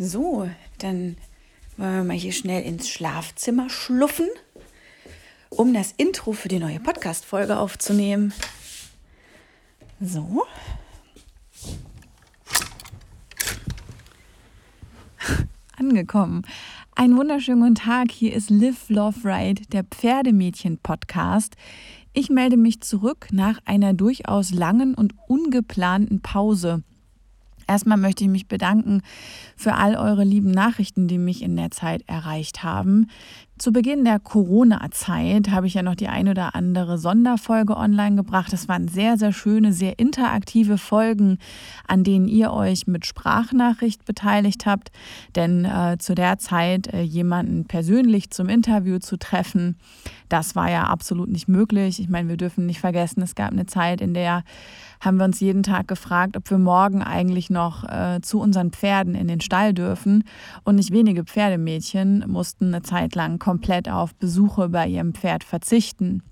So, dann wollen wir mal hier schnell ins Schlafzimmer schluffen, um das Intro für die neue Podcast-Folge aufzunehmen. So. Angekommen. Einen wunderschönen guten Tag. Hier ist Live Love Ride, der Pferdemädchen-Podcast. Ich melde mich zurück nach einer durchaus langen und ungeplanten Pause. Erstmal möchte ich mich bedanken für all eure lieben Nachrichten, die mich in der Zeit erreicht haben. Zu Beginn der Corona-Zeit habe ich ja noch die ein oder andere Sonderfolge online gebracht. Das waren sehr, sehr schöne, sehr interaktive Folgen, an denen ihr euch mit Sprachnachricht beteiligt habt. Denn äh, zu der Zeit äh, jemanden persönlich zum Interview zu treffen, das war ja absolut nicht möglich. Ich meine, wir dürfen nicht vergessen, es gab eine Zeit, in der haben wir uns jeden Tag gefragt, ob wir morgen eigentlich noch äh, zu unseren Pferden in den Stall dürfen. Und nicht wenige Pferdemädchen mussten eine Zeit lang komplett auf Besuche bei ihrem Pferd verzichten.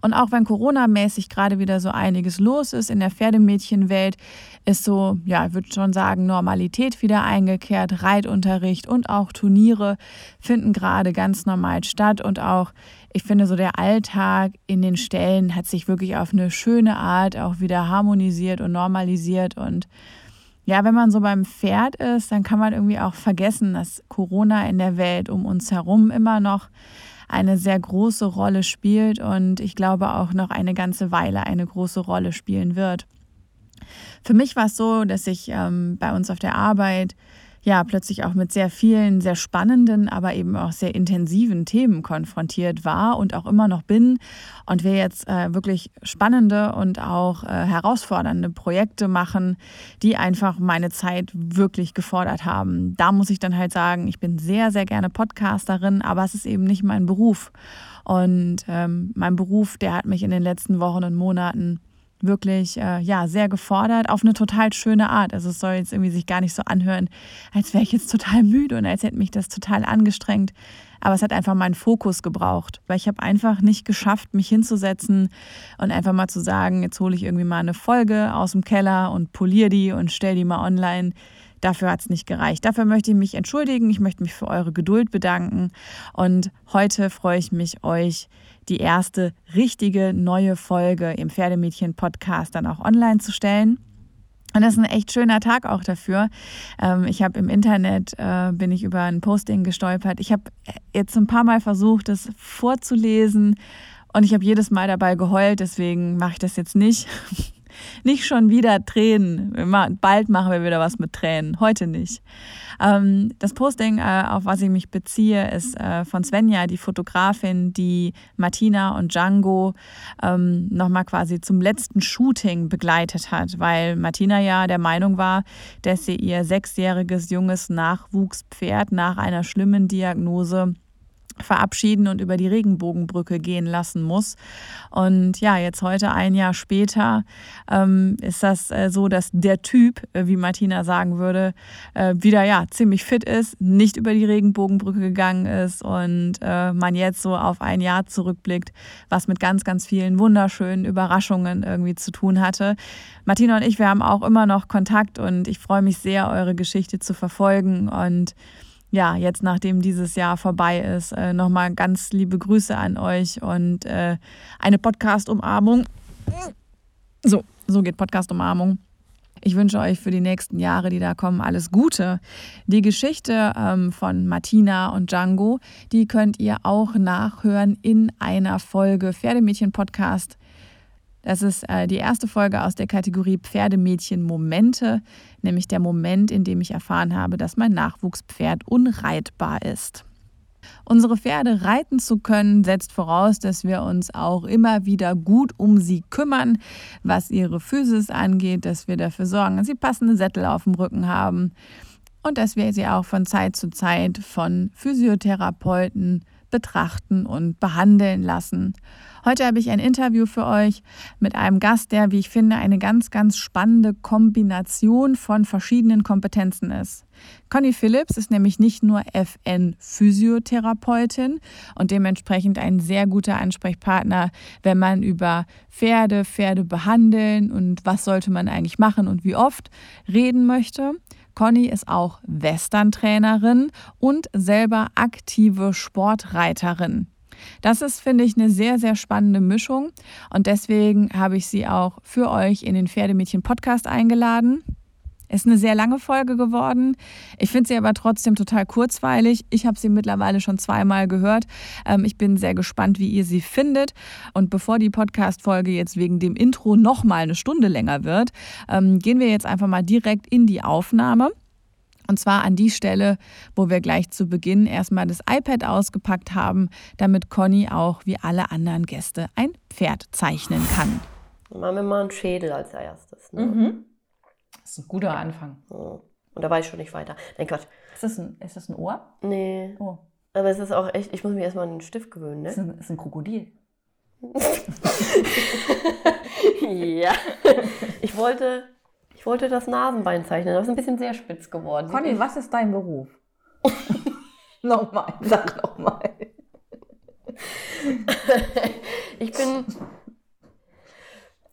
Und auch wenn Corona-mäßig gerade wieder so einiges los ist in der Pferdemädchenwelt, ist so, ja, ich würde schon sagen, Normalität wieder eingekehrt. Reitunterricht und auch Turniere finden gerade ganz normal statt. Und auch, ich finde, so der Alltag in den Ställen hat sich wirklich auf eine schöne Art auch wieder harmonisiert und normalisiert. Und ja, wenn man so beim Pferd ist, dann kann man irgendwie auch vergessen, dass Corona in der Welt um uns herum immer noch eine sehr große Rolle spielt und ich glaube auch noch eine ganze Weile eine große Rolle spielen wird. Für mich war es so, dass ich ähm, bei uns auf der Arbeit ja plötzlich auch mit sehr vielen, sehr spannenden, aber eben auch sehr intensiven Themen konfrontiert war und auch immer noch bin. Und wir jetzt äh, wirklich spannende und auch äh, herausfordernde Projekte machen, die einfach meine Zeit wirklich gefordert haben. Da muss ich dann halt sagen, ich bin sehr, sehr gerne Podcasterin, aber es ist eben nicht mein Beruf. Und ähm, mein Beruf, der hat mich in den letzten Wochen und Monaten wirklich äh, ja sehr gefordert auf eine total schöne Art. Also es soll jetzt irgendwie sich gar nicht so anhören, als wäre ich jetzt total müde und als hätte mich das total angestrengt. Aber es hat einfach meinen Fokus gebraucht, weil ich habe einfach nicht geschafft, mich hinzusetzen und einfach mal zu sagen, jetzt hole ich irgendwie mal eine Folge aus dem Keller und poliere die und stelle die mal online. Dafür hat es nicht gereicht. Dafür möchte ich mich entschuldigen. Ich möchte mich für eure Geduld bedanken. Und heute freue ich mich, euch die erste richtige neue Folge im Pferdemädchen-Podcast dann auch online zu stellen. Und das ist ein echt schöner Tag auch dafür. Ähm, ich habe im Internet, äh, bin ich über ein Posting gestolpert. Ich habe jetzt ein paar Mal versucht, das vorzulesen und ich habe jedes Mal dabei geheult, deswegen mache ich das jetzt nicht. Nicht schon wieder Tränen. Bald machen wir wieder was mit Tränen. Heute nicht. Ähm, das Posting, äh, auf was ich mich beziehe, ist äh, von Svenja, die Fotografin, die Martina und Django ähm, nochmal quasi zum letzten Shooting begleitet hat, weil Martina ja der Meinung war, dass sie ihr sechsjähriges junges Nachwuchspferd nach einer schlimmen Diagnose verabschieden und über die Regenbogenbrücke gehen lassen muss. Und ja, jetzt heute ein Jahr später ähm, ist das äh, so, dass der Typ, äh, wie Martina sagen würde, äh, wieder ja ziemlich fit ist, nicht über die Regenbogenbrücke gegangen ist und äh, man jetzt so auf ein Jahr zurückblickt, was mit ganz, ganz vielen wunderschönen Überraschungen irgendwie zu tun hatte. Martina und ich, wir haben auch immer noch Kontakt und ich freue mich sehr, eure Geschichte zu verfolgen und ja, jetzt nachdem dieses Jahr vorbei ist, äh, nochmal ganz liebe Grüße an euch und äh, eine Podcast-Umarmung. So, so geht Podcast-Umarmung. Ich wünsche euch für die nächsten Jahre, die da kommen, alles Gute. Die Geschichte ähm, von Martina und Django, die könnt ihr auch nachhören in einer Folge Pferdemädchen-Podcast das ist äh, die erste Folge aus der Kategorie Pferdemädchen Momente, nämlich der Moment, in dem ich erfahren habe, dass mein Nachwuchspferd unreitbar ist. Unsere Pferde reiten zu können, setzt voraus, dass wir uns auch immer wieder gut um sie kümmern, was ihre Physis angeht, dass wir dafür sorgen, dass sie passende Sättel auf dem Rücken haben und dass wir sie auch von Zeit zu Zeit von Physiotherapeuten betrachten und behandeln lassen. Heute habe ich ein Interview für euch mit einem Gast, der, wie ich finde, eine ganz, ganz spannende Kombination von verschiedenen Kompetenzen ist. Conny Phillips ist nämlich nicht nur FN-Physiotherapeutin und dementsprechend ein sehr guter Ansprechpartner, wenn man über Pferde, Pferde behandeln und was sollte man eigentlich machen und wie oft reden möchte. Conny ist auch Western-Trainerin und selber aktive Sportreiterin. Das ist, finde ich, eine sehr, sehr spannende Mischung und deswegen habe ich sie auch für euch in den Pferdemädchen Podcast eingeladen. Ist eine sehr lange Folge geworden. Ich finde sie aber trotzdem total kurzweilig. Ich habe sie mittlerweile schon zweimal gehört. Ähm, ich bin sehr gespannt, wie ihr sie findet. Und bevor die Podcast-Folge jetzt wegen dem Intro nochmal eine Stunde länger wird, ähm, gehen wir jetzt einfach mal direkt in die Aufnahme. Und zwar an die Stelle, wo wir gleich zu Beginn erstmal das iPad ausgepackt haben, damit Conny auch wie alle anderen Gäste ein Pferd zeichnen kann. Machen wir mal einen Schädel als erstes. Ne? Mhm. Das ist ein guter Anfang. Und da weiß ich schon nicht weiter. Nein, Quatsch. Ist das ein, ist das ein Ohr? Nee. Oh. Aber es ist auch echt, ich muss mir erstmal einen Stift gewöhnen, Das ne? ist ein, ist ein Krokodil. ja. Ich wollte, ich wollte das Nasenbein zeichnen, aber es ist ein bisschen sehr spitz geworden. Conny, was ist dein Beruf? nochmal, sag nochmal. ich bin.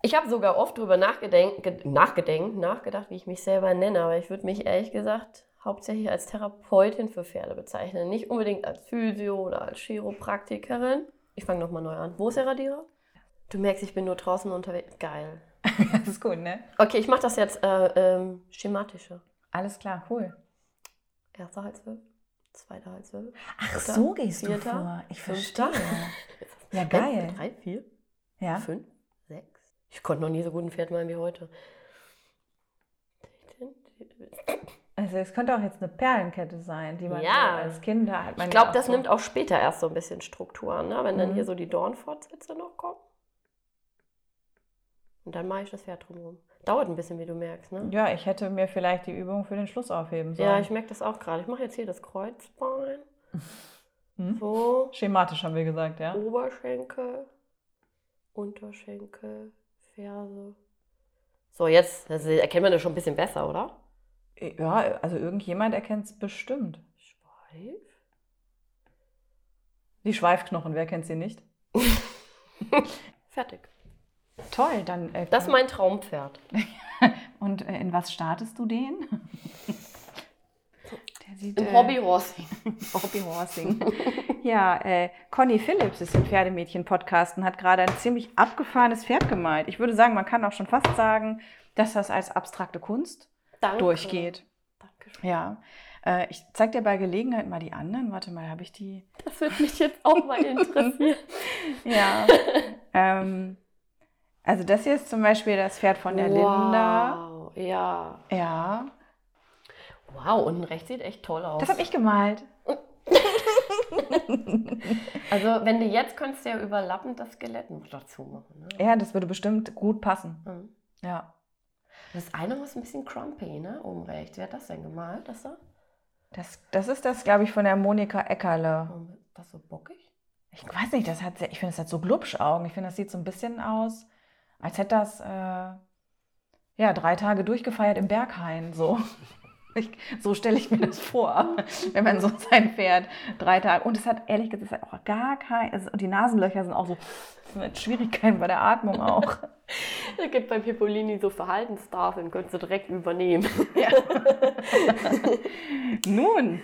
Ich habe sogar oft darüber nachgedenkt, nachgedenkt, nachgedacht, wie ich mich selber nenne, aber ich würde mich ehrlich gesagt hauptsächlich als Therapeutin für Pferde bezeichnen. Nicht unbedingt als Physio oder als Chiropraktikerin. Ich fange nochmal neu an. Wo ist der Radierer? Du merkst, ich bin nur draußen unterwegs. Geil. Das ist gut, ne? Okay, ich mache das jetzt äh, ähm, schematischer. Alles klar, cool. Erster Halswirbel, zweiter Halswirbel. Ach, dritter, so gehst du vierter, vor. Ich fünfter. verstehe. Ja, geil. Drei, vier, Ja. fünf, sechs. Ich konnte noch nie so gut ein Pferd malen wie heute. 16, Also es könnte auch jetzt eine Perlenkette sein, die man Ja. als Kind hat. Man Ich glaube, das so. nimmt auch später erst so ein bisschen Struktur an, ne? wenn dann Mhm. hier so die Dornfortsätze noch kommen. Und dann mache ich das Pferd drumherum. Dauert ein bisschen, wie du merkst. Ne? Ja, ich hätte mir vielleicht die Übung für den Schluss aufheben sollen. Ja, ich merke das auch gerade. Ich mache jetzt hier das Kreuzbein. Hm? So, Schematisch haben wir gesagt, ja. Oberschenkel, Unterschenkel, Ferse. So, jetzt erkennt man das schon ein bisschen besser, oder? Ja, also irgendjemand erkennt es bestimmt. Schweif. Die Schweifknochen, wer kennt sie nicht? Fertig. Toll, dann. Äh, Das ist mein Traumpferd. Und äh, in was startest du den? Der sieht, Im äh, Hobbyhorsing. Hobbyhorsing. ja, äh, Conny Phillips ist im Pferdemädchen-Podcast und hat gerade ein ziemlich abgefahrenes Pferd gemalt. Ich würde sagen, man kann auch schon fast sagen, dass das als abstrakte Kunst Danke. durchgeht. Dankeschön. Ja. Äh, ich zeig dir bei Gelegenheit mal die anderen. Warte mal, habe ich die? Das würde mich jetzt auch mal interessieren. Ja. ähm, also das hier ist zum Beispiel das Pferd von der Linda. Wow, ja. Ja. Wow, unten rechts sieht echt toll aus. Das habe ich gemalt. Also, wenn du jetzt könntest du ja überlappend das Skelett noch dazu machen. Ne? Ja, das würde bestimmt gut passen. Mhm. Ja. Das eine ist ein bisschen crumpy, ne? Oben rechts. Wer hat das denn gemalt? Das da? Das, das ist das, glaube ich, von der Monika Eckerle. Warum ist das so bockig? Ich weiß nicht, das hat sehr, ich finde, das hat so Glubschaugen. Ich finde, das sieht so ein bisschen aus, als hätte das äh, ja, drei Tage durchgefeiert im Berghain. So, ich, so stelle ich mir das vor, wenn man so sein Pferd drei Tage. Und es hat ehrlich gesagt es hat auch gar kein. Also, und die Nasenlöcher sind auch so mit Schwierigkeiten bei der Atmung auch. Es gibt bei Pippolini so Verhaltenstafeln, könntest du direkt übernehmen. Ja. Nun,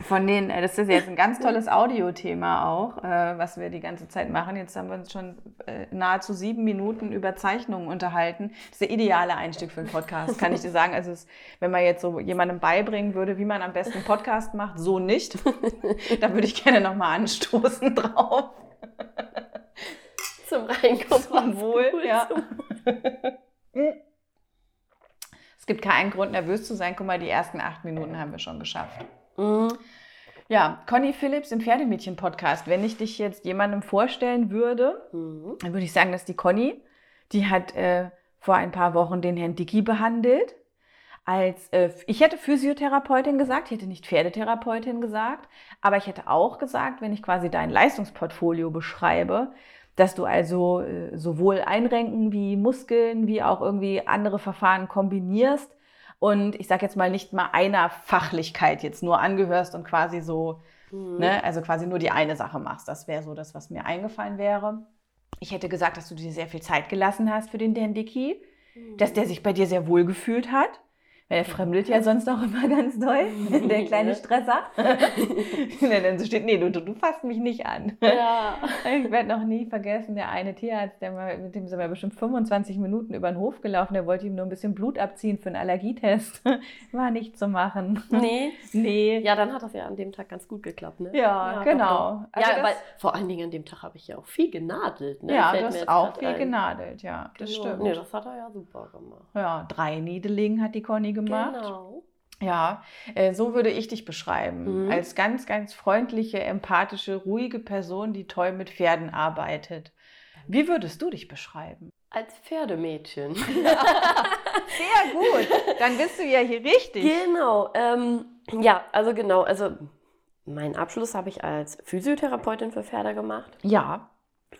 von denen, äh, das ist jetzt ein ganz tolles Audiothema auch, äh, was wir die ganze Zeit machen. Jetzt haben wir uns schon äh, nahezu sieben Minuten über Zeichnungen unterhalten. Das ist der ideale Einstieg für einen Podcast, kann ich dir sagen. Also, es, wenn man jetzt so jemandem beibringen würde, wie man am besten einen Podcast macht, so nicht. da würde ich gerne nochmal anstoßen drauf. Zum Reinkommen. Zum Wohl, Cool, ja. zum- Es gibt keinen Grund, nervös zu sein. Guck mal, die ersten acht Minuten haben wir schon geschafft. Mhm. Ja, Conny Phillips im Pferdemädchen-Podcast. Wenn ich dich jetzt jemandem vorstellen würde, Mhm. dann würde ich sagen, dass die Conny, die hat äh, vor ein paar Wochen den Herrn Dicky behandelt. Als, äh, ich hätte Physiotherapeutin gesagt, ich hätte nicht Pferdetherapeutin gesagt, aber ich hätte auch gesagt, wenn ich quasi dein Leistungsportfolio beschreibe, dass du also äh, sowohl Einrenken wie Muskeln wie auch irgendwie andere Verfahren kombinierst und ich sage jetzt mal nicht mal einer Fachlichkeit jetzt nur angehörst und quasi so Mhm. Ne? Also quasi nur die eine Sache machst. Das wäre so das, was mir eingefallen wäre. Ich hätte gesagt, dass du dir sehr viel Zeit gelassen hast für den Dan Dicky, dass der sich bei dir sehr wohl gefühlt hat, Er fremdelt ja sonst auch immer ganz doll, der kleine Stresser. Wenn dann so steht, nee, du, du fasst mich nicht an. Ja. Ich werde noch nie vergessen, der eine Tierarzt, der mal, mit dem sind wir bestimmt 25 Minuten über den Hof gelaufen, der wollte ihm nur ein bisschen Blut abziehen für einen Allergietest. War nicht zu machen. Nee. Nee. Ja, dann hat das ja an dem Tag ganz gut geklappt, ne? Ja, genau. Doch, doch. Also ja, weil vor allen Dingen an dem Tag habe ich ja auch viel genadelt, ne? ja, Fällt du hast auch viel ein. genadelt, ja, das Genau. stimmt. Nee, das hat er ja super gemacht. ja, drei Niedelingen hat die Conny gemacht. Genau. Ja, äh, so würde ich dich beschreiben. Mhm. Als ganz, ganz freundliche, empathische, ruhige Person, die toll mit Pferden arbeitet. Wie würdest du dich beschreiben? Als Pferdemädchen. Sehr gut. Dann bist du ja hier richtig. Genau. Ähm, ja, also genau. Also meinen Abschluss habe ich als Physiotherapeutin für Pferde gemacht. Ja.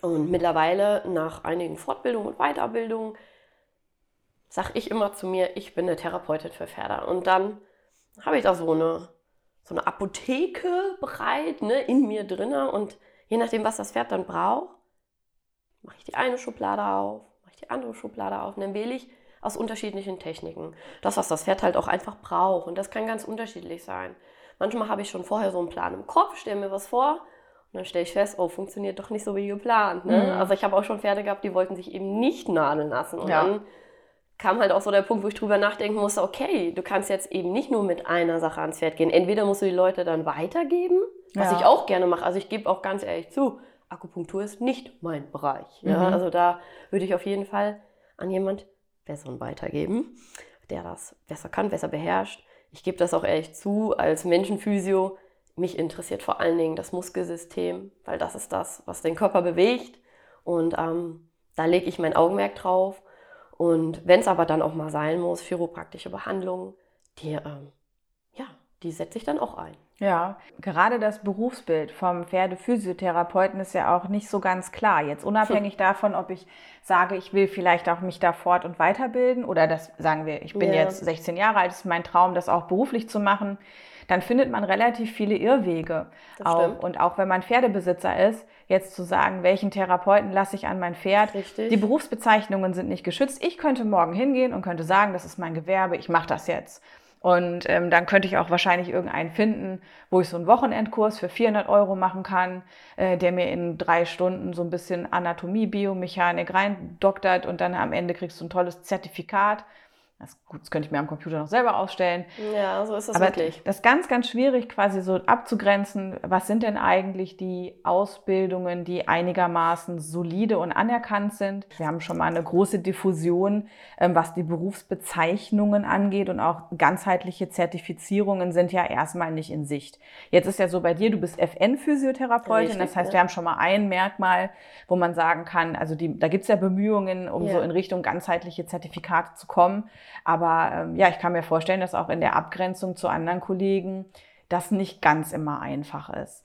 Und mittlerweile, nach einigen Fortbildungen und Weiterbildungen, sage ich immer zu mir, ich bin eine Therapeutin für Pferde. Und dann habe ich da so eine, so eine Apotheke bereit, ne, in mir drinne. Und je nachdem, was das Pferd dann braucht, mache ich die eine Schublade auf, mache ich die andere Schublade auf. Und dann wähle ich aus unterschiedlichen Techniken. Das, was das Pferd halt auch einfach braucht. Und das kann ganz unterschiedlich sein. Manchmal habe ich schon vorher so einen Plan im Kopf, stelle mir was vor und dann stelle ich fest, oh, funktioniert doch nicht so wie geplant. Ne? Mhm. Also ich habe auch schon Pferde gehabt, die wollten sich eben nicht nadeln lassen. Und Ja. dann kam halt auch so der Punkt, wo ich drüber nachdenken musste, okay, du kannst jetzt eben nicht nur mit einer Sache ans Pferd gehen. Entweder musst du die Leute dann weitergeben, was Ja. ich auch gerne mache. Also ich gebe auch ganz ehrlich zu, Akupunktur ist nicht mein Bereich. Ja? Mhm. Also da würde ich auf jeden Fall an jemand Besseren weitergeben, der das besser kann, besser beherrscht. Ich gebe das auch ehrlich zu, als Menschenphysio, mich interessiert vor allen Dingen das Muskelsystem, weil das ist das, was den Körper bewegt. Und ähm, da lege ich mein Augenmerk drauf. Und wenn es aber dann auch mal sein muss, chiropraktische Behandlungen, die, ähm, ja, die setze ich dann auch ein. Ja, gerade das Berufsbild vom Pferdephysiotherapeuten ist ja auch nicht so ganz klar. Jetzt unabhängig davon, ob ich sage, ich will vielleicht auch mich da fort- und weiterbilden oder das sagen wir, ich bin Ja. jetzt 16 Jahre alt, ist mein Traum, das auch beruflich zu machen, dann findet man relativ viele Irrwege. Auch, und auch wenn man Pferdebesitzer ist, jetzt zu sagen, welchen Therapeuten lasse ich an mein Pferd. Richtig. Die Berufsbezeichnungen sind nicht geschützt. Ich könnte morgen hingehen und könnte sagen, das ist mein Gewerbe, ich mache das jetzt. Und ähm, dann könnte ich auch wahrscheinlich irgendeinen finden, wo ich so einen Wochenendkurs für 400 Euro machen kann, äh, der mir in drei Stunden so ein bisschen Anatomie, Biomechanik reindoktert und dann am Ende kriegst du ein tolles Zertifikat. Das, gut, das könnte ich mir am Computer noch selber ausstellen. Ja, so ist es Aber wirklich. das ist ganz, ganz schwierig, quasi so abzugrenzen, was sind denn eigentlich die Ausbildungen, die einigermaßen solide und anerkannt sind. Wir haben schon mal eine große Diffusion, ähm, was die Berufsbezeichnungen angeht und auch ganzheitliche Zertifizierungen sind ja erstmal nicht in Sicht. Jetzt ist ja so bei dir, du bist FN-Physiotherapeutin, das heißt, wir haben schon mal ein Merkmal, wo man sagen kann, also die, da gibt es ja Bemühungen, um Ja. so in Richtung ganzheitliche Zertifikate zu kommen. Aber ähm, ja, ich kann mir vorstellen, dass auch in der Abgrenzung zu anderen Kollegen das nicht ganz immer einfach ist.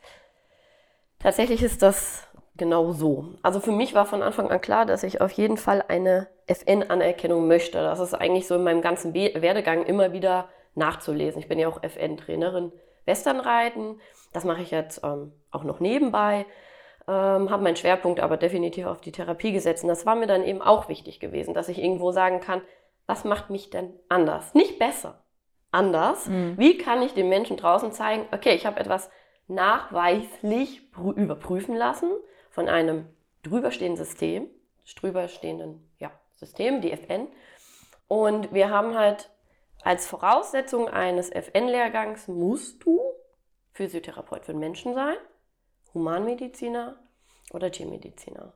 Tatsächlich ist das genau so. Also für mich war von Anfang an klar, dass ich auf jeden Fall eine FN-Anerkennung möchte. Das ist eigentlich so in meinem ganzen Be Werdegang immer wieder nachzulesen. Ich bin ja auch FN-Trainerin Westernreiten. Das mache ich jetzt ähm, auch noch nebenbei. Ähm, habe meinen Schwerpunkt aber definitiv auf die Therapie gesetzt. Und das war mir dann eben auch wichtig gewesen, dass ich irgendwo sagen kann, was macht mich denn anders? Nicht besser, anders. Mhm. Wie kann ich den Menschen draußen zeigen, okay, ich habe etwas nachweislich prü- überprüfen lassen von einem drüberstehenden System, drüberstehenden ja, System, die FN. Und wir haben halt als Voraussetzung eines FN-Lehrgangs musst du Physiotherapeut für Menschen sein, Humanmediziner oder Tiermediziner.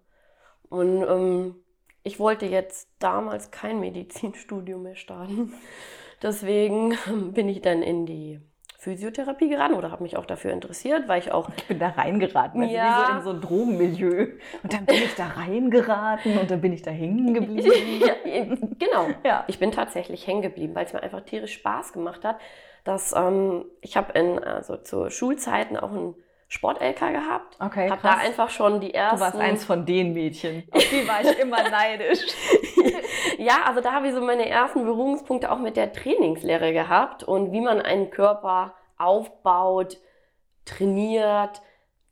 Und ähm, ich wollte jetzt damals kein Medizinstudium mehr starten. Deswegen bin ich dann in die Physiotherapie geraten oder habe mich auch dafür interessiert, weil ich auch Ich bin da reingeraten, also Ja. wie so in so ein Drogenmilieu. Und dann bin ich da reingeraten und dann bin ich da hängen geblieben. ja, genau. Ja. Ich bin tatsächlich hängen geblieben, weil es mir einfach tierisch Spaß gemacht hat. Dass, ähm, ich habe in also zu Schulzeiten auch einen Sport-LK gehabt. Okay, Habe da krass. einfach schon die ersten. Du warst eins von den Mädchen. Auf die war ich immer neidisch. ja, also da habe ich so meine ersten Berührungspunkte auch mit der Trainingslehre gehabt und wie man einen Körper aufbaut, trainiert,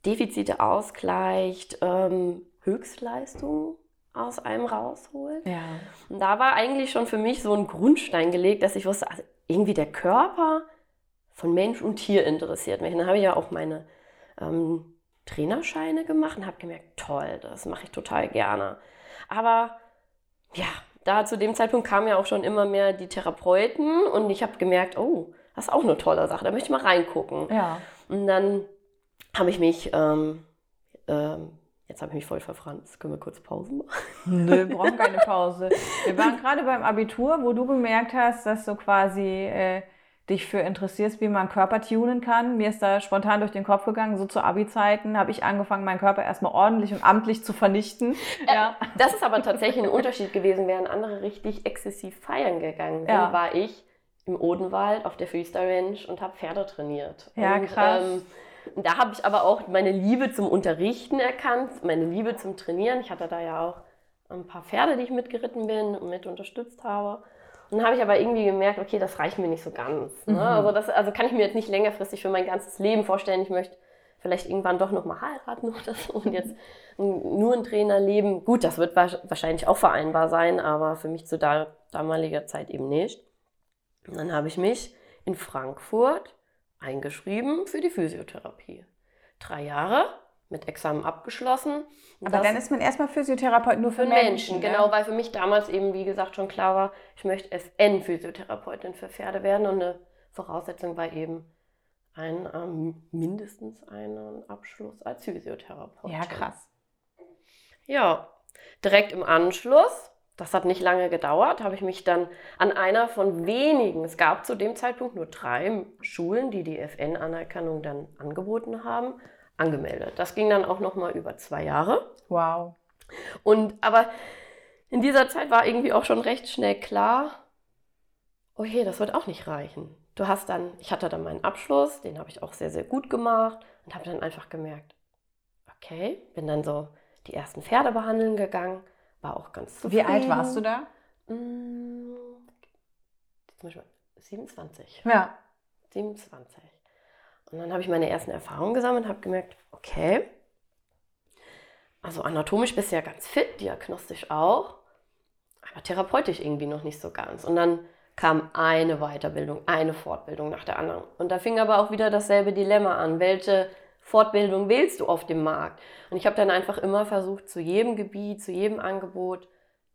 Defizite ausgleicht, ähm, Höchstleistung aus einem rausholt. Ja. Und da war eigentlich schon für mich so ein Grundstein gelegt, dass ich wusste, also irgendwie der Körper von Mensch und Tier interessiert mich. Und dann habe ich ja auch meine ähm, Trainerscheine gemacht und habe gemerkt, toll, das mache ich total gerne. Aber ja, da zu dem Zeitpunkt kamen ja auch schon immer mehr die Therapeuten und ich habe gemerkt, oh, das ist auch eine tolle Sache, da möchte ich mal reingucken. Ja. Und dann habe ich mich, ähm, ähm, jetzt habe ich mich voll verfranst, können wir kurz Pause machen? Nö, wir brauchen keine Pause. Wir waren gerade beim Abitur, wo du gemerkt hast, dass du quasi äh, dich für interessierst, wie man Körper tunen kann. Mir ist da spontan durch den Kopf gegangen, so zu Abi-Zeiten habe ich angefangen, meinen Körper erstmal ordentlich und amtlich zu vernichten. Äh, ja. Das ist aber tatsächlich ein Unterschied gewesen, während andere richtig exzessiv feiern gegangen sind, Ja. war ich im Odenwald auf der Freestyle Range und habe Pferde trainiert. Ja, und, krass. Ähm, da habe ich aber auch meine Liebe zum Unterrichten erkannt, meine Liebe zum Trainieren. Ich hatte da ja auch ein paar Pferde, die ich mitgeritten bin und mit unterstützt habe. Und dann habe ich aber irgendwie gemerkt, okay, das reicht mir nicht so ganz. Ne? Mhm. Also, das, also kann ich mir jetzt nicht längerfristig für mein ganzes Leben vorstellen. Ich möchte vielleicht irgendwann doch nochmal heiraten oder so und jetzt nur ein Trainerleben. Gut, das wird wa- wahrscheinlich auch vereinbar sein, aber für mich zu da, damaliger Zeit eben nicht. Und dann habe ich mich in Frankfurt eingeschrieben für die Physiotherapie. Drei Jahre mit Examen abgeschlossen. Und Aber dann ist man erstmal Physiotherapeut nur für, für Menschen. Menschen, genau, weil für mich damals eben, wie gesagt, schon klar war, ich möchte FN-Physiotherapeutin für Pferde werden und eine Voraussetzung war eben ein, ähm, mindestens einen Abschluss als Physiotherapeutin. Ja, krass. Ja, direkt im Anschluss, das hat nicht lange gedauert, habe ich mich dann an einer von wenigen, es gab zu dem Zeitpunkt nur drei Schulen, die die FN-Anerkennung dann angeboten haben, angemeldet. Das ging dann auch noch mal über zwei Jahre. Wow. Und aber in dieser Zeit war irgendwie auch schon recht schnell klar, oh je, das wird auch nicht reichen. Du hast dann, ich hatte dann meinen Abschluss, den habe ich auch sehr, sehr gut gemacht und habe dann einfach gemerkt, okay, bin dann so die ersten Pferde behandeln gegangen, war auch ganz Wie zufrieden. alt warst du da? Mm, Zum Beispiel 27. Ja. 27. Und dann habe ich meine ersten Erfahrungen gesammelt und habe gemerkt, okay, also anatomisch bist du ja ganz fit, diagnostisch auch, aber therapeutisch irgendwie noch nicht so ganz. Und dann kam eine Weiterbildung, eine Fortbildung nach der anderen. Und da fing aber auch wieder dasselbe Dilemma an. Welche Fortbildung wählst du auf dem Markt? Und ich habe dann einfach immer versucht, zu jedem Gebiet, zu jedem Angebot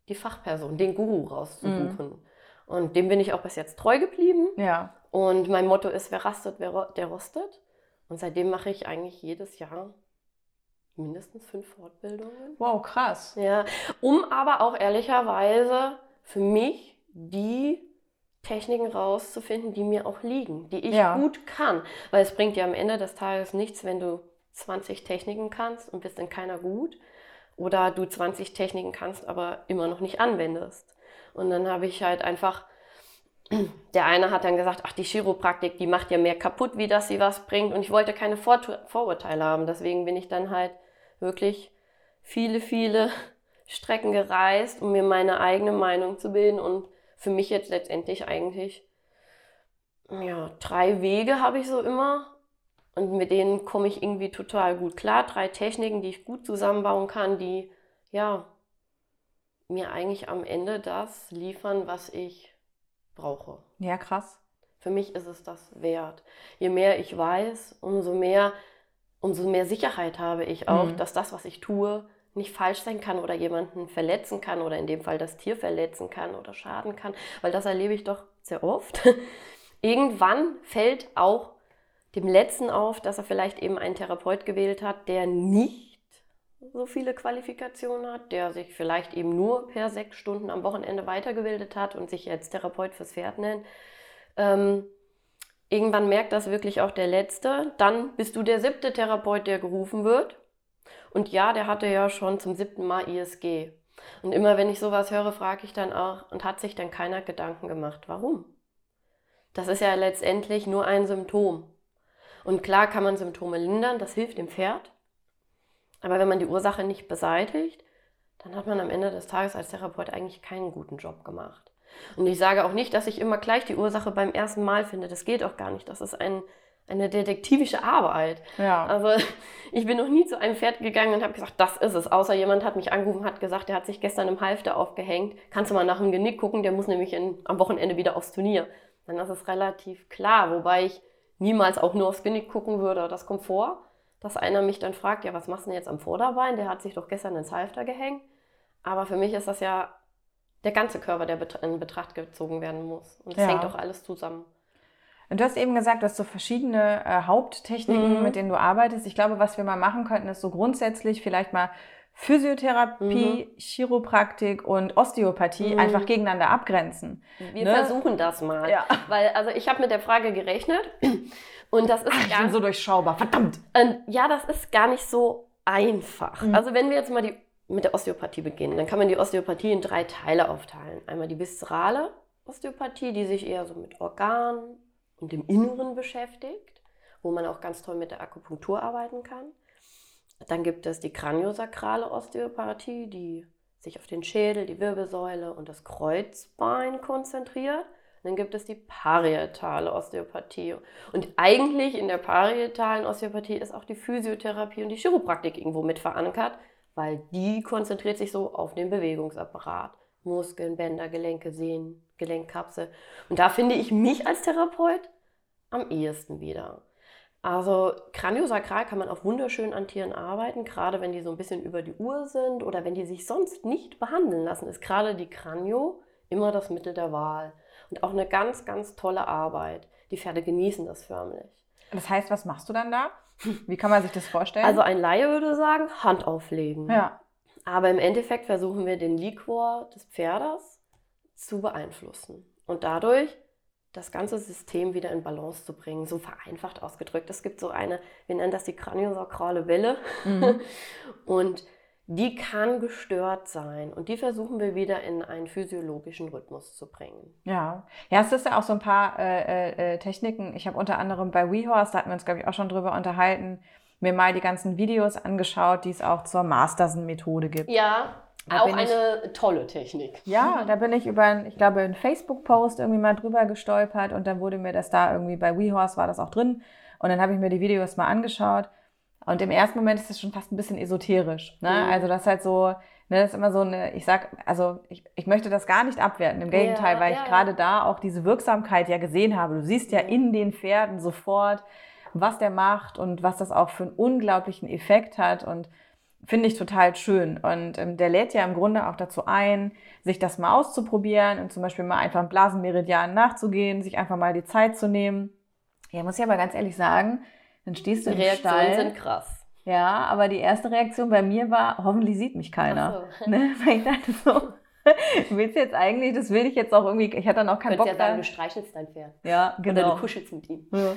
die Fachperson, den Guru rauszusuchen. Und dem bin ich auch bis jetzt treu geblieben. Ja. Und mein Motto ist, wer rastet, wer der rostet. Und seitdem mache ich eigentlich jedes Jahr mindestens fünf Fortbildungen. Wow, krass. Ja, um aber auch ehrlicherweise für mich die Techniken rauszufinden, die mir auch liegen, die ich Ja. gut kann. Weil es bringt dir am Ende des Tages nichts, wenn du 20 Techniken kannst und bist in keiner gut. Oder du 20 Techniken kannst, aber immer noch nicht anwendest. Und dann habe ich halt einfach, der eine hat dann gesagt, ach, die Chiropraktik, die macht ja mehr kaputt, wie dass sie was bringt. Und ich wollte keine Vor Vorurteile haben. Deswegen bin ich dann halt wirklich viele, viele Strecken gereist, um mir meine eigene Meinung zu bilden. Und für mich jetzt letztendlich eigentlich, ja, drei Wege habe ich so immer. Und mit denen komme ich irgendwie total gut klar. Drei Techniken, die ich gut zusammenbauen kann, die, ja, mir eigentlich am Ende das liefern, was ich brauche. Ja, krass. Für mich ist es das wert. Je mehr ich weiß, umso mehr, umso mehr Sicherheit habe ich auch, Mhm. dass das, was ich tue, nicht falsch sein kann oder jemanden verletzen kann oder in dem Fall das Tier verletzen kann oder schaden kann, weil das erlebe ich doch sehr oft. Irgendwann fällt auch dem Letzten auf, dass er vielleicht eben einen Therapeut gewählt hat, der nicht so viele Qualifikationen hat, der sich vielleicht eben nur per sechs Stunden am Wochenende weitergebildet hat und sich jetzt Therapeut fürs Pferd nennt. Ähm, irgendwann merkt das wirklich auch der Letzte. Dann bist du der siebte Therapeut, der gerufen wird. Und ja, der hatte ja schon zum siebten Mal ISG. Und immer wenn ich sowas höre, frage ich dann auch, und hat sich dann keiner Gedanken gemacht, warum? Das ist ja letztendlich nur ein Symptom. Und klar kann man Symptome lindern, das hilft dem Pferd. Aber wenn man die Ursache nicht beseitigt, dann hat man am Ende des Tages als Therapeut eigentlich keinen guten Job gemacht. Und ich sage auch nicht, dass ich immer gleich die Ursache beim ersten Mal finde. Das geht auch gar nicht. Das ist ein, eine detektivische Arbeit. Ja. Also ich bin noch nie zu einem Pferd gegangen und habe gesagt, das ist es. Außer jemand hat mich angerufen und hat gesagt, der hat sich gestern im Halfter aufgehängt. Kannst du mal nach dem Genick gucken, der muss nämlich in, am Wochenende wieder aufs Turnier. Dann ist es relativ klar, wobei ich niemals auch nur aufs Genick gucken würde. Das kommt vor, dass einer mich dann fragt, ja, was machst du denn jetzt am Vorderbein? Der hat sich doch gestern ins Halfter gehängt. Aber für mich ist das ja der ganze Körper, der in Betracht gezogen werden muss. Und das Ja. hängt doch alles zusammen. Und du hast eben gesagt, du hast so verschiedene äh, Haupttechniken, Mhm. mit denen du arbeitest. Ich glaube, was wir mal machen könnten, ist so grundsätzlich vielleicht mal Physiotherapie, Chiropraktik und Osteopathie Mhm. einfach gegeneinander abgrenzen. Wir Ne? versuchen das mal. Ja. Weil, also ich habe mit der Frage gerechnet und das ist Ich gar bin so durchschaubar, verdammt. Ähm, ja, das ist gar nicht so einfach. Mhm. Also wenn wir jetzt mal die, mit der Osteopathie beginnen, dann kann man die Osteopathie in drei Teile aufteilen. Einmal die viszerale Osteopathie, die sich eher so mit Organen und dem Inneren beschäftigt, wo man auch ganz toll mit der Akupunktur arbeiten kann. Dann gibt es die kraniosakrale Osteopathie, die sich auf den Schädel, die Wirbelsäule und das Kreuzbein konzentriert. Dann gibt es die parietale Osteopathie. Und eigentlich in der parietalen Osteopathie ist auch die Physiotherapie und die Chiropraktik irgendwo mit verankert, weil die konzentriert sich so auf den Bewegungsapparat. Muskeln, Bänder, Gelenke, Sehnen, Gelenkkapsel. Und da finde ich mich als Therapeut am ehesten wieder. Also Kraniosakral kann man auch wunderschön an Tieren arbeiten, gerade wenn die so ein bisschen über die Uhr sind oder wenn die sich sonst nicht behandeln lassen, ist gerade die Kranio immer das Mittel der Wahl. Und auch eine ganz, ganz tolle Arbeit. Die Pferde genießen das förmlich. Das heißt, was machst du dann da? Wie kann man sich das vorstellen? Also ein Laie würde sagen, Hand auflegen. ja. Aber im Endeffekt versuchen wir den Liquor des Pferdes zu beeinflussen und dadurch das ganze System wieder in Balance zu bringen, so vereinfacht ausgedrückt. Es gibt so eine, wir nennen das die kraniosakrale Welle Mhm. und die kann gestört sein und die versuchen wir wieder in einen physiologischen Rhythmus zu bringen. Ja, ja, es ist ja auch so ein paar äh, äh, Techniken. Ich habe unter anderem bei WeHorse, da hatten wir uns, glaube ich, auch schon drüber unterhalten, mir mal die ganzen Videos angeschaut, die es auch zur Masterson-Methode gibt. Ja, Da auch bin ich- eine tolle Technik. Ja, da bin ich über, einen, ich glaube, einen Facebook-Post irgendwie mal drüber gestolpert und dann wurde mir das da irgendwie bei WeHorse war das auch drin und dann habe ich mir die Videos mal angeschaut und im ersten Moment ist das schon fast ein bisschen esoterisch. Ne? Mhm. Also das ist halt so, ne, das ist immer so eine, ich sag, also ich, ich möchte das gar nicht abwerten, im Gegenteil, Ja, weil ja, ich ja. gerade da auch diese Wirksamkeit ja gesehen habe. Du siehst ja in den Pferden sofort, was der macht und was das auch für einen unglaublichen Effekt hat und finde ich total schön. Und ähm, der lädt ja im Grunde auch dazu ein, sich das mal auszuprobieren und zum Beispiel mal einfach im Blasenmeridian nachzugehen, sich einfach mal die Zeit zu nehmen. Ja, muss ich aber ganz ehrlich sagen, dann stehst Die du im Reaktionen Stall. sind krass. Ja, aber die erste Reaktion bei mir war, hoffentlich sieht mich keiner. Ach so. Ne? Weil ich dachte so, willst du jetzt eigentlich, das will ich jetzt auch irgendwie, ich hatte dann auch keinen Bock ja sagen, du streichelst dein Pferd. Ja, Oder genau. du kuschelst mit ihm. Ja.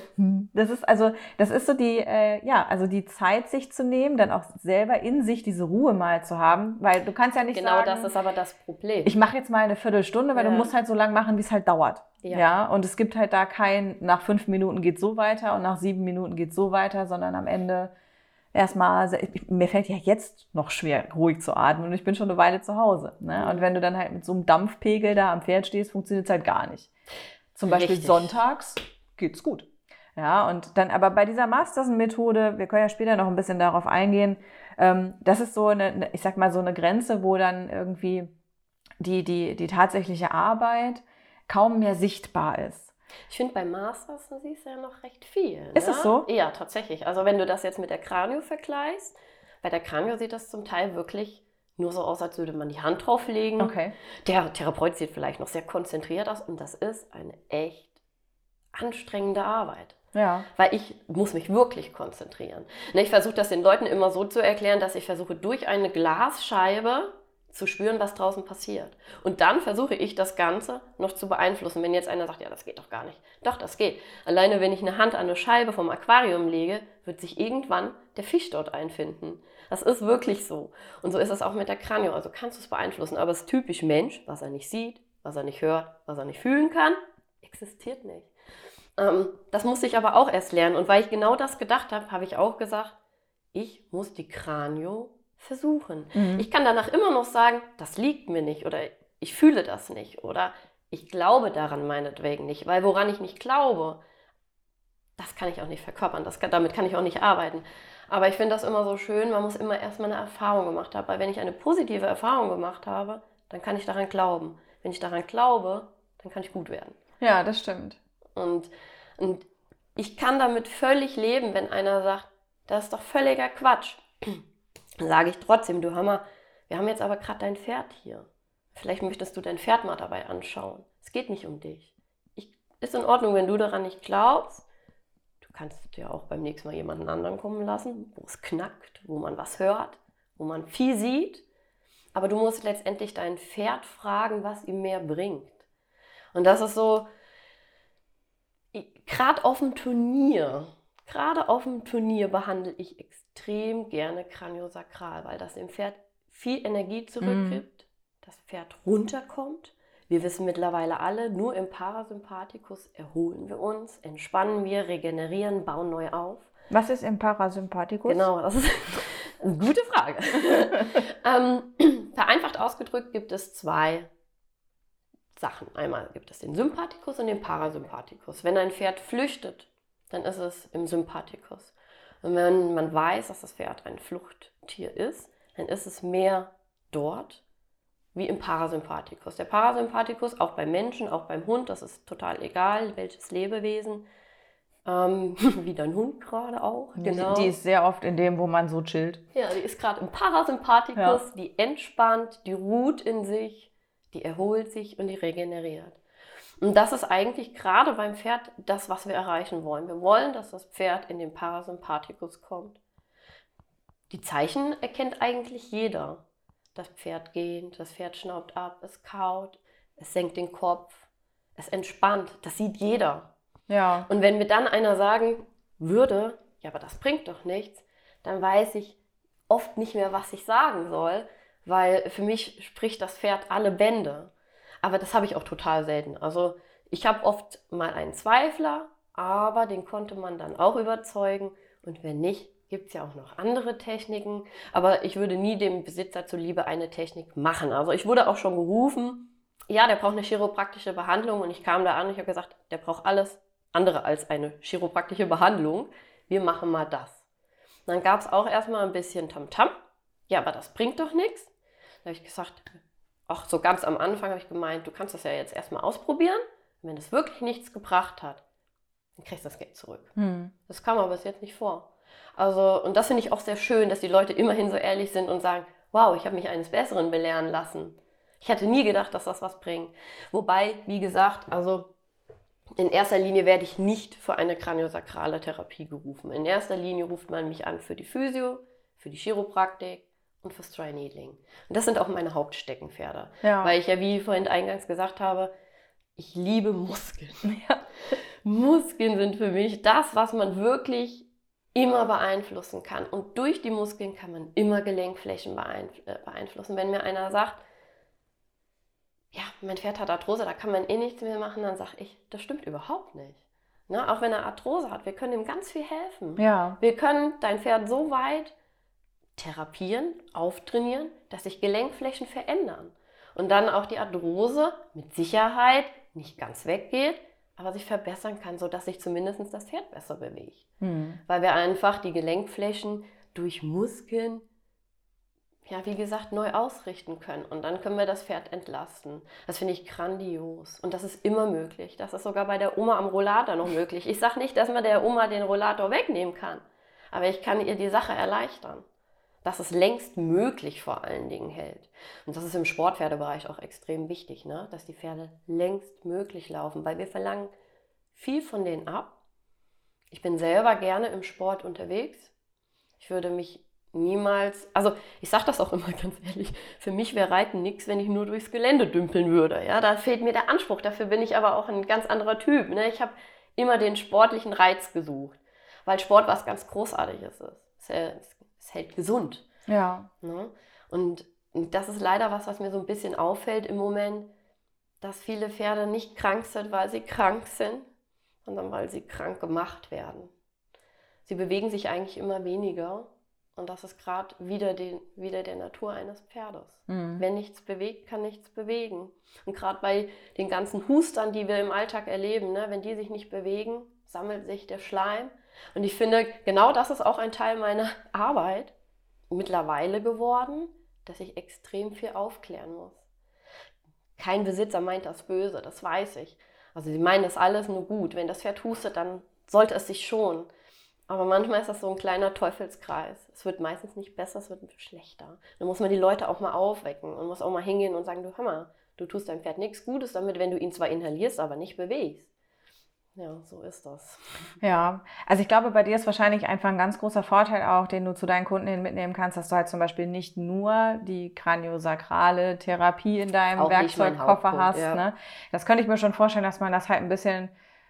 Das ist also, das ist so die, äh, ja, also die Zeit, sich zu nehmen, dann auch selber in sich diese Ruhe mal zu haben, weil du kannst ja nicht Genau sagen, das ist aber das Problem. ich mache jetzt mal eine Viertelstunde, weil Ja. du musst halt so lange machen, wie es halt dauert. Ja. Ja. und es gibt halt da kein, nach fünf Minuten geht so weiter und nach sieben Minuten geht so weiter, sondern am Ende erstmal, mir fällt ja jetzt noch schwer, ruhig zu atmen und ich bin schon eine Weile zu Hause. Ne? Und wenn du dann halt mit so einem Dampfpegel da am Pferd stehst, funktioniert es halt gar nicht. Zum Beispiel Richtig. sonntags geht's gut. Ja, und dann aber bei dieser Masterson-Methode, wir können ja später noch ein bisschen darauf eingehen, ähm, das ist so eine, eine, ich sag mal, so eine Grenze, wo dann irgendwie die, die, die tatsächliche Arbeit kaum mehr sichtbar ist. Ich finde, bei Masters siehst du ja noch recht viel. Ist ne? es so? Ja, tatsächlich. Also wenn du das jetzt mit der Kranio vergleichst, bei der Kranio sieht das zum Teil wirklich nur so aus, als würde man die Hand drauflegen. Okay. Der Therapeut sieht vielleicht noch sehr konzentriert aus und das ist eine echt anstrengende Arbeit. Ja. Weil ich muss mich wirklich konzentrieren. Ne, Ich versuche das den Leuten immer so zu erklären, dass ich versuche, durch eine Glasscheibe zu spüren, was draußen passiert. Und dann versuche ich das Ganze noch zu beeinflussen. Wenn jetzt einer sagt, ja, das geht doch gar nicht. Doch, das geht. Alleine wenn ich eine Hand an eine Scheibe vom Aquarium lege, wird sich irgendwann der Fisch dort einfinden. Das ist wirklich so. Und so ist es auch mit der Kranio. Also kannst du es beeinflussen. Aber es ist typisch Mensch, was er nicht sieht, was er nicht hört, was er nicht fühlen kann, existiert nicht. Ähm, das musste ich aber auch erst lernen. Und weil ich genau das gedacht habe, habe ich auch gesagt, ich muss die Kranio versuchen. Mhm. Ich kann danach immer noch sagen, das liegt mir nicht oder ich fühle das nicht oder ich glaube daran meinetwegen nicht, weil woran ich nicht glaube, das kann ich auch nicht verkörpern, das kann, damit kann ich auch nicht arbeiten. Aber ich finde das immer so schön, man muss immer erstmal eine Erfahrung gemacht haben. Weil wenn ich eine positive Erfahrung gemacht habe, dann kann ich daran glauben. Wenn ich daran glaube, dann kann ich gut werden. Ja, das stimmt. Und, und ich kann damit völlig leben, wenn einer sagt, das ist doch völliger Quatsch. Sage ich trotzdem, du Hammer, wir haben jetzt aber gerade dein Pferd hier. Vielleicht möchtest du dein Pferd mal dabei anschauen. Es geht nicht um dich. Ich, ist in Ordnung, wenn du daran nicht glaubst kannst du ja auch beim nächsten Mal jemanden anderen kommen lassen, wo es knackt, wo man was hört, wo man viel sieht. Aber du musst letztendlich dein Pferd fragen, was ihm mehr bringt. Und das ist so, gerade auf dem Turnier, gerade auf dem Turnier behandle ich extrem gerne Kraniosakral, weil das dem Pferd viel Energie zurückgibt, mm. das Pferd runterkommt wir wissen mittlerweile alle, nur im Parasympathikus erholen wir uns, entspannen wir, regenerieren, bauen neu auf. Was ist im Parasympathikus? Genau, das ist eine gute Frage. ähm, vereinfacht ausgedrückt gibt es zwei Sachen. Einmal gibt es den Sympathikus und den Parasympathikus. Wenn ein Pferd flüchtet, dann ist es im Sympathikus. Und wenn man weiß, dass das Pferd ein Fluchttier ist, dann ist es mehr dort wie im Parasympathikus. Der Parasympathikus, auch beim Menschen, auch beim Hund, das ist total egal, welches Lebewesen, ähm, wie dein Hund gerade auch. Genau. Die, die, ist sehr oft in dem, wo man so chillt. Ja, die ist gerade im Parasympathikus, ja. die entspannt, die ruht in sich, die erholt sich und die regeneriert. Und das ist eigentlich gerade beim Pferd das, was wir erreichen wollen. Wir wollen, dass das Pferd in den Parasympathikus kommt. Die Zeichen erkennt eigentlich jeder das Pferd geht, das Pferd schnaubt ab, es kaut, es senkt den Kopf, es entspannt. Das sieht jeder. Ja. Und wenn mir dann einer sagen würde, ja, aber das bringt doch nichts, dann weiß ich oft nicht mehr, was ich sagen soll, weil für mich spricht das Pferd alle Bände. Aber das habe ich auch total selten. Also ich habe oft mal einen Zweifler, aber den konnte man dann auch überzeugen. Und wenn nicht, gibt es ja auch noch andere Techniken, aber ich würde nie dem Besitzer zuliebe eine Technik machen. Also ich wurde auch schon gerufen, ja, der braucht eine chiropraktische Behandlung und ich kam da an und ich habe gesagt, der braucht alles andere als eine chiropraktische Behandlung. Wir machen mal das. dann gab es auch erstmal ein bisschen Tamtam. -Tam. Ja, aber das bringt doch nichts. Da habe ich gesagt, auch so ganz am Anfang habe ich gemeint, du kannst das ja jetzt erstmal ausprobieren. Und wenn es wirklich nichts gebracht hat, dann kriegst du das Geld zurück. Hm. Das kam aber bis jetzt nicht vor. Also, und das finde ich auch sehr schön, dass die Leute immerhin so ehrlich sind und sagen, wow, ich habe mich eines Besseren belehren lassen. Ich hätte nie gedacht, dass das was bringt. Wobei, wie gesagt, also in erster Linie werde ich nicht für eine kraniosakrale Therapie gerufen. In erster Linie ruft man mich an für die Physio, für die Chiropraktik und fürs Dry Needling. Und das sind auch meine Hauptsteckenpferde. Ja. Weil ich ja, wie vorhin eingangs gesagt habe, ich liebe Muskeln. Ja. Muskeln sind für mich das, was man wirklich immer beeinflussen kann. Und durch die Muskeln kann man immer Gelenkflächen äh, beeinflussen. Wenn mir einer sagt, ja, mein Pferd hat Arthrose, da kann man eh nichts mehr machen, dann sage ich, das stimmt überhaupt nicht. Ne? Auch wenn er Arthrose hat, wir können ihm ganz viel helfen. Ja. Wir können dein Pferd so weit therapieren, auftrainieren, dass sich Gelenkflächen verändern. Und dann auch die Arthrose mit Sicherheit nicht ganz weggeht, aber sich verbessern kann, sodass sich zumindest das Pferd besser bewegt. Mhm. Weil wir einfach die Gelenkflächen durch Muskeln, ja, wie gesagt, neu ausrichten können. Und dann können wir das Pferd entlasten. Das finde ich grandios. Und das ist immer möglich. Das ist sogar bei der Oma am Rollator noch möglich. Ich sage nicht, dass man der Oma den Rollator wegnehmen kann, aber ich kann ihr die Sache erleichtern. Dass es längst möglich vor allen Dingen hält. Und das ist im Sportpferdebereich auch extrem wichtig, ne? dass die Pferde längst möglich laufen, weil wir verlangen viel von denen ab. Ich bin selber gerne im Sport unterwegs. Ich würde mich niemals, also ich sage das auch immer ganz ehrlich, für mich wäre Reiten nichts, wenn ich nur durchs Gelände dümpeln würde. Ja, da fehlt mir der Anspruch. Dafür bin ich aber auch ein ganz anderer Typ. Ne? Ich habe immer den sportlichen Reiz gesucht, weil Sport was ganz Großartiges ist. Es hält gesund. Ja. Ne? Und das ist leider was, was mir so ein bisschen auffällt im Moment, dass viele Pferde nicht krank sind, weil sie krank sind, sondern weil sie krank gemacht werden. Sie bewegen sich eigentlich immer weniger und das ist gerade wieder, wieder der Natur eines Pferdes. Mhm. Wenn nichts bewegt, kann nichts bewegen. Und gerade bei den ganzen Hustern, die wir im Alltag erleben, ne, wenn die sich nicht bewegen, sammelt sich der Schleim. Und ich finde, genau das ist auch ein Teil meiner Arbeit mittlerweile geworden, dass ich extrem viel aufklären muss. Kein Besitzer meint das böse, das weiß ich. Also sie meinen das alles nur gut. Wenn das Pferd hustet, dann sollte es sich schon. Aber manchmal ist das so ein kleiner Teufelskreis. Es wird meistens nicht besser, es wird schlechter. Dann muss man die Leute auch mal aufwecken und muss auch mal hingehen und sagen, du mal, du tust deinem Pferd nichts Gutes damit, wenn du ihn zwar inhalierst, aber nicht bewegst. Ja, so ist das. Ja, also ich glaube, bei dir ist wahrscheinlich einfach ein ganz großer Vorteil auch, den du zu deinen Kunden hin mitnehmen kannst, dass du halt zum Beispiel nicht nur die kraniosakrale Therapie in deinem auch Werkzeugkoffer hast. Ja. Ne? Das könnte ich mir schon vorstellen, dass man das halt ein bisschen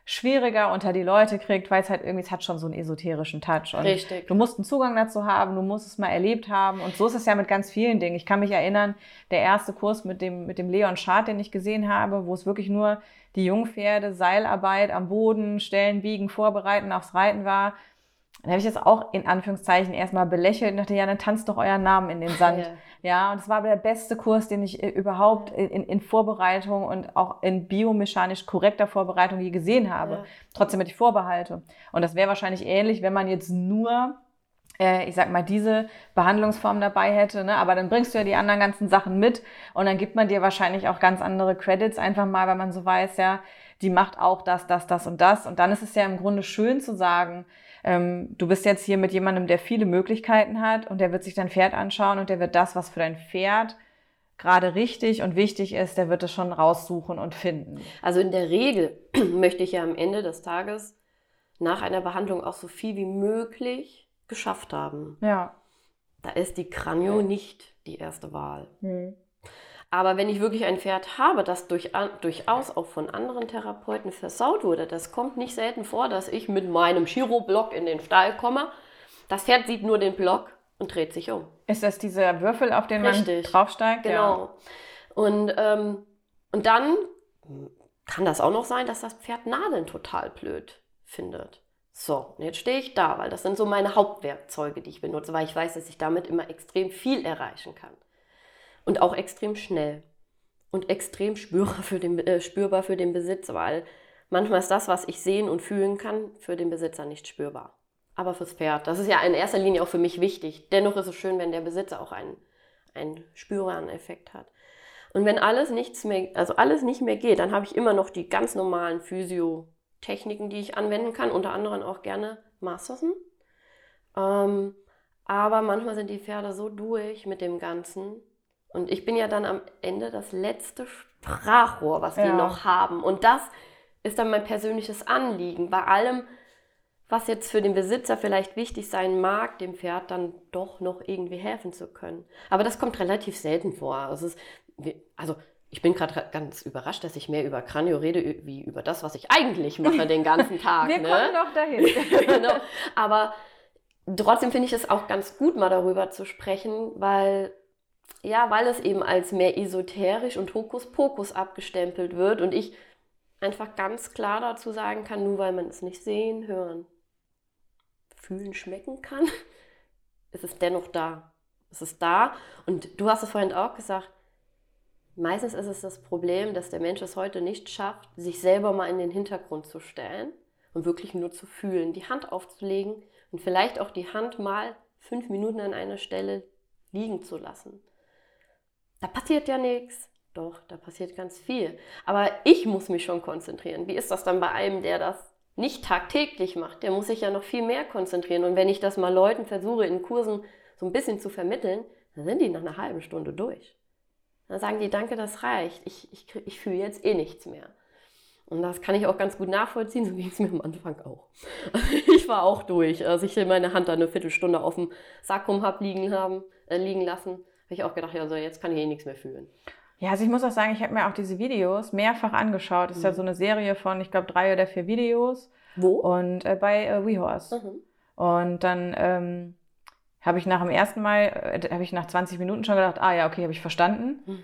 schwieriger unter die Leute kriegt, weil es halt irgendwie, es hat schon so einen esoterischen Touch. Und Richtig. Du musst einen Zugang dazu haben, du musst es mal erlebt haben. Und so ist es ja mit ganz vielen Dingen. Ich kann mich erinnern, der erste Kurs mit dem, mit dem Leon Schad, den ich gesehen habe, wo es wirklich nur die Jungpferde, Seilarbeit am Boden, Stellen biegen, vorbereiten aufs Reiten war. Dann habe ich das auch in Anführungszeichen erstmal belächelt und dachte, ja, dann tanzt doch euren Namen in den Sand. Ja. Ja, und es war der beste Kurs, den ich äh, überhaupt in, in Vorbereitung und auch in biomechanisch korrekter Vorbereitung je gesehen habe. Ja. Trotzdem hatte ich Vorbehalte. Und das wäre wahrscheinlich ähnlich, wenn man jetzt nur äh, ich sag mal, diese Behandlungsform dabei hätte, ne? aber dann bringst du ja die anderen ganzen Sachen mit und dann gibt man dir wahrscheinlich auch ganz andere Credits einfach mal, weil man so weiß, ja, die macht auch das, das, das und das und dann ist es ja im Grunde schön zu sagen, ähm, du bist jetzt hier mit jemandem, der viele Möglichkeiten hat und der wird sich dein Pferd anschauen und der wird das, was für dein Pferd gerade richtig und wichtig ist, der wird es schon raussuchen und finden. Also in der Regel möchte ich ja am Ende des Tages nach einer Behandlung auch so viel wie möglich geschafft haben. Ja. Da ist die Kranio nicht die erste Wahl. Hm. Aber wenn ich wirklich ein Pferd habe, das durch, durchaus auch von anderen Therapeuten versaut wurde, das kommt nicht selten vor, dass ich mit meinem Chiro-Block in den Stall komme. Das Pferd sieht nur den Block und dreht sich um. Ist das dieser Würfel, auf den Richtig. man draufsteigt? Genau. Ja. Und, ähm, und dann kann das auch noch sein, dass das Pferd Nadeln total blöd findet. So, und jetzt stehe ich da, weil das sind so meine Hauptwerkzeuge, die ich benutze, weil ich weiß, dass ich damit immer extrem viel erreichen kann. Und auch extrem schnell. Und extrem spürbar für den, äh, spürbar für den Besitzer, weil manchmal ist das, was ich sehen und fühlen kann, für den Besitzer nicht spürbar. Aber fürs Pferd, das ist ja in erster Linie auch für mich wichtig. Dennoch ist es schön, wenn der Besitzer auch einen, einen spürbaren Effekt hat. Und wenn alles nichts mehr, also alles nicht mehr geht, dann habe ich immer noch die ganz normalen Physio-Techniken, die ich anwenden kann, unter anderem auch gerne Mastersen. Ähm, aber manchmal sind die Pferde so durch mit dem Ganzen, und ich bin ja dann am Ende das letzte Sprachrohr, was ja. die noch haben. Und das ist dann mein persönliches Anliegen. Bei allem, was jetzt für den Besitzer vielleicht wichtig sein mag, dem Pferd dann doch noch irgendwie helfen zu können. Aber das kommt relativ selten vor. Also, ist, also ich bin gerade ganz überrascht, dass ich mehr über Kranio rede, wie über das, was ich eigentlich mache den ganzen Tag. Wir ne? kommen noch dahin. genau. Aber trotzdem finde ich es auch ganz gut, mal darüber zu sprechen, weil ja, weil es eben als mehr esoterisch und Hokuspokus abgestempelt wird und ich einfach ganz klar dazu sagen kann, nur weil man es nicht sehen, hören, fühlen, schmecken kann, ist es dennoch da. Es ist da und du hast es vorhin auch gesagt, meistens ist es das Problem, dass der Mensch es heute nicht schafft, sich selber mal in den Hintergrund zu stellen und wirklich nur zu fühlen, die Hand aufzulegen und vielleicht auch die Hand mal fünf Minuten an einer Stelle liegen zu lassen da passiert ja nichts. Doch, da passiert ganz viel. Aber ich muss mich schon konzentrieren. Wie ist das dann bei einem, der das nicht tagtäglich macht? Der muss sich ja noch viel mehr konzentrieren. Und wenn ich das mal Leuten versuche, in Kursen so ein bisschen zu vermitteln, dann sind die nach einer halben Stunde durch. Dann sagen die, danke, das reicht. Ich, ich, ich fühle jetzt eh nichts mehr. Und das kann ich auch ganz gut nachvollziehen. So ging es mir am Anfang auch. Ich war auch durch, als ich meine Hand da eine Viertelstunde auf dem Sakrum habe liegen, äh, liegen lassen habe ich auch gedacht, ja, so jetzt kann ich eh nichts mehr fühlen. Ja, also ich muss auch sagen, ich habe mir auch diese Videos mehrfach angeschaut. Das ist mhm. ja so eine Serie von, ich glaube, drei oder vier Videos. Wo? Und äh, bei äh, WeHorse. Mhm. Und dann ähm, habe ich nach dem ersten Mal, äh, habe ich nach 20 Minuten schon gedacht, ah ja, okay, habe ich verstanden. Mhm.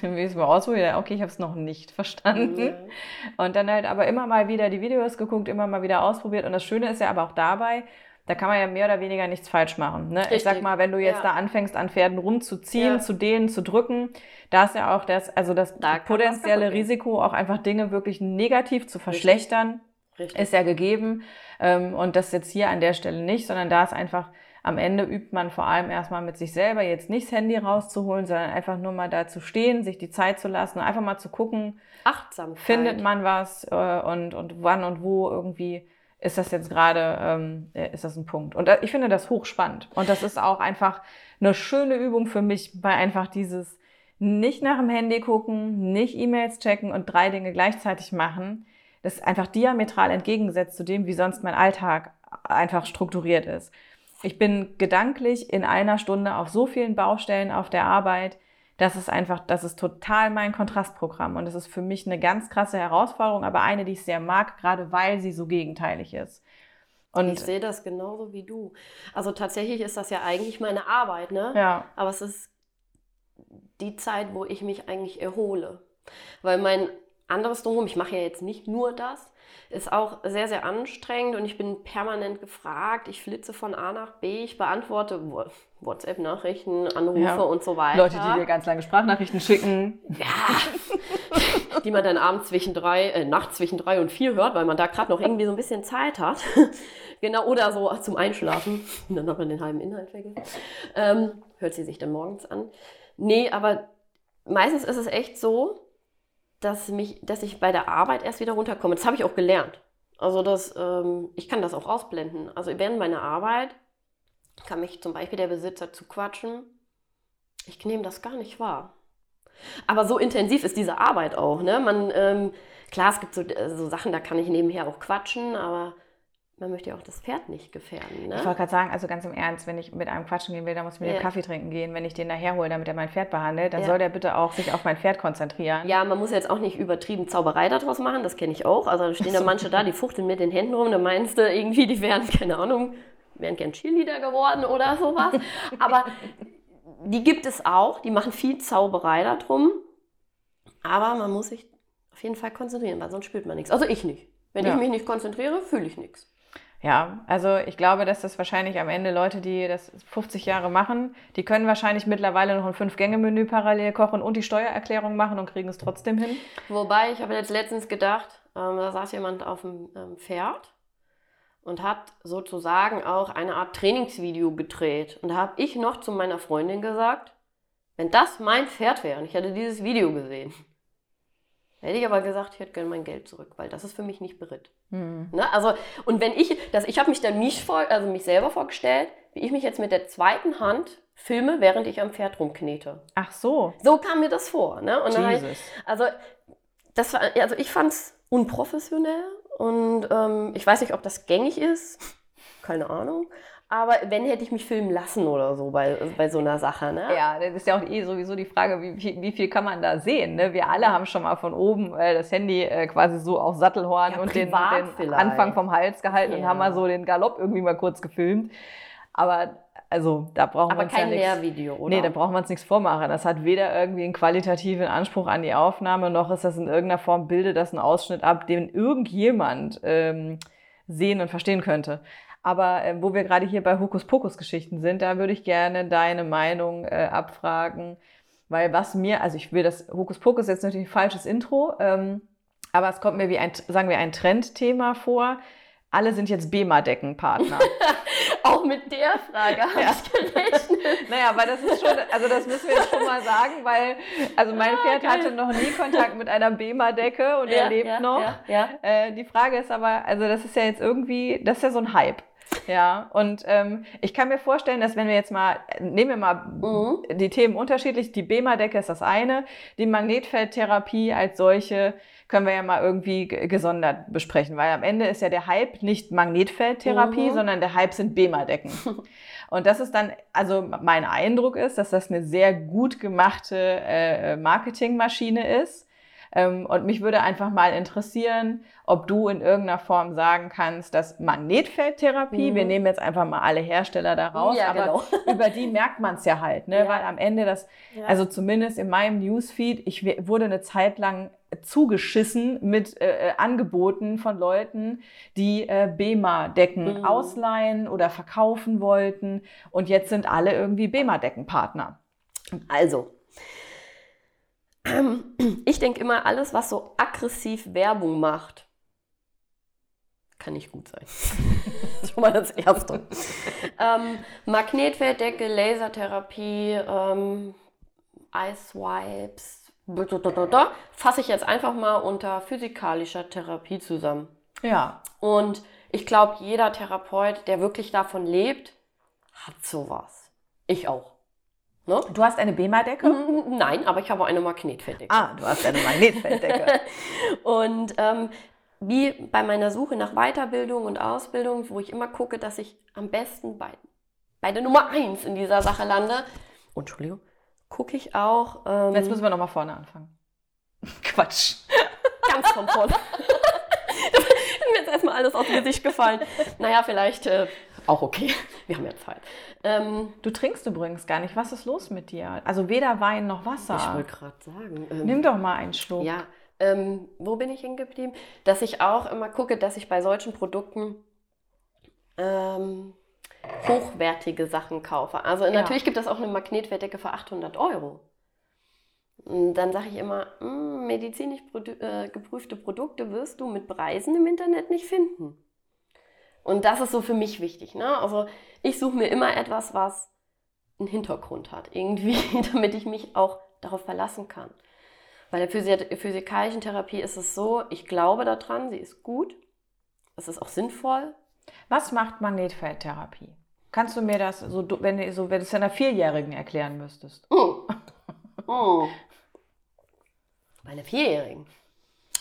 Wie es mal ausprobiert, okay, ich habe es noch nicht verstanden. Mhm. Und dann halt aber immer mal wieder die Videos geguckt, immer mal wieder ausprobiert. Und das Schöne ist ja aber auch dabei, da kann man ja mehr oder weniger nichts falsch machen. Ne? Ich sag mal, wenn du jetzt ja. da anfängst, an Pferden rumzuziehen, ja. zu dehnen, zu drücken, da ist ja auch das, also das da potenzielle Risiko, auch einfach Dinge wirklich negativ zu verschlechtern. Richtig. Ist ja gegeben. Ähm, und das jetzt hier an der Stelle nicht, sondern da ist einfach am Ende übt man vor allem erstmal mit sich selber, jetzt nicht das Handy rauszuholen, sondern einfach nur mal da zu stehen, sich die Zeit zu lassen, einfach mal zu gucken, Achtsam. findet man was äh, und, und wann und wo irgendwie ist das jetzt gerade, ähm, äh, ist das ein Punkt. Und ich finde das hochspannend. Und das ist auch einfach eine schöne Übung für mich, weil einfach dieses nicht nach dem Handy gucken, nicht E-Mails checken und drei Dinge gleichzeitig machen, das ist einfach diametral entgegengesetzt zu dem, wie sonst mein Alltag einfach strukturiert ist. Ich bin gedanklich in einer Stunde auf so vielen Baustellen auf der Arbeit, das ist einfach, das ist total mein Kontrastprogramm und das ist für mich eine ganz krasse Herausforderung, aber eine, die ich sehr mag, gerade weil sie so gegenteilig ist. Und ich sehe das genauso wie du. Also tatsächlich ist das ja eigentlich meine Arbeit, ne? Ja. Aber es ist die Zeit, wo ich mich eigentlich erhole. Weil mein anderes Drumherum, ich mache ja jetzt nicht nur das, ist auch sehr, sehr anstrengend und ich bin permanent gefragt. Ich flitze von A nach B, ich beantworte WhatsApp-Nachrichten, Anrufe ja. und so weiter. Leute, die dir ganz lange Sprachnachrichten schicken. Ja, die man dann abends zwischen drei, äh, nachts zwischen drei und vier hört, weil man da gerade noch irgendwie so ein bisschen Zeit hat. genau, oder so zum Einschlafen. Und dann hat man den halben Inhalt vergessen. Ähm, hört sie sich dann morgens an. Nee, aber meistens ist es echt so, dass, mich, dass ich bei der Arbeit erst wieder runterkomme. Das habe ich auch gelernt. Also das, ähm, ich kann das auch ausblenden. Also während meiner Arbeit kann mich zum Beispiel der Besitzer zuquatschen. Ich nehme das gar nicht wahr. Aber so intensiv ist diese Arbeit auch. Ne? Man, ähm, klar, es gibt so, äh, so Sachen, da kann ich nebenher auch quatschen, aber man möchte ja auch das Pferd nicht gefährden. Ne? Ich wollte gerade sagen, also ganz im Ernst, wenn ich mit einem quatschen gehen will, dann muss ich mit ja. dem Kaffee trinken gehen. Wenn ich den nachher hole, damit er mein Pferd behandelt, dann ja. soll der bitte auch sich auf mein Pferd konzentrieren. Ja, man muss jetzt auch nicht übertrieben Zauberei daraus machen, das kenne ich auch. Also da stehen da manche da, die fuchteln mit den Händen rum, da meinst du irgendwie, die wären, keine Ahnung, wären gern Cheerleader geworden oder sowas. Aber die gibt es auch, die machen viel Zauberei darum. Aber man muss sich auf jeden Fall konzentrieren, weil sonst spürt man nichts. Also ich nicht. Wenn ja. ich mich nicht konzentriere, fühle ich nichts. Ja, also ich glaube, dass das wahrscheinlich am Ende Leute, die das 50 Jahre machen, die können wahrscheinlich mittlerweile noch ein Fünf-Gänge-Menü parallel kochen und die Steuererklärung machen und kriegen es trotzdem hin. Wobei, ich habe jetzt letztens gedacht, ähm, da saß jemand auf dem ähm, Pferd und hat sozusagen auch eine Art Trainingsvideo gedreht. Und da habe ich noch zu meiner Freundin gesagt, wenn das mein Pferd wäre und ich hätte dieses Video gesehen, Hätte ich aber gesagt, ich hätte gerne mein Geld zurück, weil das ist für mich nicht beritt. Mhm. Ne? Also, und wenn ich, das, ich habe mich dann mich, vor, also mich selber vorgestellt, wie ich mich jetzt mit der zweiten Hand filme, während ich am Pferd rumknete. Ach so. So kam mir das vor. Ne? Und Jesus. Ich, also, das war, also ich fand es unprofessionell und ähm, ich weiß nicht, ob das gängig ist. Keine Ahnung. Aber wenn hätte ich mich filmen lassen oder so bei, bei so einer Sache, ne? Ja, das ist ja auch eh sowieso die Frage, wie, wie, wie viel kann man da sehen? Ne? Wir alle haben schon mal von oben äh, das Handy äh, quasi so auf Sattelhorn ja, und den, den Anfang vom Hals gehalten ja. und haben mal so den Galopp irgendwie mal kurz gefilmt. Aber also da brauchen wir uns kein ja Lehrvideo, oder? Nee, da brauchen wir uns nichts vormachen. Das hat weder irgendwie einen qualitativen Anspruch an die Aufnahme, noch ist das in irgendeiner Form, bildet das einen Ausschnitt ab, den irgendjemand ähm, sehen und verstehen könnte. Aber äh, wo wir gerade hier bei Hokuspokus-Geschichten sind, da würde ich gerne deine Meinung äh, abfragen. Weil was mir, also ich will das Hokuspokus jetzt natürlich ein falsches Intro, ähm, aber es kommt mir wie ein, sagen wir, ein Trendthema vor. Alle sind jetzt BEMA-Deckenpartner. Auch mit der Frage habe ja. ich gerechnet. naja, aber das ist schon, also das müssen wir jetzt schon mal sagen, weil, also mein ah, Pferd hatte noch nie Kontakt mit einer BEMA-Decke und ja, er lebt ja, noch. Äh, die Frage ist aber, also das ist ja jetzt irgendwie, das ist ja so ein Hype. Ja, und ähm, ich kann mir vorstellen, dass wenn wir jetzt mal, nehmen wir mal mhm. die Themen unterschiedlich, die BEMA-Decke ist das eine, die Magnetfeldtherapie als solche können wir ja mal irgendwie gesondert besprechen, weil am Ende ist ja der Hype nicht Magnetfeldtherapie, mhm. sondern der Hype sind BEMA-Decken. Und das ist dann, also mein Eindruck ist, dass das eine sehr gut gemachte äh, Marketingmaschine ist ähm, und mich würde einfach mal interessieren, ob du in irgendeiner Form sagen kannst, dass Magnetfeldtherapie, mhm. wir nehmen jetzt einfach mal alle Hersteller da raus, ja, aber genau. über die merkt man es ja halt, ne? Ja. weil am Ende das, ja. also zumindest in meinem Newsfeed, ich wurde eine Zeit lang zugeschissen mit äh, äh, Angeboten von Leuten, die äh, BEMA-Decken mhm. ausleihen oder verkaufen wollten und jetzt sind alle irgendwie BEMA-Deckenpartner. Also, ich denke immer, alles, was so aggressiv Werbung macht, kann nicht gut sein. schon mal das Erste. ähm, Magnetfelddecke, Lasertherapie, ähm, Wipes, fasse ich jetzt einfach mal unter physikalischer Therapie zusammen. Ja. Und ich glaube, jeder Therapeut, der wirklich davon lebt, hat sowas. Ich auch. Ne? Du hast eine BEMA-Decke? Nein, aber ich habe eine Magnetfelddecke. Ah, du hast eine Magnetfelddecke. und ähm, wie bei meiner Suche nach Weiterbildung und Ausbildung, wo ich immer gucke, dass ich am besten bei, bei der Nummer 1 in dieser Sache lande. Entschuldigung, gucke ich auch. Ähm, Jetzt müssen wir nochmal vorne anfangen. Quatsch. Ganz von vorne. mir jetzt erstmal alles auf Gesicht gefallen. Naja, vielleicht äh, auch okay. Wir haben ja Zeit. Ähm, du trinkst übrigens gar nicht. Was ist los mit dir? Also weder Wein noch Wasser. Ich wollte gerade sagen. Ähm, Nimm doch mal einen Schluck. Ja. Ähm, wo bin ich hingeblieben? Dass ich auch immer gucke, dass ich bei solchen Produkten ähm, hochwertige Sachen kaufe. Also ja. natürlich gibt es auch eine Magnetwertdecke für 800 Euro. Und dann sage ich immer, mh, hm, medizinisch produ äh, geprüfte Produkte wirst du mit Preisen im Internet nicht finden. Und das ist so für mich wichtig. Ne? Also ich suche mir immer etwas, was einen Hintergrund hat, irgendwie, damit ich mich auch darauf verlassen kann. Bei der physikalischen Therapie ist es so, ich glaube daran, sie ist gut, es ist auch sinnvoll. Was macht Magnetfeldtherapie? Kannst du mir das, so, wenn, du, so, wenn du es einer Vierjährigen erklären müsstest? Oh. Oh. Bei einer Vierjährigen.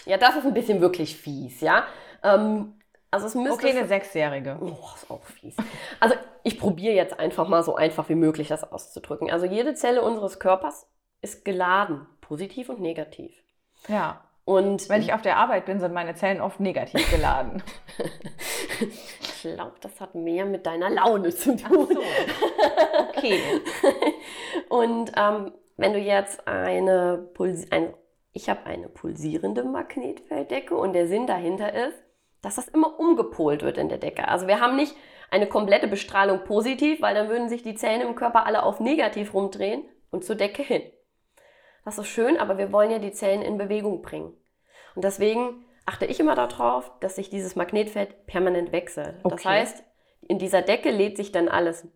Ja, das ist ein bisschen wirklich fies, ja. Ähm, also es müsste. Okay, eine Sechsjährige. Oh, ist auch fies. Also ich probiere jetzt einfach mal so einfach wie möglich das auszudrücken. Also jede Zelle unseres Körpers ist geladen, positiv und negativ. Ja. Und wenn ich auf der Arbeit bin, sind meine Zellen oft negativ geladen. ich glaube, das hat mehr mit deiner Laune zu tun. Ach so. Okay. und ähm, wenn du jetzt eine, Puls ein, ich habe eine pulsierende Magnetfelddecke und der Sinn dahinter ist, dass das immer umgepolt wird in der Decke. Also wir haben nicht eine komplette Bestrahlung positiv, weil dann würden sich die Zellen im Körper alle auf negativ rumdrehen und zur Decke hin. Das ist schön, aber wir wollen ja die Zellen in Bewegung bringen. Und deswegen achte ich immer darauf, dass sich dieses Magnetfeld permanent wechselt. Okay. Das heißt, in dieser Decke lädt sich dann alles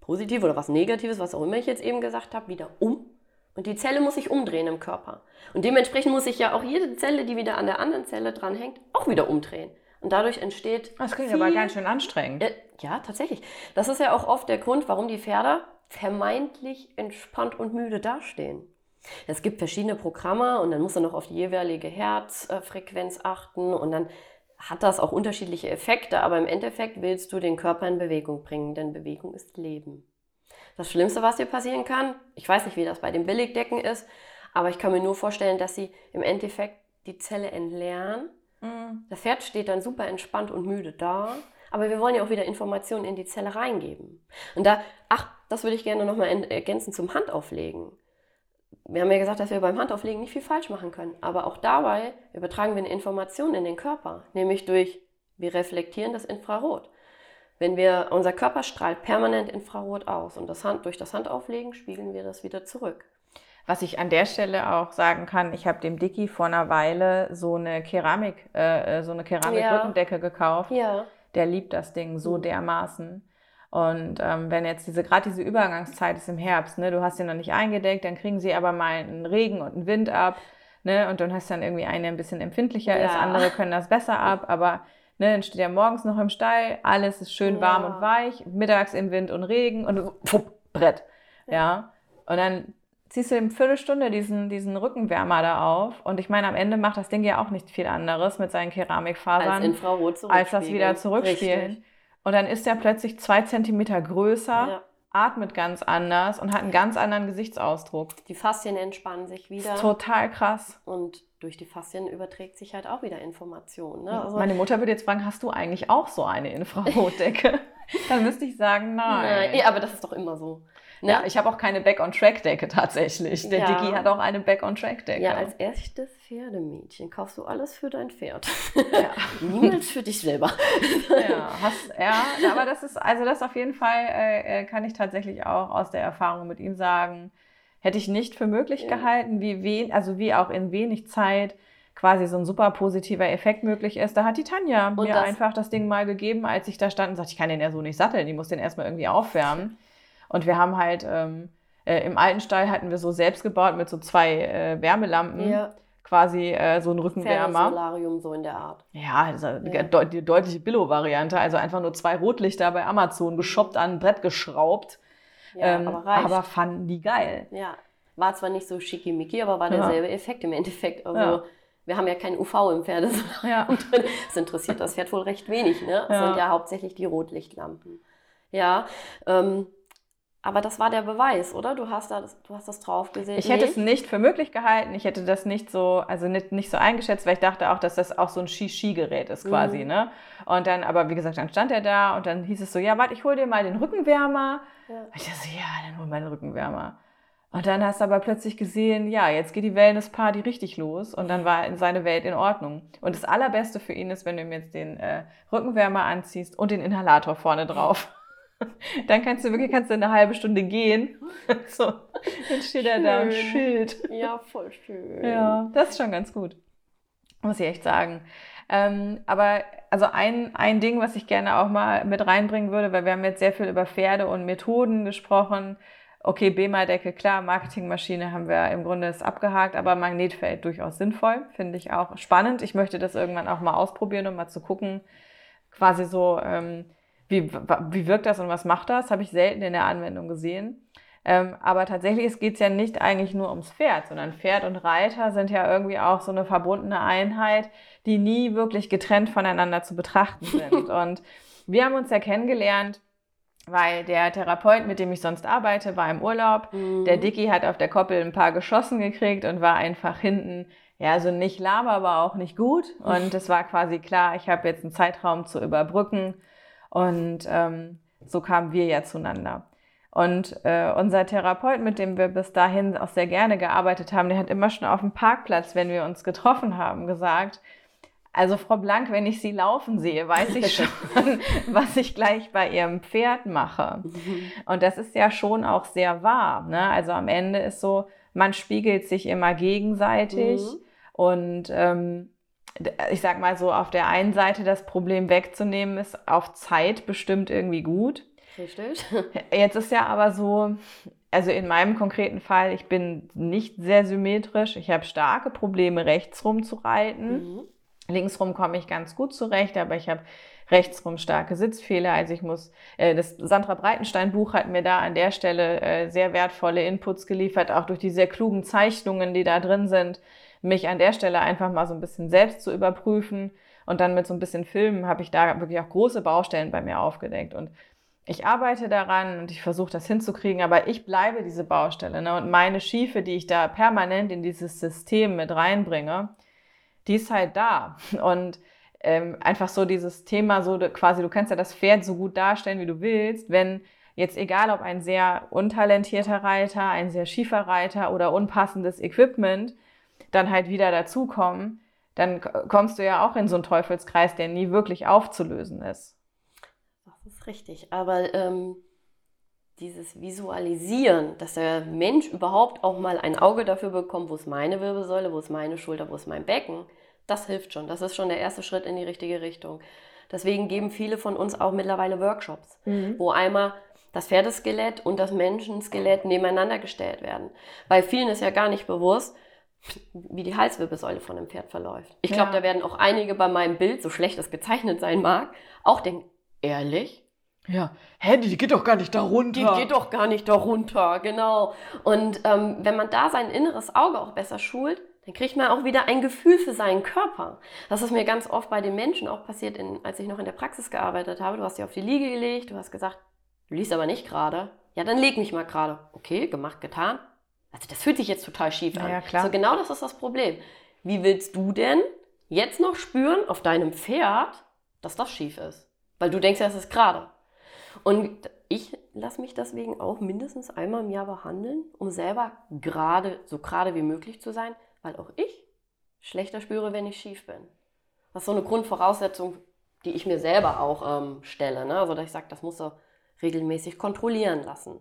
positiv oder was Negatives, was auch immer ich jetzt eben gesagt habe, wieder um. Und die Zelle muss sich umdrehen im Körper. Und dementsprechend muss sich ja auch jede Zelle, die wieder an der anderen Zelle dranhängt, auch wieder umdrehen. Und dadurch entsteht. Das klingt viel, aber ganz schön anstrengend. Äh, ja, tatsächlich. Das ist ja auch oft der Grund, warum die Pferde vermeintlich entspannt und müde dastehen. Es gibt verschiedene Programme und dann muss er noch auf die jeweilige Herzfrequenz achten und dann hat das auch unterschiedliche Effekte, aber im Endeffekt willst du den Körper in Bewegung bringen, denn Bewegung ist Leben. Das Schlimmste, was dir passieren kann, ich weiß nicht, wie das bei den Billigdecken ist, aber ich kann mir nur vorstellen, dass sie im Endeffekt die Zelle entleeren. Mhm. Das Pferd steht dann super entspannt und müde da, aber wir wollen ja auch wieder Informationen in die Zelle reingeben. Und da, ach, das würde ich gerne nochmal ergänzen zum Handauflegen wir haben ja gesagt, dass wir beim Handauflegen nicht viel falsch machen können. Aber auch dabei übertragen wir eine Information in den Körper, nämlich durch, wir reflektieren das Infrarot. Wenn wir, unser Körper strahlt permanent Infrarot aus und das Hand, durch das Handauflegen spiegeln wir das wieder zurück. Was ich an der Stelle auch sagen kann, ich habe dem Dicky vor einer Weile so eine Keramik, äh, äh so eine Keramikrückendecke ja. gekauft. Ja. Der liebt das Ding so dermaßen. Und ähm, wenn jetzt diese, gerade diese Übergangszeit ist im Herbst, ne, du hast sie noch nicht eingedeckt, dann kriegen sie aber mal einen Regen und einen Wind ab, ne, und dann hast du dann irgendwie eine ein bisschen empfindlicher ja. ist, andere können das besser ab, aber ne, dann steht er morgens noch im Stall, alles ist schön ja. warm und weich, mittags im Wind und Regen und pfupp, Brett, ja. ja. Und dann ziehst du im Viertelstunde diesen, diesen Rückenwärmer da auf. Und ich meine, am Ende macht das Ding ja auch nicht viel anderes mit seinen Keramikfasern, als, Infrarot als das wieder zurückspielen. Richtig. Und dann ist er plötzlich zwei Zentimeter größer, ja. atmet ganz anders und hat einen ganz anderen Gesichtsausdruck. Die Faszien entspannen sich wieder. total krass. Und durch die Faszien überträgt sich halt auch wieder Information. Ne? Also Meine Mutter würde jetzt fragen, hast du eigentlich auch so eine Infrarotdecke? dann müsste ich sagen, nein. nein. aber das ist doch immer so. Ne? Ja, ich habe auch keine Back-on-Track-Decke tatsächlich. Der ja. Digi hat auch eine Back-on-Track-Decke. Ja, als echtes Pferdemädchen kaufst du alles für dein Pferd. Ja. Niemals für dich selber. ja, hast, ja, aber das ist, also das auf jeden Fall äh, äh, kann ich tatsächlich auch aus der Erfahrung mit ihm sagen, hätte ich nicht für möglich ja. gehalten, wie wen, also wie auch in wenig Zeit quasi so ein super positiver Effekt möglich ist. Da hat die Tanja Und mir das- einfach das Ding mal gegeben, als ich da stand und sagte, ich kann den ja so nicht satteln, ich muss den erstmal irgendwie aufwärmen. Und wir haben halt ähm, äh, im alten Stall hatten wir so selbst gebaut mit so zwei äh, Wärmelampen, Ja, quasi äh, so ein Rückenwärmer. Pferdesolarium so in der Art. Ja, eine Ja. deut- die deutliche Billo-Variante. Also einfach nur zwei Rotlichter bei Amazon geschoppt an ein Brett geschraubt. Ja, ähm, aber reicht. aber fanden die geil. Ja, war zwar nicht so schickimicki, aber war Ja. derselbe Effekt im Endeffekt. Also Ja. wir haben ja kein UV im Pferdesolarium Ja. drin. Das interessiert das Pferd wohl recht wenig. Ne? Das Ja. sind ja hauptsächlich die Rotlichtlampen. Ja, ähm, aber das war der Beweis, oder? Du hast, da, du hast das drauf gesehen. Ich hätte es nicht für möglich gehalten. Ich hätte das nicht so, also nicht, nicht so eingeschätzt, weil ich dachte auch, dass das auch so ein Ski-Ski-Gerät ist quasi, Mhm. ne? Und dann, aber wie gesagt, dann stand er da und dann hieß es so, ja, warte, ich hol dir mal den Rückenwärmer. Ja. Und ich dachte so, ja, dann hol mal den Rückenwärmer. Und dann hast du aber plötzlich gesehen, ja, jetzt geht die Wellness-Party richtig los und dann war seine Welt in Ordnung. Und das Allerbeste für ihn ist, wenn du ihm jetzt den äh, Rückenwärmer anziehst und den Inhalator vorne drauf. Dann kannst du wirklich kannst du eine halbe Stunde gehen. So, dann steht er da Schön. schild. Ja, voll schön. Ja, das ist schon ganz gut. Muss ich echt sagen. Ähm, aber also ein, ein Ding, was ich gerne auch mal mit reinbringen würde, weil wir haben jetzt sehr viel über Pferde und Methoden gesprochen. Okay, BEMA-Decke, klar, Marketingmaschine haben wir im Grunde ist abgehakt, aber Magnetfeld durchaus sinnvoll, finde ich auch spannend. Ich möchte das irgendwann auch mal ausprobieren, um mal zu gucken, quasi so, ähm, wie, wie wirkt das und was macht das? Habe ich selten in der Anwendung gesehen. Ähm, aber tatsächlich es geht ja nicht eigentlich nur ums Pferd, sondern Pferd und Reiter sind ja irgendwie auch so eine verbundene Einheit, die nie wirklich getrennt voneinander zu betrachten sind. und wir haben uns ja kennengelernt, weil der Therapeut, mit dem ich sonst arbeite, war im Urlaub. Mhm. Der Dicky hat auf der Koppel ein paar geschossen gekriegt und war einfach hinten, ja, also nicht lahm, aber auch nicht gut. Und es war quasi klar, ich habe jetzt einen Zeitraum zu überbrücken. Und ähm, so kamen wir ja zueinander. Und äh, unser Therapeut, mit dem wir bis dahin auch sehr gerne gearbeitet haben, der hat immer schon auf dem Parkplatz, wenn wir uns getroffen haben, gesagt, also Frau Blank, wenn ich Sie laufen sehe, weiß ich schon, was ich gleich bei Ihrem Pferd mache. Mhm. Und das ist ja schon auch sehr wahr. Ne? Also am Ende ist so, man spiegelt sich immer gegenseitig. Mhm. Und ähm, ich sag mal so, auf der einen Seite das Problem wegzunehmen, ist auf Zeit bestimmt irgendwie gut. Richtig. Jetzt ist ja aber so, also in meinem konkreten Fall, ich bin nicht sehr symmetrisch. Ich habe starke Probleme, rechtsrum zu reiten. Mhm. Linksrum komme ich ganz gut zurecht, aber ich habe rechtsrum starke Sitzfehler. Also ich muss, äh, das Sandra Breitenstein Buch hat mir da an der Stelle äh, sehr wertvolle Inputs geliefert, auch durch die sehr klugen Zeichnungen, die da drin sind, mich an der Stelle einfach mal so ein bisschen selbst zu überprüfen. Und dann mit so ein bisschen Filmen habe ich da wirklich auch große Baustellen bei mir aufgedeckt. Und ich arbeite daran und ich versuche das hinzukriegen, aber ich bleibe diese Baustelle. Ne? Und meine Schiefe, die ich da permanent in dieses System mit reinbringe, die ist halt da. Und ähm, einfach so dieses Thema, so quasi, du kannst ja das Pferd so gut darstellen, wie du willst, wenn jetzt egal ob ein sehr untalentierter Reiter, ein sehr schiefer Reiter oder unpassendes Equipment dann halt wieder dazukommen, dann kommst du ja auch in so einen Teufelskreis, der nie wirklich aufzulösen ist. Das ist richtig. Aber ähm, dieses Visualisieren, dass der Mensch überhaupt auch mal ein Auge dafür bekommt, wo ist meine Wirbelsäule, wo ist meine Schulter, wo ist mein Becken, das hilft schon. Das ist schon der erste Schritt in die richtige Richtung. Deswegen geben viele von uns auch mittlerweile Workshops, wo einmal das Pferdeskelett und das Menschenskelett nebeneinander gestellt werden. Weil vielen ist ja gar nicht bewusst, wie die Halswirbelsäule von einem Pferd verläuft. Ich glaube, Ja. da werden auch einige bei meinem Bild, so schlecht es gezeichnet sein mag, auch denken, ehrlich? Ja, hä, die geht doch gar nicht da Die geht doch gar nicht da runter, genau. Und ähm, wenn man da sein inneres Auge auch besser schult, dann kriegt man auch wieder ein Gefühl für seinen Körper. Das ist mir ganz oft bei den Menschen auch passiert, in, als ich noch in der Praxis gearbeitet habe. Du hast dich auf die Liege gelegt, du hast gesagt, du liest aber nicht gerade. Ja, dann leg mich mal gerade. Okay, gemacht, getan. Also das fühlt sich jetzt total schief an. Ja, klar. So genau das ist das Problem. Wie willst du denn jetzt noch spüren auf deinem Pferd, dass das schief ist? Weil du denkst ja, es ist gerade. Und ich lasse mich deswegen auch mindestens einmal im Jahr behandeln, um selber gerade, so gerade wie möglich zu sein, weil auch ich schlechter spüre, wenn ich schief bin. Das ist so eine Grundvoraussetzung, die ich mir selber auch ähm, stelle. Ne? Also, dass ich sage, das muss er regelmäßig kontrollieren lassen.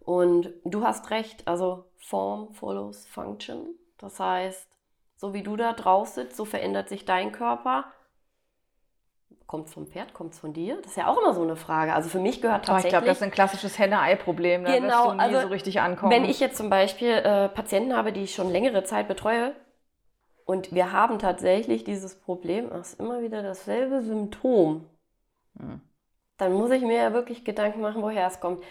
Und du hast recht, also Form follows Function. Das heißt, So wie du da drauf sitzt, so verändert sich dein Körper. Kommt es vom Pferd, kommt es von dir? Das ist ja auch immer so eine Frage. Also für mich gehört tatsächlich... Oh, ich glaube, das ist ein klassisches Henne-Ei-Problem. Da genau, wirst du nie also, so richtig ankommen. Wenn ich jetzt zum Beispiel äh, Patienten habe, die ich schon längere Zeit betreue und wir haben tatsächlich dieses Problem, es ist immer wieder dasselbe Symptom, hm. dann muss ich mir ja wirklich Gedanken machen, woher es kommt.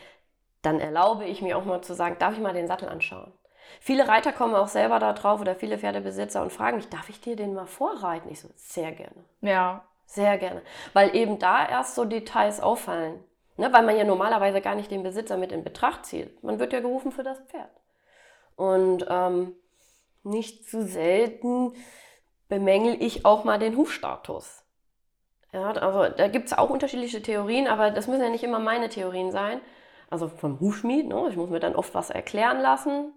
Dann erlaube ich mir auch mal zu sagen, darf ich mal den Sattel anschauen? Viele Reiter kommen auch selber da drauf oder viele Pferdebesitzer und fragen mich, darf ich dir den mal vorreiten? Ich so, sehr gerne. Ja, sehr gerne. Weil eben da erst so Details auffallen. Ne? Weil man ja normalerweise gar nicht den Besitzer mit in Betracht zieht. Man wird ja gerufen für das Pferd. Und ähm, nicht zu selten bemängel ich auch mal den Hufstatus. Ja, also da gibt es auch unterschiedliche Theorien, aber das müssen ja nicht immer meine Theorien sein. Also vom Hufschmied, ne? ich muss mir dann oft was erklären lassen.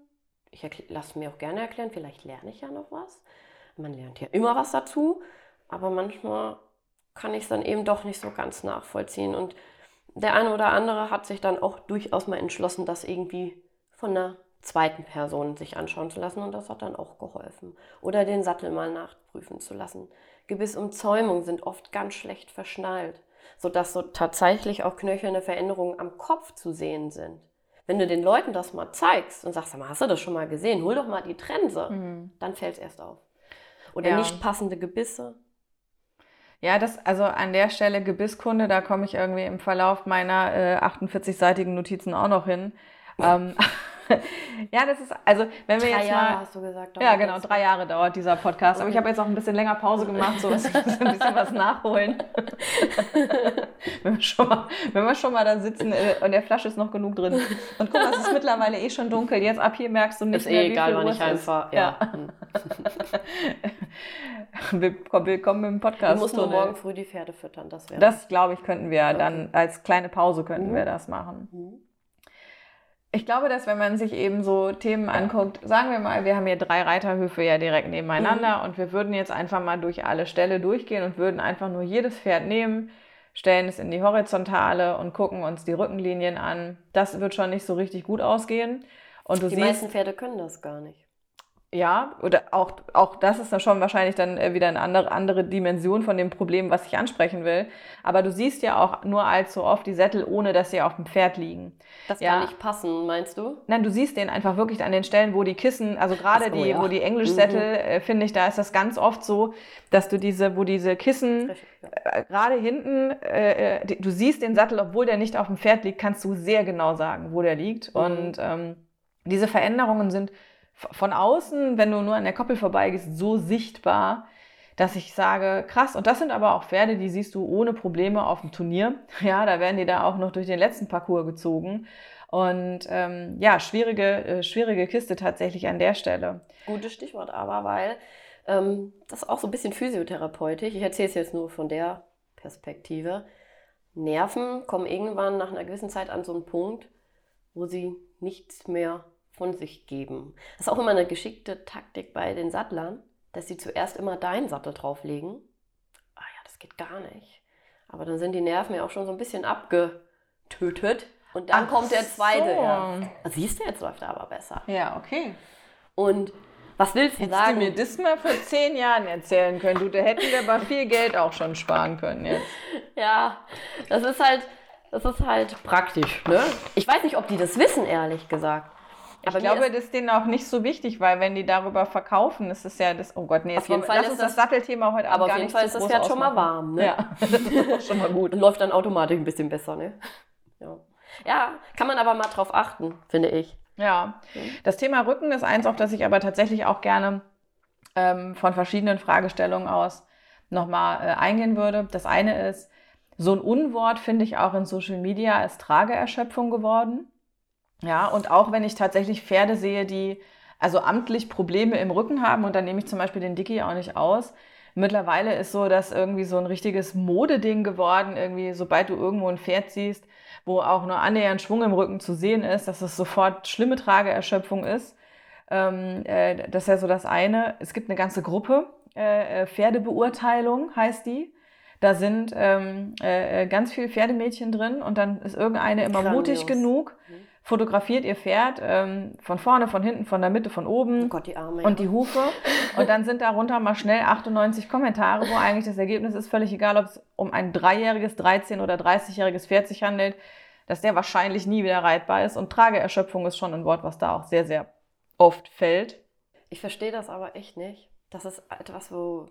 Ich lasse mir auch gerne erklären, vielleicht lerne ich ja noch was. Man lernt ja immer was dazu, aber manchmal kann ich es dann eben doch nicht so ganz nachvollziehen. Und der eine oder andere hat sich dann auch durchaus mal entschlossen, das irgendwie von einer zweiten Person sich anschauen zu lassen und das hat dann auch geholfen. Oder den Sattel mal nachprüfen zu lassen. Gebissumzäumungen sind oft ganz schlecht verschnallt, sodass so tatsächlich auch knöcherne Veränderungen am Kopf zu sehen sind. Wenn du den Leuten das mal zeigst und sagst, hast du das schon mal gesehen, hol doch mal die Trense, mhm. dann fällt es erst auf. Oder ja. nicht passende Gebisse. Ja, das, also an der Stelle Gebisskunde, da komme ich irgendwie im Verlauf meiner äh, 48-seitigen Notizen auch noch hin. ähm, ja, das ist, also wenn wir drei jetzt Jahre, mal. hast du gesagt. Ja, genau, drei Jahre dauert dieser Podcast. Okay. Aber ich habe jetzt auch ein bisschen länger Pause gemacht, so dass wir ein bisschen was nachholen. wenn, wir schon mal, wenn wir schon mal da sitzen äh, und der Flasche ist noch genug drin. Und guck mal, es ist mittlerweile eh schon dunkel. Jetzt ab hier merkst du nicht ist mehr, eh egal, wann ich einfach. Ja. ja. Willkommen im Podcast. Du musst nur morgen früh die Pferde füttern. Das, das glaube ich, könnten wir okay. dann als kleine Pause könnten mhm. wir das machen. Mhm. Ich glaube, dass wenn man sich eben so Themen anguckt, sagen wir mal, wir haben hier drei Reiterhöfe ja direkt nebeneinander mhm. und wir würden jetzt einfach mal durch alle Ställe durchgehen und würden einfach nur jedes Pferd nehmen, stellen es in die Horizontale und gucken uns die Rückenlinien an. Das wird schon nicht so richtig gut ausgehen. Und du die siehst, meisten Pferde können das gar nicht. Ja, oder auch, auch das ist dann schon wahrscheinlich dann äh, wieder eine andere, andere Dimension von dem Problem, was ich ansprechen will. Aber du siehst ja auch nur allzu oft die Sättel, ohne dass sie auf dem Pferd liegen. Das ja. kann nicht passen, meinst du? Nein, du siehst den einfach wirklich an den Stellen, wo die Kissen, also gerade so, die, ja. wo die Englischsättel, mhm. äh, finde ich, da ist das ganz oft so, dass du diese, wo diese Kissen Richtig, ja. äh, gerade hinten, äh, äh, die, du siehst den Sattel, obwohl der nicht auf dem Pferd liegt, kannst du sehr genau sagen, wo der liegt. Mhm. Und ähm, diese Veränderungen sind von außen, wenn du nur an der Koppel vorbeigehst, so sichtbar, dass ich sage, krass. Und das sind aber auch Pferde, die siehst du ohne Probleme auf dem Turnier. Ja, da werden die da auch noch durch den letzten Parcours gezogen. Und ähm, ja, schwierige, äh, schwierige Kiste tatsächlich an der Stelle. Gutes Stichwort aber, weil ähm, das ist auch so ein bisschen physiotherapeutisch. Ich erzähle es jetzt nur von der Perspektive. Nerven kommen irgendwann nach einer gewissen Zeit an so einen Punkt, wo sie nichts mehr von sich geben. Das ist auch immer eine geschickte Taktik bei den Sattlern, dass sie zuerst immer deinen Sattel drauflegen. Ah ja, das geht gar nicht. Aber dann sind die Nerven ja auch schon so ein bisschen abgetötet. Und dann Ach kommt der zweite. So. Ja. Siehst du, jetzt läuft er aber besser. Ja, okay. Und was willst du Hättest sagen? du mir das mal vor zehn Jahren erzählen können, du, da hätten wir aber viel Geld auch schon sparen können jetzt. Ja, das ist halt, das ist halt praktisch, ne? Ich weiß nicht, ob die das wissen, ehrlich gesagt. Aber ich glaube, das ist denen auch nicht so wichtig, weil wenn die darüber verkaufen, ist es ja das, oh Gott, nee, auf jeden Fall lass uns das, das Sattelthema heute Aber auf jeden Fall ist das Pferd schon mal warm, ne? Ja, das ist schon mal gut. Und läuft dann automatisch ein bisschen besser, ne? Ja. ja, kann man aber mal drauf achten, finde ich. Ja, das Thema Rücken ist eins, auf das ich aber tatsächlich auch gerne ähm, von verschiedenen Fragestellungen aus nochmal äh, eingehen würde. Das eine ist, so ein Unwort finde ich auch in Social Media ist Trageerschöpfung geworden. Ja, und auch wenn ich tatsächlich Pferde sehe, die also amtlich Probleme im Rücken haben, und dann nehme ich zum Beispiel den Dicky auch nicht aus. Mittlerweile ist so das irgendwie so ein richtiges Modeding geworden, irgendwie, sobald du irgendwo ein Pferd siehst, wo auch nur annähernd Schwung im Rücken zu sehen ist, dass es sofort schlimme Trageerschöpfung ist. Ähm, äh, das ist ja so das eine. Es gibt eine ganze Gruppe, äh, äh Pferdebeurteilung heißt die. Da sind ähm, äh, äh, ganz viele Pferdemädchen drin und dann ist irgendeine immer Grandios. mutig genug, mhm fotografiert ihr Pferd ähm, von vorne, von hinten, von der Mitte, von oben Oh Gott, die Arme. und die Hufe. Und dann sind darunter mal schnell 98 Kommentare, wo eigentlich das Ergebnis ist völlig egal, ob es um ein dreijähriges, 13- oder 30-jähriges Pferd sich handelt, dass der wahrscheinlich nie wieder reitbar ist. Und Trageerschöpfung ist schon ein Wort, was da auch sehr, sehr oft fällt. Ich verstehe das aber echt nicht. Das ist etwas, wo,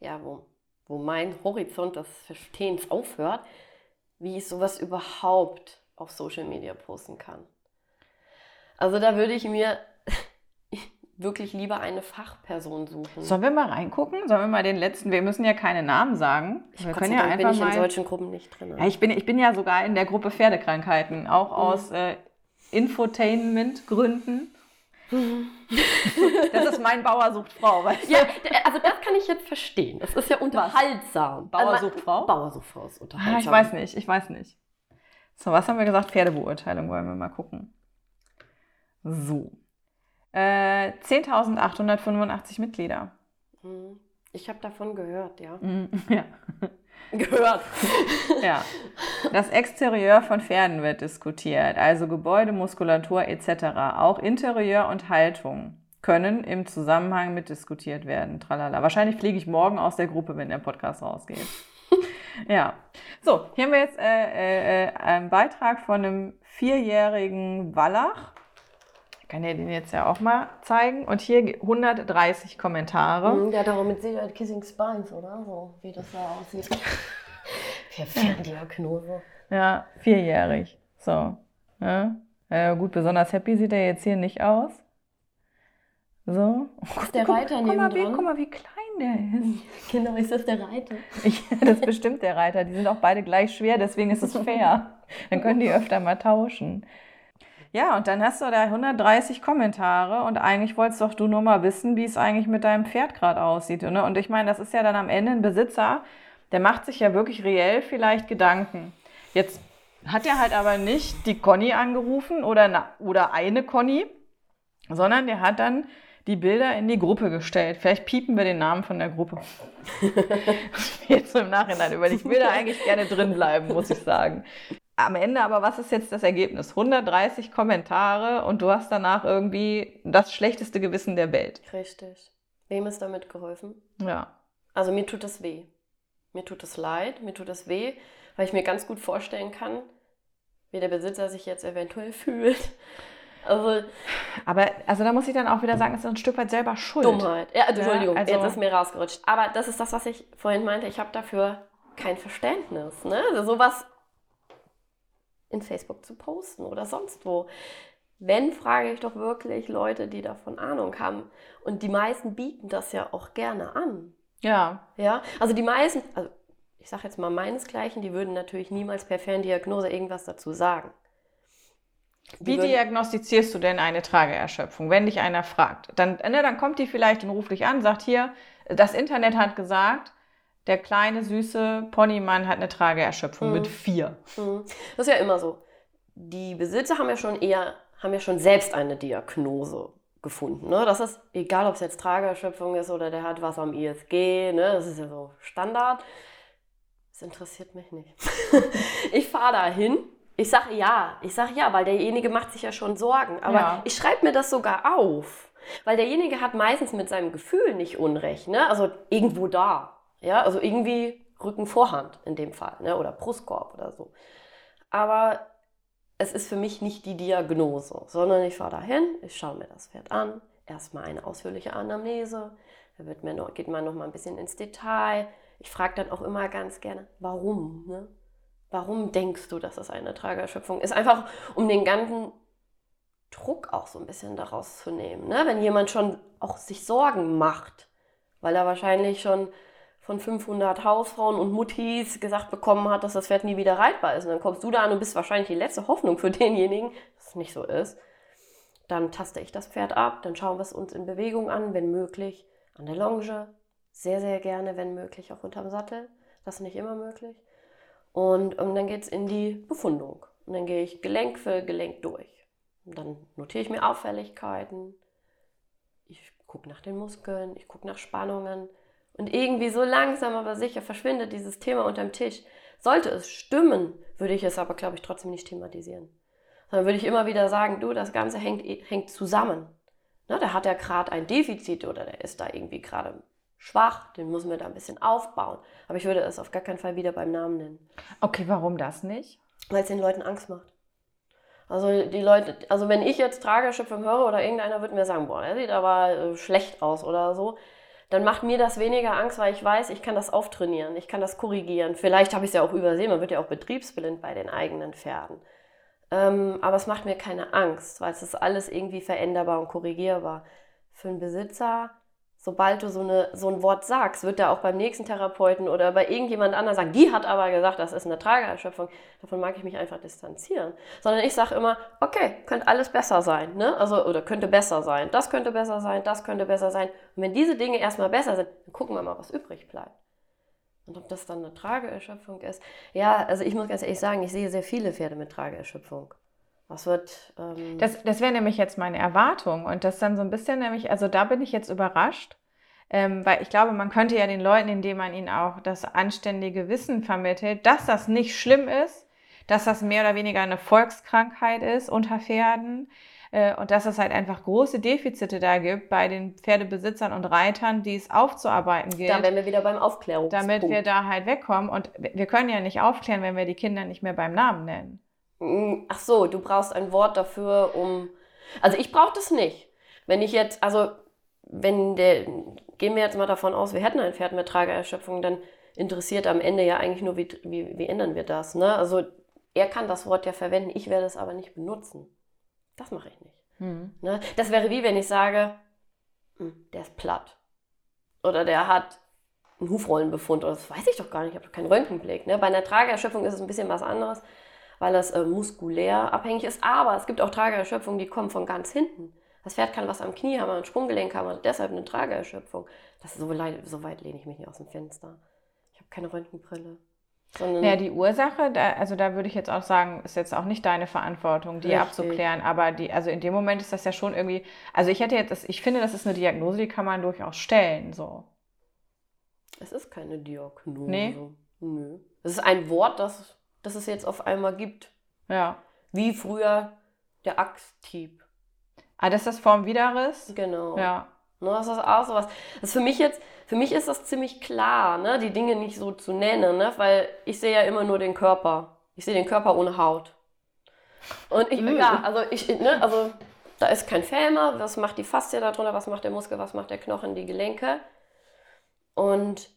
ja, wo, wo mein Horizont des Verstehens aufhört, wie ich sowas überhaupt auf Social Media posten kann. Also da würde ich mir wirklich lieber eine Fachperson suchen. Sollen wir mal reingucken? Sollen wir mal den letzten, wir müssen ja keine Namen sagen. ich, wir können ja Dank einfach bin ich mal. in solchen Gruppen nicht drin. Ja, ich, bin, ich bin ja sogar in der Gruppe Pferdekrankheiten, auch aus äh, Infotainment-Gründen. das ist mein Bauer sucht Frau. Weißt du? ja, also das kann ich jetzt verstehen. Das ist ja unterhaltsam. Bauer sucht Frau? Bauer sucht Frau ist unterhaltsam. Ah, ich weiß nicht, ich weiß nicht. So, was haben wir gesagt? Pferdebeurteilung wollen wir mal gucken. So. Äh, 10.885 Mitglieder. Hm, Ich habe davon gehört, ja. Mhm, Ja. Gehört. ja. Das Exterieur von Pferden wird diskutiert, also Gebäude, Muskulatur etc. Auch Interieur und Haltung können im Zusammenhang mit diskutiert werden. Tralala. Wahrscheinlich fliege ich morgen aus der Gruppe, wenn der Podcast rausgeht. Ja. So, hier haben wir jetzt äh, äh, einen Beitrag von einem vierjährigen Wallach. Ich kann dir den jetzt ja auch mal zeigen. Und hier 130 Kommentare. Hm, Der hat doch mit Sicherheit Kissing Spines, oder? So, wie das da aussieht. Ferndiagnose. Ja, vierjährig. So. Ja. Ja, gut, besonders happy sieht er jetzt hier nicht aus. So. Ist der Guck- Reiter guck mal, wie, guck mal, wie klein der ist. Genau, ist das der Reiter? Ich, das ist bestimmt der Reiter. Die sind auch beide gleich schwer, deswegen ist es fair. Dann können die öfter mal tauschen. Ja, und dann hast du da 130 Kommentare und eigentlich wolltest doch du nur mal wissen, wie es eigentlich mit deinem Pferd gerade aussieht. Ne? Und ich meine, das ist ja dann am Ende ein Besitzer, der macht sich ja wirklich reell vielleicht Gedanken. Jetzt hat er halt aber nicht die Conny angerufen oder, na, oder eine Conny, sondern der hat dann die Bilder in die Gruppe gestellt. Vielleicht piepen wir den Namen von der Gruppe. Jetzt im Nachhinein überlegt. Ich will da eigentlich gerne drin bleiben, muss ich sagen. Am Ende aber, was ist jetzt das Ergebnis? 130 Kommentare und du hast danach irgendwie das schlechteste Gewissen der Welt. Richtig. Wem ist damit geholfen? Ja. Also mir tut das weh. Mir tut es leid, mir tut es weh, weil ich mir ganz gut vorstellen kann, wie der Besitzer sich jetzt eventuell fühlt. Also Aber also da muss ich dann auch wieder sagen, es ist ein Stück weit selber schuld. Dummheit. Ja, Entschuldigung, also- jetzt ist mir rausgerutscht. Aber das ist das, was ich vorhin meinte. Ich habe dafür kein Verständnis. Ne? Also sowas in Facebook zu posten oder sonst wo. Wenn, frage ich doch wirklich Leute, die davon Ahnung haben. Und die meisten bieten das ja auch gerne an. Ja. Ja, also die meisten, also ich sage jetzt mal meinesgleichen, die würden natürlich niemals per Ferndiagnose irgendwas dazu sagen. Wie diagnostizierst du denn eine Trageerschöpfung, wenn dich einer fragt? Dann, ne, dann kommt die vielleicht und ruft dich an, sagt hier, das Internet hat gesagt, der kleine süße Ponymann hat eine Trageerschöpfung Mhm. mit vier. Mhm. Das ist ja immer so. Die Besitzer haben ja schon eher, haben ja schon selbst eine Diagnose gefunden. Ne? Das ist egal, ob es jetzt Trageerschöpfung ist oder der hat was am ISG, ne? das ist ja so Standard. Das interessiert mich nicht. ich fahre da hin. Ich sage ja, ich sage ja, weil derjenige macht sich ja schon Sorgen. Aber Ja. ich schreibe mir das sogar auf. Weil derjenige hat meistens mit seinem Gefühl nicht Unrecht. Ne? Also irgendwo da. Ja, also irgendwie Rücken-Vorhand in dem Fall. Ne? Oder Brustkorb oder so. Aber es ist für mich nicht die Diagnose, sondern ich fahre dahin, ich schaue mir das Pferd an, erstmal eine ausführliche Anamnese, da wird mir noch, geht man noch mal ein bisschen ins Detail. Ich frage dann auch immer ganz gerne, warum? Ne? Warum denkst du, dass das eine Tragerschöpfung ist? Einfach um den ganzen Druck auch so ein bisschen daraus zu nehmen. Ne? Wenn jemand schon auch sich Sorgen macht, weil er wahrscheinlich schon von 500 Hausfrauen und Muttis gesagt bekommen hat, dass das Pferd nie wieder reitbar ist. Und dann kommst du da an und bist wahrscheinlich die letzte Hoffnung für denjenigen, dass es nicht so ist. Dann taste ich das Pferd ab, dann schauen wir es uns in Bewegung an, wenn möglich. An der Longe, sehr, sehr gerne, wenn möglich, auch unterm Sattel. Das ist nicht immer möglich. Und, und dann geht es in die Befundung. Und dann gehe ich Gelenk für Gelenk durch. Und dann notiere ich mir Auffälligkeiten. Ich gucke nach den Muskeln, ich gucke nach Spannungen. Und irgendwie so langsam aber sicher verschwindet dieses Thema unterm Tisch. Sollte es stimmen, würde ich es aber, glaube ich, trotzdem nicht thematisieren. Sondern würde ich immer wieder sagen, du, das Ganze hängt, hängt zusammen. Ne, da hat er gerade ein Defizit oder der ist da irgendwie gerade schwach, den müssen wir da ein bisschen aufbauen. Aber ich würde es auf gar keinen Fall wieder beim Namen nennen. Okay, warum das nicht? Weil es den Leuten Angst macht. Also die Leute, also wenn ich jetzt Tragerschöpfung höre oder irgendeiner wird mir sagen, boah, der sieht aber äh, schlecht aus oder so, dann macht mir das weniger Angst, weil ich weiß, ich kann das auftrainieren, ich kann das korrigieren. Vielleicht habe ich es ja auch übersehen, man wird ja auch betriebsblind bei den eigenen Pferden. Ähm, aber es macht mir keine Angst, weil es ist alles irgendwie veränderbar und korrigierbar. Für einen Besitzer sobald du so, eine, so ein Wort sagst, wird er auch beim nächsten Therapeuten oder bei irgendjemand anderem sagen, die hat aber gesagt, das ist eine Trageerschöpfung. Davon mag ich mich einfach distanzieren. Sondern ich sage immer, okay, könnte alles besser sein. Ne? Also, oder könnte besser sein. Das könnte besser sein, das könnte besser sein. Und wenn diese Dinge erstmal besser sind, dann gucken wir mal, was übrig bleibt. Und ob das dann eine Trageerschöpfung ist. Ja, also ich muss ganz ehrlich sagen, ich sehe sehr viele Pferde mit Trageerschöpfung. Was wird. Ähm das das wäre nämlich jetzt meine Erwartung. Und das dann so ein bisschen nämlich, also da bin ich jetzt überrascht, ähm, weil ich glaube, man könnte ja den Leuten, indem man ihnen auch das anständige Wissen vermittelt, dass das nicht schlimm ist, dass das mehr oder weniger eine Volkskrankheit ist unter Pferden äh, und dass es halt einfach große Defizite da gibt bei den Pferdebesitzern und Reitern, die es aufzuarbeiten gilt. Da wären wir wieder beim Aufklärungspunkt. Damit wir da halt wegkommen. Und wir können ja nicht aufklären, wenn wir die Kinder nicht mehr beim Namen nennen. Mm, ach so, du brauchst ein Wort dafür, um. Also ich brauche das nicht. Wenn ich jetzt, also wenn der, gehen wir jetzt mal davon aus, wir hätten ein Pferd mit Trageerschöpfung, dann interessiert am Ende ja eigentlich nur, wie, wie, wie ändern wir das. Ne? Also er kann das Wort ja verwenden, ich werde es aber nicht benutzen. Das mache ich nicht. Mhm. Ne? Das wäre wie wenn ich sage, hm, der ist platt. Oder der hat einen Hufrollenbefund. Oder das weiß ich doch gar nicht, ich habe doch keinen Röntgenblick. Ne? Bei einer Trageerschöpfung ist es ein bisschen was anderes weil das äh, muskulär abhängig ist. Aber es gibt auch Trageerschöpfungen, die kommen von ganz hinten. Das Pferd kann was am Knie haben, ein Sprunggelenk haben und deshalb eine Trageerschöpfung. Das ist so, leid, so weit lehne ich mich nicht aus dem Fenster. Ich habe keine Röntgenbrille. ja, die Ursache, da, also da würde ich jetzt auch sagen, ist jetzt auch nicht deine Verantwortung, die Richtig. abzuklären. Aber die, also in dem Moment ist das ja schon irgendwie, also ich hätte jetzt, das, ich finde, das ist eine Diagnose, die kann man durchaus stellen, so. Es ist keine Diagnose. Nee. Nö. Es ist ein Wort, das das es jetzt auf einmal gibt. Ja. Wie früher der Axthieb. Ah, das ist das vorm Widerriss? Genau. Ja. Ne, das ist auch sowas. Das ist für mich jetzt, für mich ist das ziemlich klar, ne, die Dinge nicht so zu nennen, ne, weil ich sehe ja immer nur den Körper. Ich sehe den Körper ohne Haut. Und ich, ja, also ich, ne, also da ist kein Fell mehr. Was macht die Faszie darunter? Was macht der Muskel? Was macht der Knochen? Die Gelenke? Und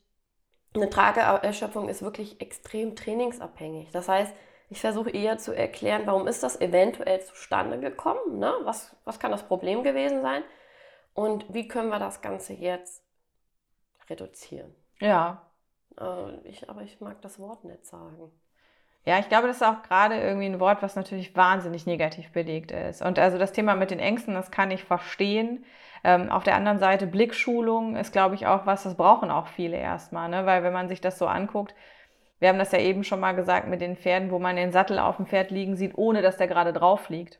eine Trageerschöpfung ist wirklich extrem trainingsabhängig. Das heißt, ich versuche eher zu erklären, warum ist das eventuell zustande gekommen? Ne? Was, was kann das Problem gewesen sein? Und wie können wir das Ganze jetzt reduzieren? Ja. Äh, ich, aber ich mag das Wort nicht sagen. Ja, ich glaube, das ist auch gerade irgendwie ein Wort, was natürlich wahnsinnig negativ belegt ist. Und also das Thema mit den Ängsten, das kann ich verstehen. Ähm, auf der anderen Seite Blickschulung ist, glaube ich, auch was, das brauchen auch viele erstmal, ne? weil wenn man sich das so anguckt, wir haben das ja eben schon mal gesagt mit den Pferden, wo man den Sattel auf dem Pferd liegen sieht, ohne dass der gerade drauf liegt.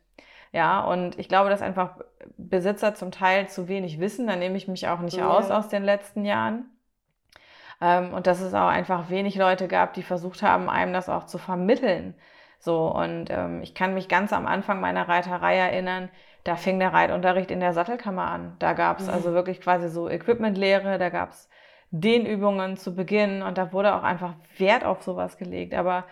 Ja, und ich glaube, dass einfach Besitzer zum Teil zu wenig wissen. Da nehme ich mich auch nicht ja. aus aus den letzten Jahren. Ähm, und dass es auch einfach wenig Leute gab, die versucht haben, einem das auch zu vermitteln. So, und ähm, ich kann mich ganz am Anfang meiner Reiterei erinnern, da fing der Reitunterricht in der Sattelkammer an. Da gab es mhm. also wirklich quasi so Equipmentlehre, da gab es Dehnübungen zu Beginn und da wurde auch einfach Wert auf sowas gelegt. Aber ja.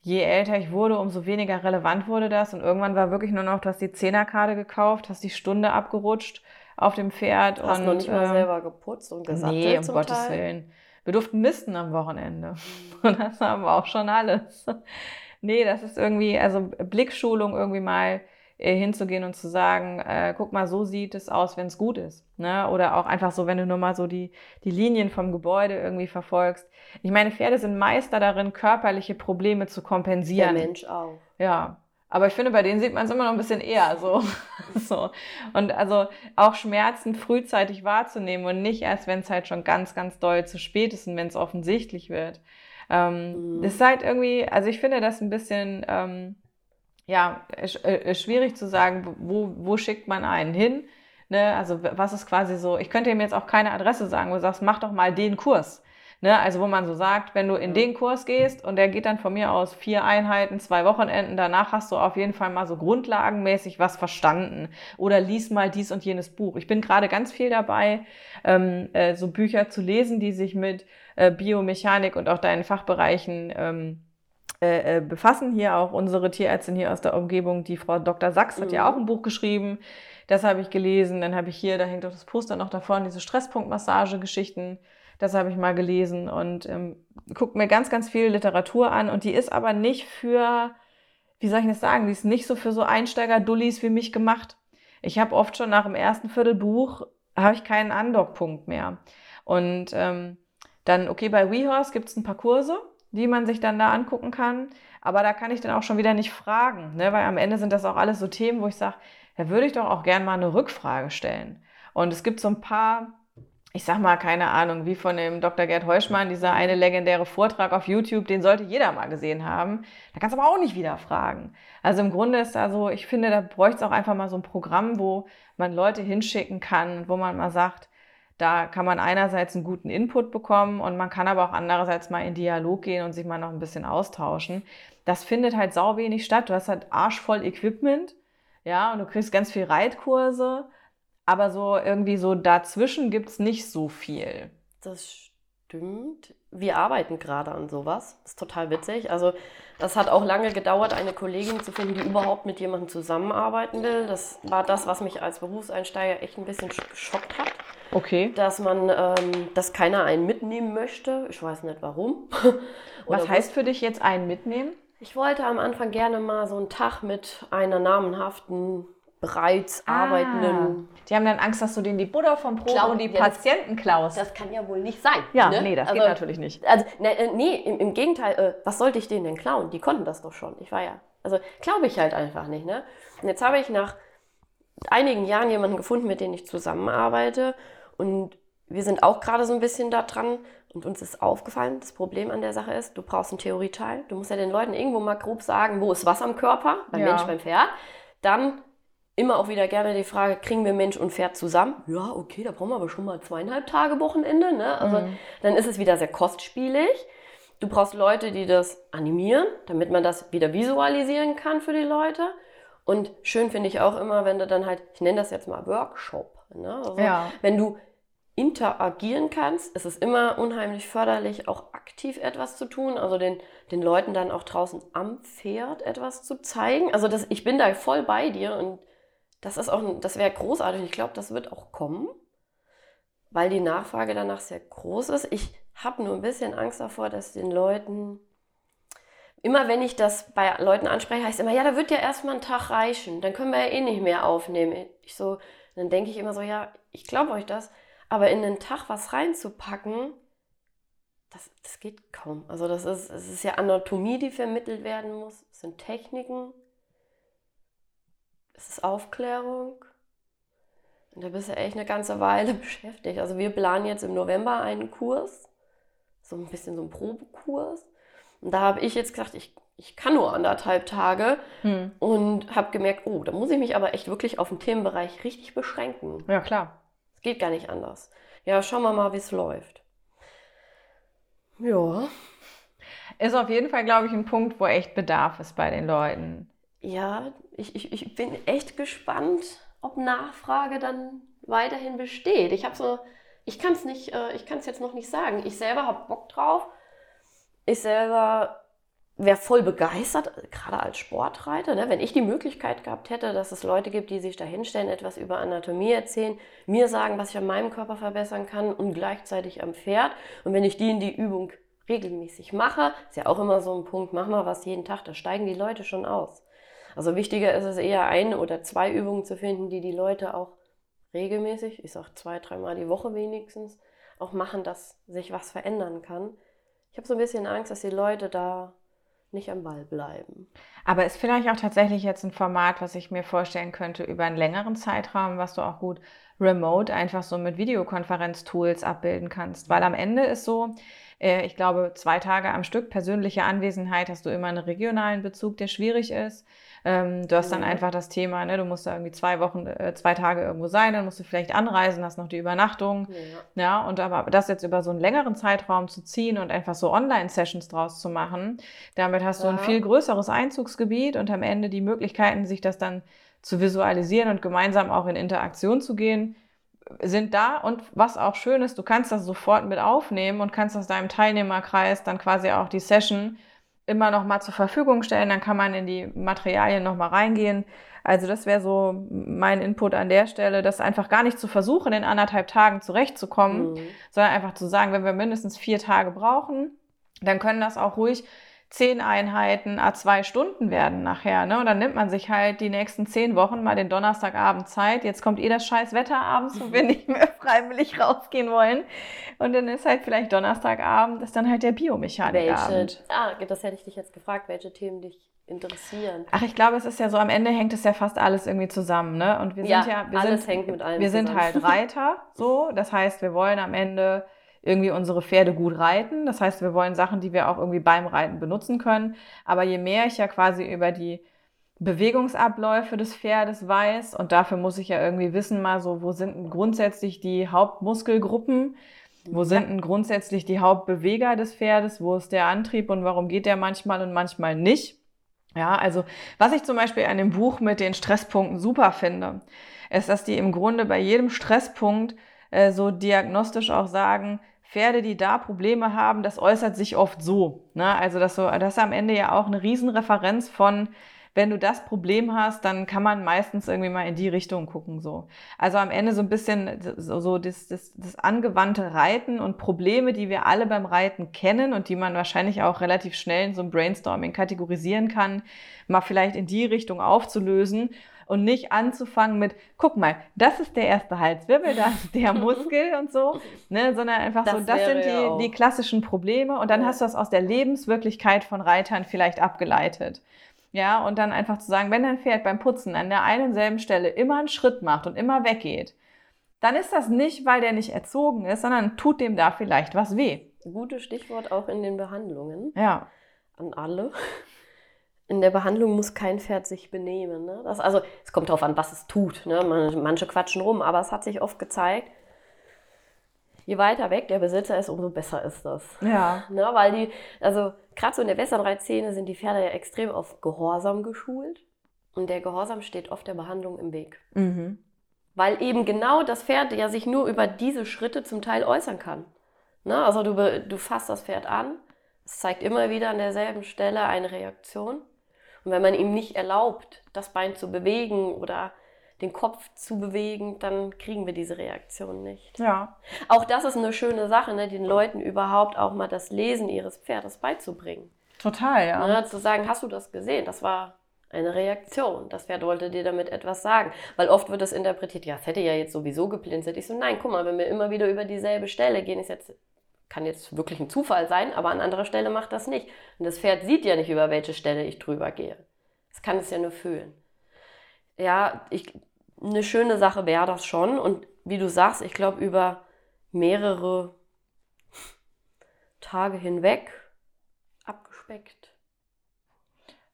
je älter ich wurde, umso weniger relevant wurde das und irgendwann war wirklich nur noch, du hast die Zehnerkarte gekauft, hast die Stunde abgerutscht auf dem Pferd. Hast und, noch nicht mal ähm, selber geputzt und gesattelt Nee, um Gottes Teil. Willen. Wir durften misten am Wochenende. Mhm. Und das haben wir auch schon alles. Nee, das ist irgendwie, also Blickschulung irgendwie mal hinzugehen und zu sagen, äh, guck mal, so sieht es aus, wenn es gut ist. Ne? Oder auch einfach so, wenn du nur mal so die, die Linien vom Gebäude irgendwie verfolgst. Ich meine, Pferde sind Meister darin, körperliche Probleme zu kompensieren. Der Mensch auch. Ja. Aber ich finde, bei denen sieht man es immer noch ein bisschen eher so. so. Und also auch Schmerzen frühzeitig wahrzunehmen und nicht erst, wenn es halt schon ganz, ganz doll zu spät ist und wenn es offensichtlich wird. Ähm, mhm. Das ist halt irgendwie, also ich finde das ein bisschen, ähm, ja, äh, schwierig zu sagen, wo, wo schickt man einen hin. Ne? Also was ist quasi so, ich könnte ihm jetzt auch keine Adresse sagen, wo du sagst, mach doch mal den Kurs. Ne? Also wo man so sagt, wenn du in den Kurs gehst und der geht dann von mir aus vier Einheiten, zwei Wochenenden, danach hast du auf jeden Fall mal so grundlagenmäßig was verstanden oder lies mal dies und jenes Buch. Ich bin gerade ganz viel dabei, ähm, äh, so Bücher zu lesen, die sich mit äh, Biomechanik und auch deinen Fachbereichen ähm, äh, äh, befassen. Hier auch unsere Tierärztin hier aus der Umgebung, die Frau Dr. Sachs, hat ja mhm. auch ein Buch geschrieben. Das habe ich gelesen. Dann habe ich hier, da hängt auch das Poster noch davor, diese Stresspunktmassage-Geschichten. Das habe ich mal gelesen und ähm, gucke mir ganz, ganz viel Literatur an. Und die ist aber nicht für, wie soll ich das sagen, die ist nicht so für so Einsteiger-Dullis wie mich gemacht. Ich habe oft schon nach dem ersten Viertelbuch, habe ich keinen Andockpunkt mehr. Und ähm, dann, okay, bei WeHorse gibt es ein paar Kurse, die man sich dann da angucken kann. Aber da kann ich dann auch schon wieder nicht fragen, ne? weil am Ende sind das auch alles so Themen, wo ich sage, da würde ich doch auch gern mal eine Rückfrage stellen. Und es gibt so ein paar ich sag mal, keine Ahnung, wie von dem Dr. Gerd Heuschmann, dieser eine legendäre Vortrag auf YouTube, den sollte jeder mal gesehen haben. Da kannst du aber auch nicht wieder fragen. Also im Grunde ist da so, ich finde, da bräuchte es auch einfach mal so ein Programm, wo man Leute hinschicken kann, wo man mal sagt, da kann man einerseits einen guten Input bekommen und man kann aber auch andererseits mal in Dialog gehen und sich mal noch ein bisschen austauschen. Das findet halt sau wenig statt. Du hast halt arschvoll Equipment, ja, und du kriegst ganz viel Reitkurse aber so irgendwie so dazwischen gibt es nicht so viel. Das stimmt. Wir arbeiten gerade an sowas. Das ist total witzig. Also das hat auch lange gedauert, eine Kollegin zu finden, die überhaupt mit jemandem zusammenarbeiten will. Das war das, was mich als Berufseinsteiger echt ein bisschen geschockt hat. Okay. Dass man, ähm, dass keiner einen mitnehmen möchte. Ich weiß nicht warum. was heißt für dich jetzt einen mitnehmen? Ich wollte am Anfang gerne mal so einen Tag mit einer namenhaften bereits ah, arbeitenden. Die haben dann Angst, dass du denen die Butter vom Brot Klau und die ja, Patienten klaust. Das kann ja wohl nicht sein. Ja, ne? nee, das also, geht natürlich nicht. Also, ne, äh, nee, im, im Gegenteil, äh, was sollte ich denen denn klauen? Die konnten das doch schon. Ich war ja, also glaube ich halt einfach nicht. Ne? Und jetzt habe ich nach einigen Jahren jemanden gefunden, mit dem ich zusammenarbeite. Und wir sind auch gerade so ein bisschen da dran. Und uns ist aufgefallen, das Problem an der Sache ist, du brauchst einen Theorieteil. Du musst ja den Leuten irgendwo mal grob sagen, wo ist was am Körper, beim ja. Mensch, beim Pferd. Dann immer auch wieder gerne die Frage, kriegen wir Mensch und Pferd zusammen? Ja, okay, da brauchen wir aber schon mal zweieinhalb Tage Wochenende. Ne? Also mhm. dann ist es wieder sehr kostspielig. Du brauchst Leute, die das animieren, damit man das wieder visualisieren kann für die Leute. Und schön finde ich auch immer, wenn du dann halt, ich nenne das jetzt mal Workshop. Ne? Also ja. Wenn du interagieren kannst, ist es immer unheimlich förderlich, auch aktiv etwas zu tun, also den, den Leuten dann auch draußen am Pferd etwas zu zeigen. Also das, ich bin da voll bei dir und das ist auch, das wäre großartig. Ich glaube, das wird auch kommen, weil die Nachfrage danach sehr groß ist. Ich habe nur ein bisschen Angst davor, dass den Leuten immer wenn ich das bei Leuten anspreche, heißt immer, ja, da wird ja erstmal ein Tag reichen, dann können wir ja eh nicht mehr aufnehmen. Ich so, dann denke ich immer so, ja, ich glaube euch das, aber in den Tag was reinzupacken, das, das geht kaum. Also das ist, es ist ja Anatomie, die vermittelt werden muss, es sind Techniken, es ist Aufklärung. Und da bist du echt eine ganze Weile beschäftigt. Also wir planen jetzt im November einen Kurs, so ein bisschen so ein Probekurs. Und da habe ich jetzt gesagt, ich, ich kann nur anderthalb Tage hm. und habe gemerkt, oh, da muss ich mich aber echt wirklich auf den Themenbereich richtig beschränken. Ja, klar. Es geht gar nicht anders. Ja, schauen wir mal, wie es läuft. Ja. Ist auf jeden Fall, glaube ich, ein Punkt, wo echt Bedarf ist bei den Leuten ja, ich, ich, ich bin echt gespannt, ob Nachfrage dann weiterhin besteht. Ich habe so, ich kann es nicht, äh, ich kann es jetzt noch nicht sagen. Ich selber habe Bock drauf. Ich selber wäre voll begeistert, gerade als Sportreiter, ne? wenn ich die Möglichkeit gehabt hätte, dass es Leute gibt, die sich da hinstellen, etwas über Anatomie erzählen, mir sagen, was ich an meinem Körper verbessern kann und gleichzeitig am Pferd. Und wenn ich die in die Übung regelmäßig mache, ist ja auch immer so ein Punkt, mach mal was jeden Tag, da steigen die Leute schon aus. Also wichtiger ist es eher eine oder zwei Übungen zu finden, die die Leute auch regelmäßig, ich sage zwei, dreimal die Woche wenigstens, auch machen, dass sich was verändern kann. Ich habe so ein bisschen Angst, dass die Leute da nicht am Ball bleiben. Aber ist vielleicht auch tatsächlich jetzt ein Format, was ich mir vorstellen könnte über einen längeren Zeitraum, was du auch gut remote einfach so mit Videokonferenztools abbilden kannst. Weil am Ende ist so, Äh, ich glaube, zwei Tage am Stück persönliche Anwesenheit hast du immer einen regionalen Bezug, der schwierig ist. Ähm, du hast dann einfach das Thema, ne, du musst da irgendwie zwei Wochen, äh, zwei Tage irgendwo sein, dann musst du vielleicht anreisen, hast noch die Übernachtung. Ja. ja, und aber das jetzt über so einen längeren Zeitraum zu ziehen und einfach so Online-Sessions draus zu machen, damit hast ja. du ein viel größeres Einzugsgebiet und am Ende die Möglichkeiten, sich das dann zu visualisieren und gemeinsam auch in Interaktion zu gehen, sind da und was auch schön ist, du kannst das sofort mit aufnehmen und kannst aus deinem Teilnehmerkreis dann quasi auch die Session immer noch mal zur Verfügung stellen, dann kann man in die Materialien noch mal reingehen. Also das wäre so mein Input an der Stelle, das einfach gar nicht zu versuchen, in anderthalb Tagen zurechtzukommen, mhm. sondern einfach zu sagen, wenn wir mindestens vier Tage brauchen, dann können das auch ruhig zehn Einheiten a zwei Stunden werden nachher. Ne? Und dann nimmt man sich halt die nächsten zehn Wochen mal den Donnerstagabend Zeit. Jetzt kommt eh das scheiß Wetter abends, wo wir nicht mehr freiwillig rausgehen wollen. Und dann ist halt vielleicht Donnerstagabend, ist dann halt der Biomechanikabend. Ah, das hätte ich dich jetzt gefragt, welche Themen dich interessieren. Ach, ich glaube, es ist ja so, am Ende hängt es ja fast alles irgendwie zusammen, ne? Und wir sind ja, ja wir alles sind, hängt mit allem Wir sind halt Reiter, so. Das heißt, wir wollen am Ende irgendwie unsere Pferde gut reiten. Das heißt, wir wollen Sachen, die wir auch irgendwie beim Reiten benutzen können. Aber je mehr ich ja quasi über die Bewegungsabläufe des Pferdes weiß und dafür muss ich ja irgendwie wissen, mal so, wo sind grundsätzlich die Hauptmuskelgruppen, wo sind denn grundsätzlich die Hauptbeweger des Pferdes, wo ist der Antrieb und warum geht der manchmal und manchmal nicht. Ja, also was ich zum Beispiel an dem Buch mit den Stresspunkten super finde, ist, dass die im Grunde bei jedem Stresspunkt äh, so diagnostisch auch sagen, Pferde, die da Probleme haben, das äußert sich oft so. Ne? Also das, so, das ist am Ende ja auch eine Riesenreferenz von, wenn du das Problem hast, dann kann man meistens irgendwie mal in die Richtung gucken. So. Also am Ende so ein bisschen so, so das, das, das angewandte Reiten und Probleme, die wir alle beim Reiten kennen und die man wahrscheinlich auch relativ schnell in so einem Brainstorming kategorisieren kann, mal vielleicht in die Richtung aufzulösen und nicht anzufangen mit, guck mal, das ist der erste Halswirbel, das ist der Muskel und so, ne, sondern einfach das so, das sind die, die klassischen Probleme und dann ja. hast du das aus der Lebenswirklichkeit von Reitern vielleicht abgeleitet. Ja, und dann einfach zu sagen, wenn dein Pferd beim Putzen an der einen selben Stelle immer einen Schritt macht und immer weggeht, dann ist das nicht, weil der nicht erzogen ist, sondern tut dem da vielleicht was weh. Gutes Stichwort auch in den Behandlungen. Ja. An alle in der Behandlung muss kein Pferd sich benehmen. Ne? Das, also es kommt darauf an, was es tut. Ne? Manche quatschen rum, aber es hat sich oft gezeigt, je weiter weg der Besitzer ist, umso besser ist das. Ja. Ne? Weil die, also gerade so in der Westernreitszene sind die Pferde ja extrem auf Gehorsam geschult. Und der Gehorsam steht oft der Behandlung im Weg. Mhm. Weil eben genau das Pferd ja sich nur über diese Schritte zum Teil äußern kann. Ne? Also du, du fasst das Pferd an, es zeigt immer wieder an derselben Stelle eine Reaktion. Und wenn man ihm nicht erlaubt, das Bein zu bewegen oder den Kopf zu bewegen, dann kriegen wir diese Reaktion nicht. Ja. Auch das ist eine schöne Sache, ne, den Leuten überhaupt auch mal das Lesen ihres Pferdes beizubringen. Total, ja. Ne, zu sagen, hast du das gesehen? Das war eine Reaktion. Das Pferd wollte dir damit etwas sagen. Weil oft wird das interpretiert, ja, es hätte ja jetzt sowieso geplinzert. Ich so, nein, guck mal, wenn wir immer wieder über dieselbe Stelle gehen, ist jetzt kann jetzt wirklich ein Zufall sein, aber an anderer Stelle macht das nicht. Und das Pferd sieht ja nicht, über welche Stelle ich drüber gehe. Es kann es ja nur fühlen. Ja, ich, eine schöne Sache wäre das schon. Und wie du sagst, ich glaube, über mehrere Tage hinweg abgespeckt.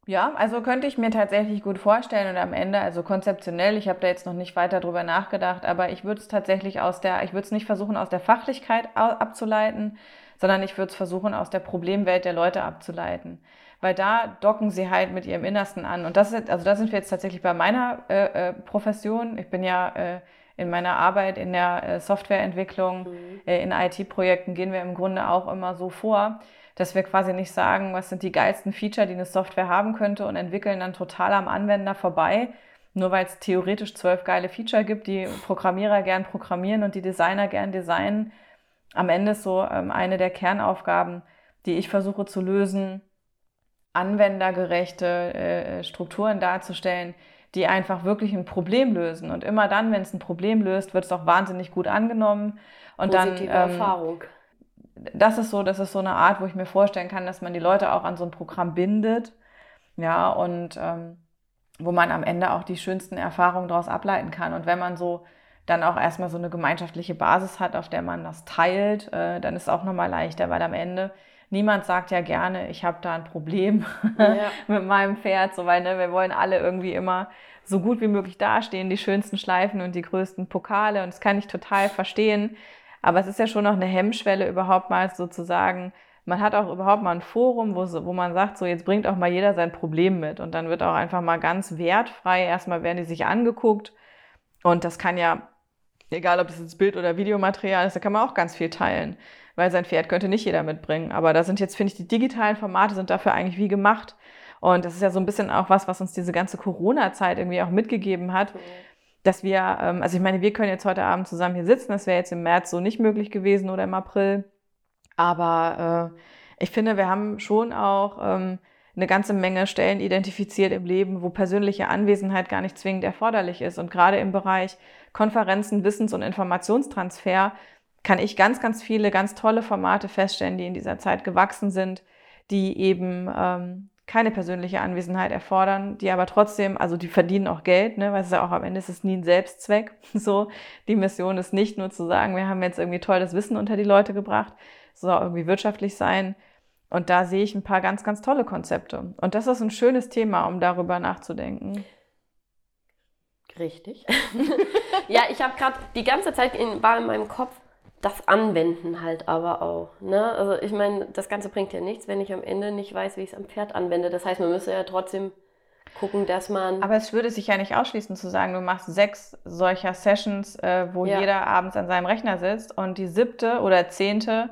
Ja, also könnte ich mir tatsächlich gut vorstellen und am Ende, also konzeptionell, ich habe da jetzt noch nicht weiter drüber nachgedacht, aber ich würde es tatsächlich aus der, ich würde es nicht versuchen aus der Fachlichkeit abzuleiten, sondern ich würde es versuchen aus der Problemwelt der Leute abzuleiten. Weil da docken sie halt mit ihrem Innersten an. Und das ist, also da sind wir jetzt tatsächlich bei meiner äh, äh, Profession. Ich bin ja äh, in meiner Arbeit in der äh, Softwareentwicklung, mhm. Äh, in IT-Projekten gehen wir im Grunde auch immer so vor, dass wir quasi nicht sagen, was sind die geilsten Feature, die eine Software haben könnte und entwickeln dann total am Anwender vorbei, nur weil es theoretisch zwölf geile Feature gibt, die Programmierer gern programmieren und die Designer gern designen. Am Ende ist so ähm, eine der Kernaufgaben, die ich versuche zu lösen, anwendergerechte äh, Strukturen darzustellen, die einfach wirklich ein Problem lösen. Und immer dann, wenn es ein Problem löst, wird es auch wahnsinnig gut angenommen. Und Positive dann ähm, Erfahrung das ist so, das ist so eine Art, wo ich mir vorstellen kann, dass man die Leute auch an so ein Programm bindet. Ja, und ähm, wo man am Ende auch die schönsten Erfahrungen daraus ableiten kann. Und wenn man so dann auch erstmal so eine gemeinschaftliche Basis hat, auf der man das teilt, äh, dann ist es auch nochmal leichter, weil am Ende niemand sagt ja gerne, ich habe da ein Problem ja. mit meinem Pferd, so weil ne, wir wollen alle irgendwie immer so gut wie möglich dastehen, die schönsten Schleifen und die größten Pokale und das kann ich total verstehen, aber es ist ja schon noch eine Hemmschwelle überhaupt mal sozusagen, man hat auch überhaupt mal ein Forum, wo, wo man sagt, so jetzt bringt auch mal jeder sein Problem mit und dann wird auch einfach mal ganz wertfrei, erstmal werden die sich angeguckt und das kann ja, egal ob das jetzt Bild- oder Videomaterial ist, da kann man auch ganz viel teilen weil sein Pferd könnte nicht jeder mitbringen. Aber da sind jetzt, finde ich, die digitalen Formate sind dafür eigentlich wie gemacht. Und das ist ja so ein bisschen auch was, was uns diese ganze Corona-Zeit irgendwie auch mitgegeben hat. Dass wir, ähm, also ich meine, wir können jetzt heute Abend zusammen hier sitzen. Das wäre jetzt im März so nicht möglich gewesen oder im April. Aber äh, ich finde, wir haben schon auch ähm, eine ganze Menge Stellen identifiziert im Leben, wo persönliche Anwesenheit gar nicht zwingend erforderlich ist. Und gerade im Bereich Konferenzen, Wissens- und Informationstransfer kann ich ganz, ganz viele ganz tolle Formate feststellen, die in dieser Zeit gewachsen sind, die eben ähm, keine persönliche Anwesenheit erfordern, die aber trotzdem, also die verdienen auch Geld, ne, weil es ja auch am Ende ist es nie ein Selbstzweck. So, die Mission ist nicht nur zu sagen, wir haben jetzt irgendwie tolles Wissen unter die Leute gebracht, soll irgendwie wirtschaftlich sein. Und da sehe ich ein paar ganz, ganz tolle Konzepte. Und das ist ein schönes Thema, um darüber nachzudenken. Richtig. ja, ich habe gerade die ganze Zeit in, war in meinem Kopf, das Anwenden halt aber auch. Ne? Also ich meine, das Ganze bringt ja nichts, wenn ich am Ende nicht weiß, wie ich es am Pferd anwende. Das heißt, man müsste ja trotzdem gucken, dass man. Aber es würde sich ja nicht ausschließen zu sagen, du machst sechs solcher Sessions, äh, wo ja. jeder abends an seinem Rechner sitzt und die siebte oder zehnte,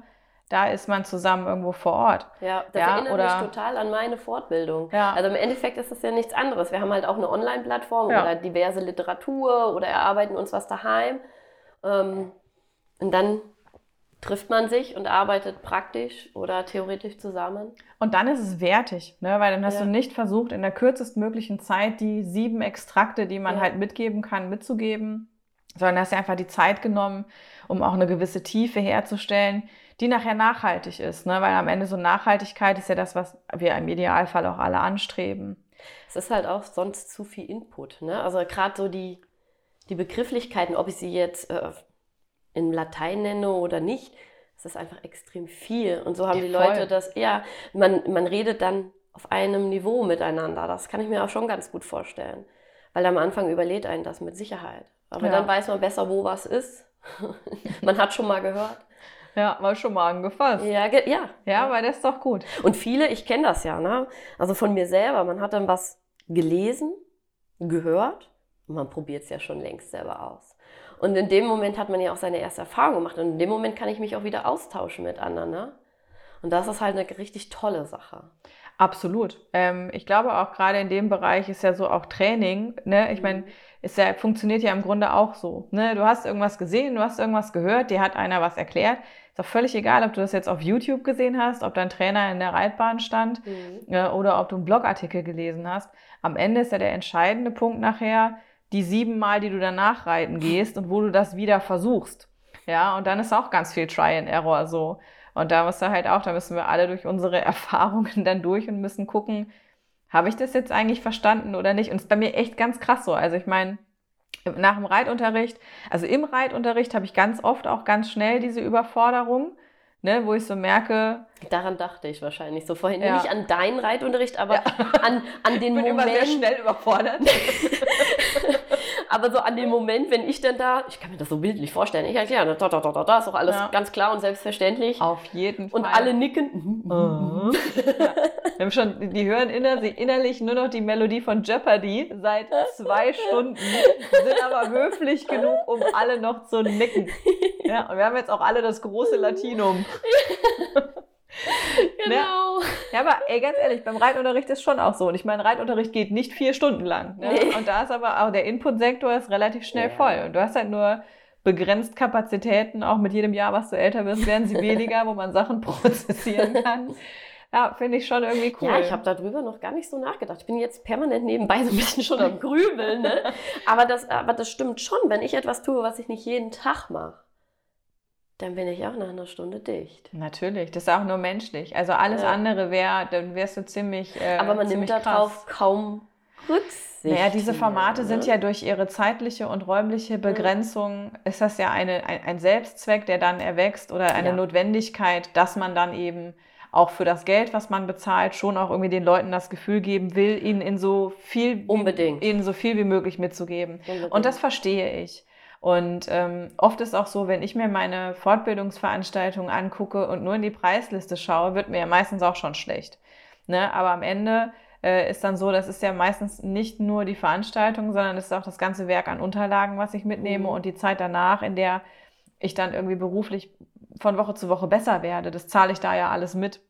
da ist man zusammen irgendwo vor Ort. Ja, das ja, erinnert oder, mich total an meine Fortbildung. Ja. Also im Endeffekt ist das ja nichts anderes. Wir haben halt auch eine Online-Plattform ja. oder diverse Literatur oder erarbeiten uns was daheim. Ähm, und dann trifft man sich und arbeitet praktisch oder theoretisch zusammen. Und dann ist es wertig, ne? weil dann hast ja. du nicht versucht, in der kürzestmöglichen Zeit die sieben Extrakte, die man ja. halt mitgeben kann, mitzugeben, sondern hast du einfach die Zeit genommen, um auch eine gewisse Tiefe herzustellen, die nachher nachhaltig ist. Ne? Weil am Ende so Nachhaltigkeit ist ja das, was wir im Idealfall auch alle anstreben. Es ist halt auch sonst zu viel Input. Ne? Also gerade so die, die Begrifflichkeiten, ob ich sie jetzt äh, in Latein nenne oder nicht, es ist einfach extrem viel. Und so haben ja, die Leute voll. das, ja, man, man redet dann auf einem Niveau miteinander. Das kann ich mir auch schon ganz gut vorstellen. Weil am Anfang überlädt einen das mit Sicherheit. Aber ja. dann weiß man besser, wo was ist. man hat schon mal gehört. Ja, mal schon mal angefasst. Ja, ja. Ja, ja. weil das ist doch gut. Und viele, ich kenne das ja, ne? Also von mir selber, man hat dann was gelesen, gehört und man probiert es ja schon längst selber aus. Und in dem Moment hat man ja auch seine erste Erfahrung gemacht. Und in dem Moment kann ich mich auch wieder austauschen mit anderen. Ne? Und das ist halt eine richtig tolle Sache. Absolut. Ähm, ich glaube auch gerade in dem Bereich ist ja so auch Training. Ne? Ich meine, mhm. es ja, funktioniert ja im Grunde auch so. Ne? Du hast irgendwas gesehen, du hast irgendwas gehört, dir hat einer was erklärt. Ist auch völlig egal, ob du das jetzt auf YouTube gesehen hast, ob dein Trainer in der Reitbahn stand mhm. äh, oder ob du einen Blogartikel gelesen hast. Am Ende ist ja der entscheidende Punkt nachher, die sieben Mal, die du danach reiten gehst und wo du das wieder versuchst. Ja, und dann ist auch ganz viel Try and Error so. Und da musst du halt auch, da müssen wir alle durch unsere Erfahrungen dann durch und müssen gucken, habe ich das jetzt eigentlich verstanden oder nicht? Und es ist bei mir echt ganz krass so. Also ich meine, nach dem Reitunterricht, also im Reitunterricht habe ich ganz oft auch ganz schnell diese Überforderung ne, wo ich so merke. Daran dachte ich wahrscheinlich so vorhin. Ja. Nicht an deinen Reitunterricht, aber ja. an, an den ich bin Moment. Immer sehr schnell überfordert. aber so an dem Moment, wenn ich dann da, ich kann mir das so bildlich vorstellen, ich erkläre, da, da, da, da, da ist auch alles ja. ganz klar und selbstverständlich. Auf jeden Fall. Und alle nicken. Uh ja. Wir haben schon, die hören innerlich, innerlich nur noch die Melodie von Jeopardy seit zwei Stunden, sind aber höflich genug, um alle noch zu nicken. Ja, und wir haben jetzt auch alle das große Latinum. genau. Ne? Ja, aber ey, ganz ehrlich, beim Reitunterricht ist schon auch so. Und ich meine, Reitunterricht geht nicht vier Stunden lang. Ne? Nee. Und da ist aber auch der Inputsektor ist relativ schnell ja. voll. Und du hast halt nur begrenzt Kapazitäten. Auch mit jedem Jahr, was du älter wirst, werden sie weniger, wo man Sachen prozessieren kann. Ja, finde ich schon irgendwie cool. Ja, ich habe darüber noch gar nicht so nachgedacht. Ich bin jetzt permanent nebenbei so ein bisschen schon am Grübeln. Ne? Aber, das, aber das stimmt schon, wenn ich etwas tue, was ich nicht jeden Tag mache dann bin ich auch nach einer Stunde dicht. Natürlich, das ist auch nur menschlich. Also alles ja. andere wäre, dann wärst du ziemlich. Äh, Aber man nimmt darauf kaum Rücksicht. Naja, diese Formate sind ja durch ihre zeitliche und räumliche Begrenzung, ist das ja eine, ein, ein Selbstzweck, der dann erwächst oder eine Ja. Notwendigkeit, dass man dann eben auch für das Geld, was man bezahlt, schon auch irgendwie den Leuten das Gefühl geben will, ihnen in so viel, Unbedingt. ihnen so viel wie möglich mitzugeben. Unbedingt. Und das verstehe ich. Und ähm, oft ist auch so, wenn ich mir meine Fortbildungsveranstaltungen angucke und nur in die Preisliste schaue, wird mir ja meistens auch schon schlecht. Ne? Aber am Ende äh, ist dann so, das ist ja meistens nicht nur die Veranstaltung, sondern es ist auch das ganze Werk an Unterlagen, was ich mitnehme Mhm. und die Zeit danach, in der ich dann irgendwie beruflich von Woche zu Woche besser werde. Das zahle ich da ja alles mit.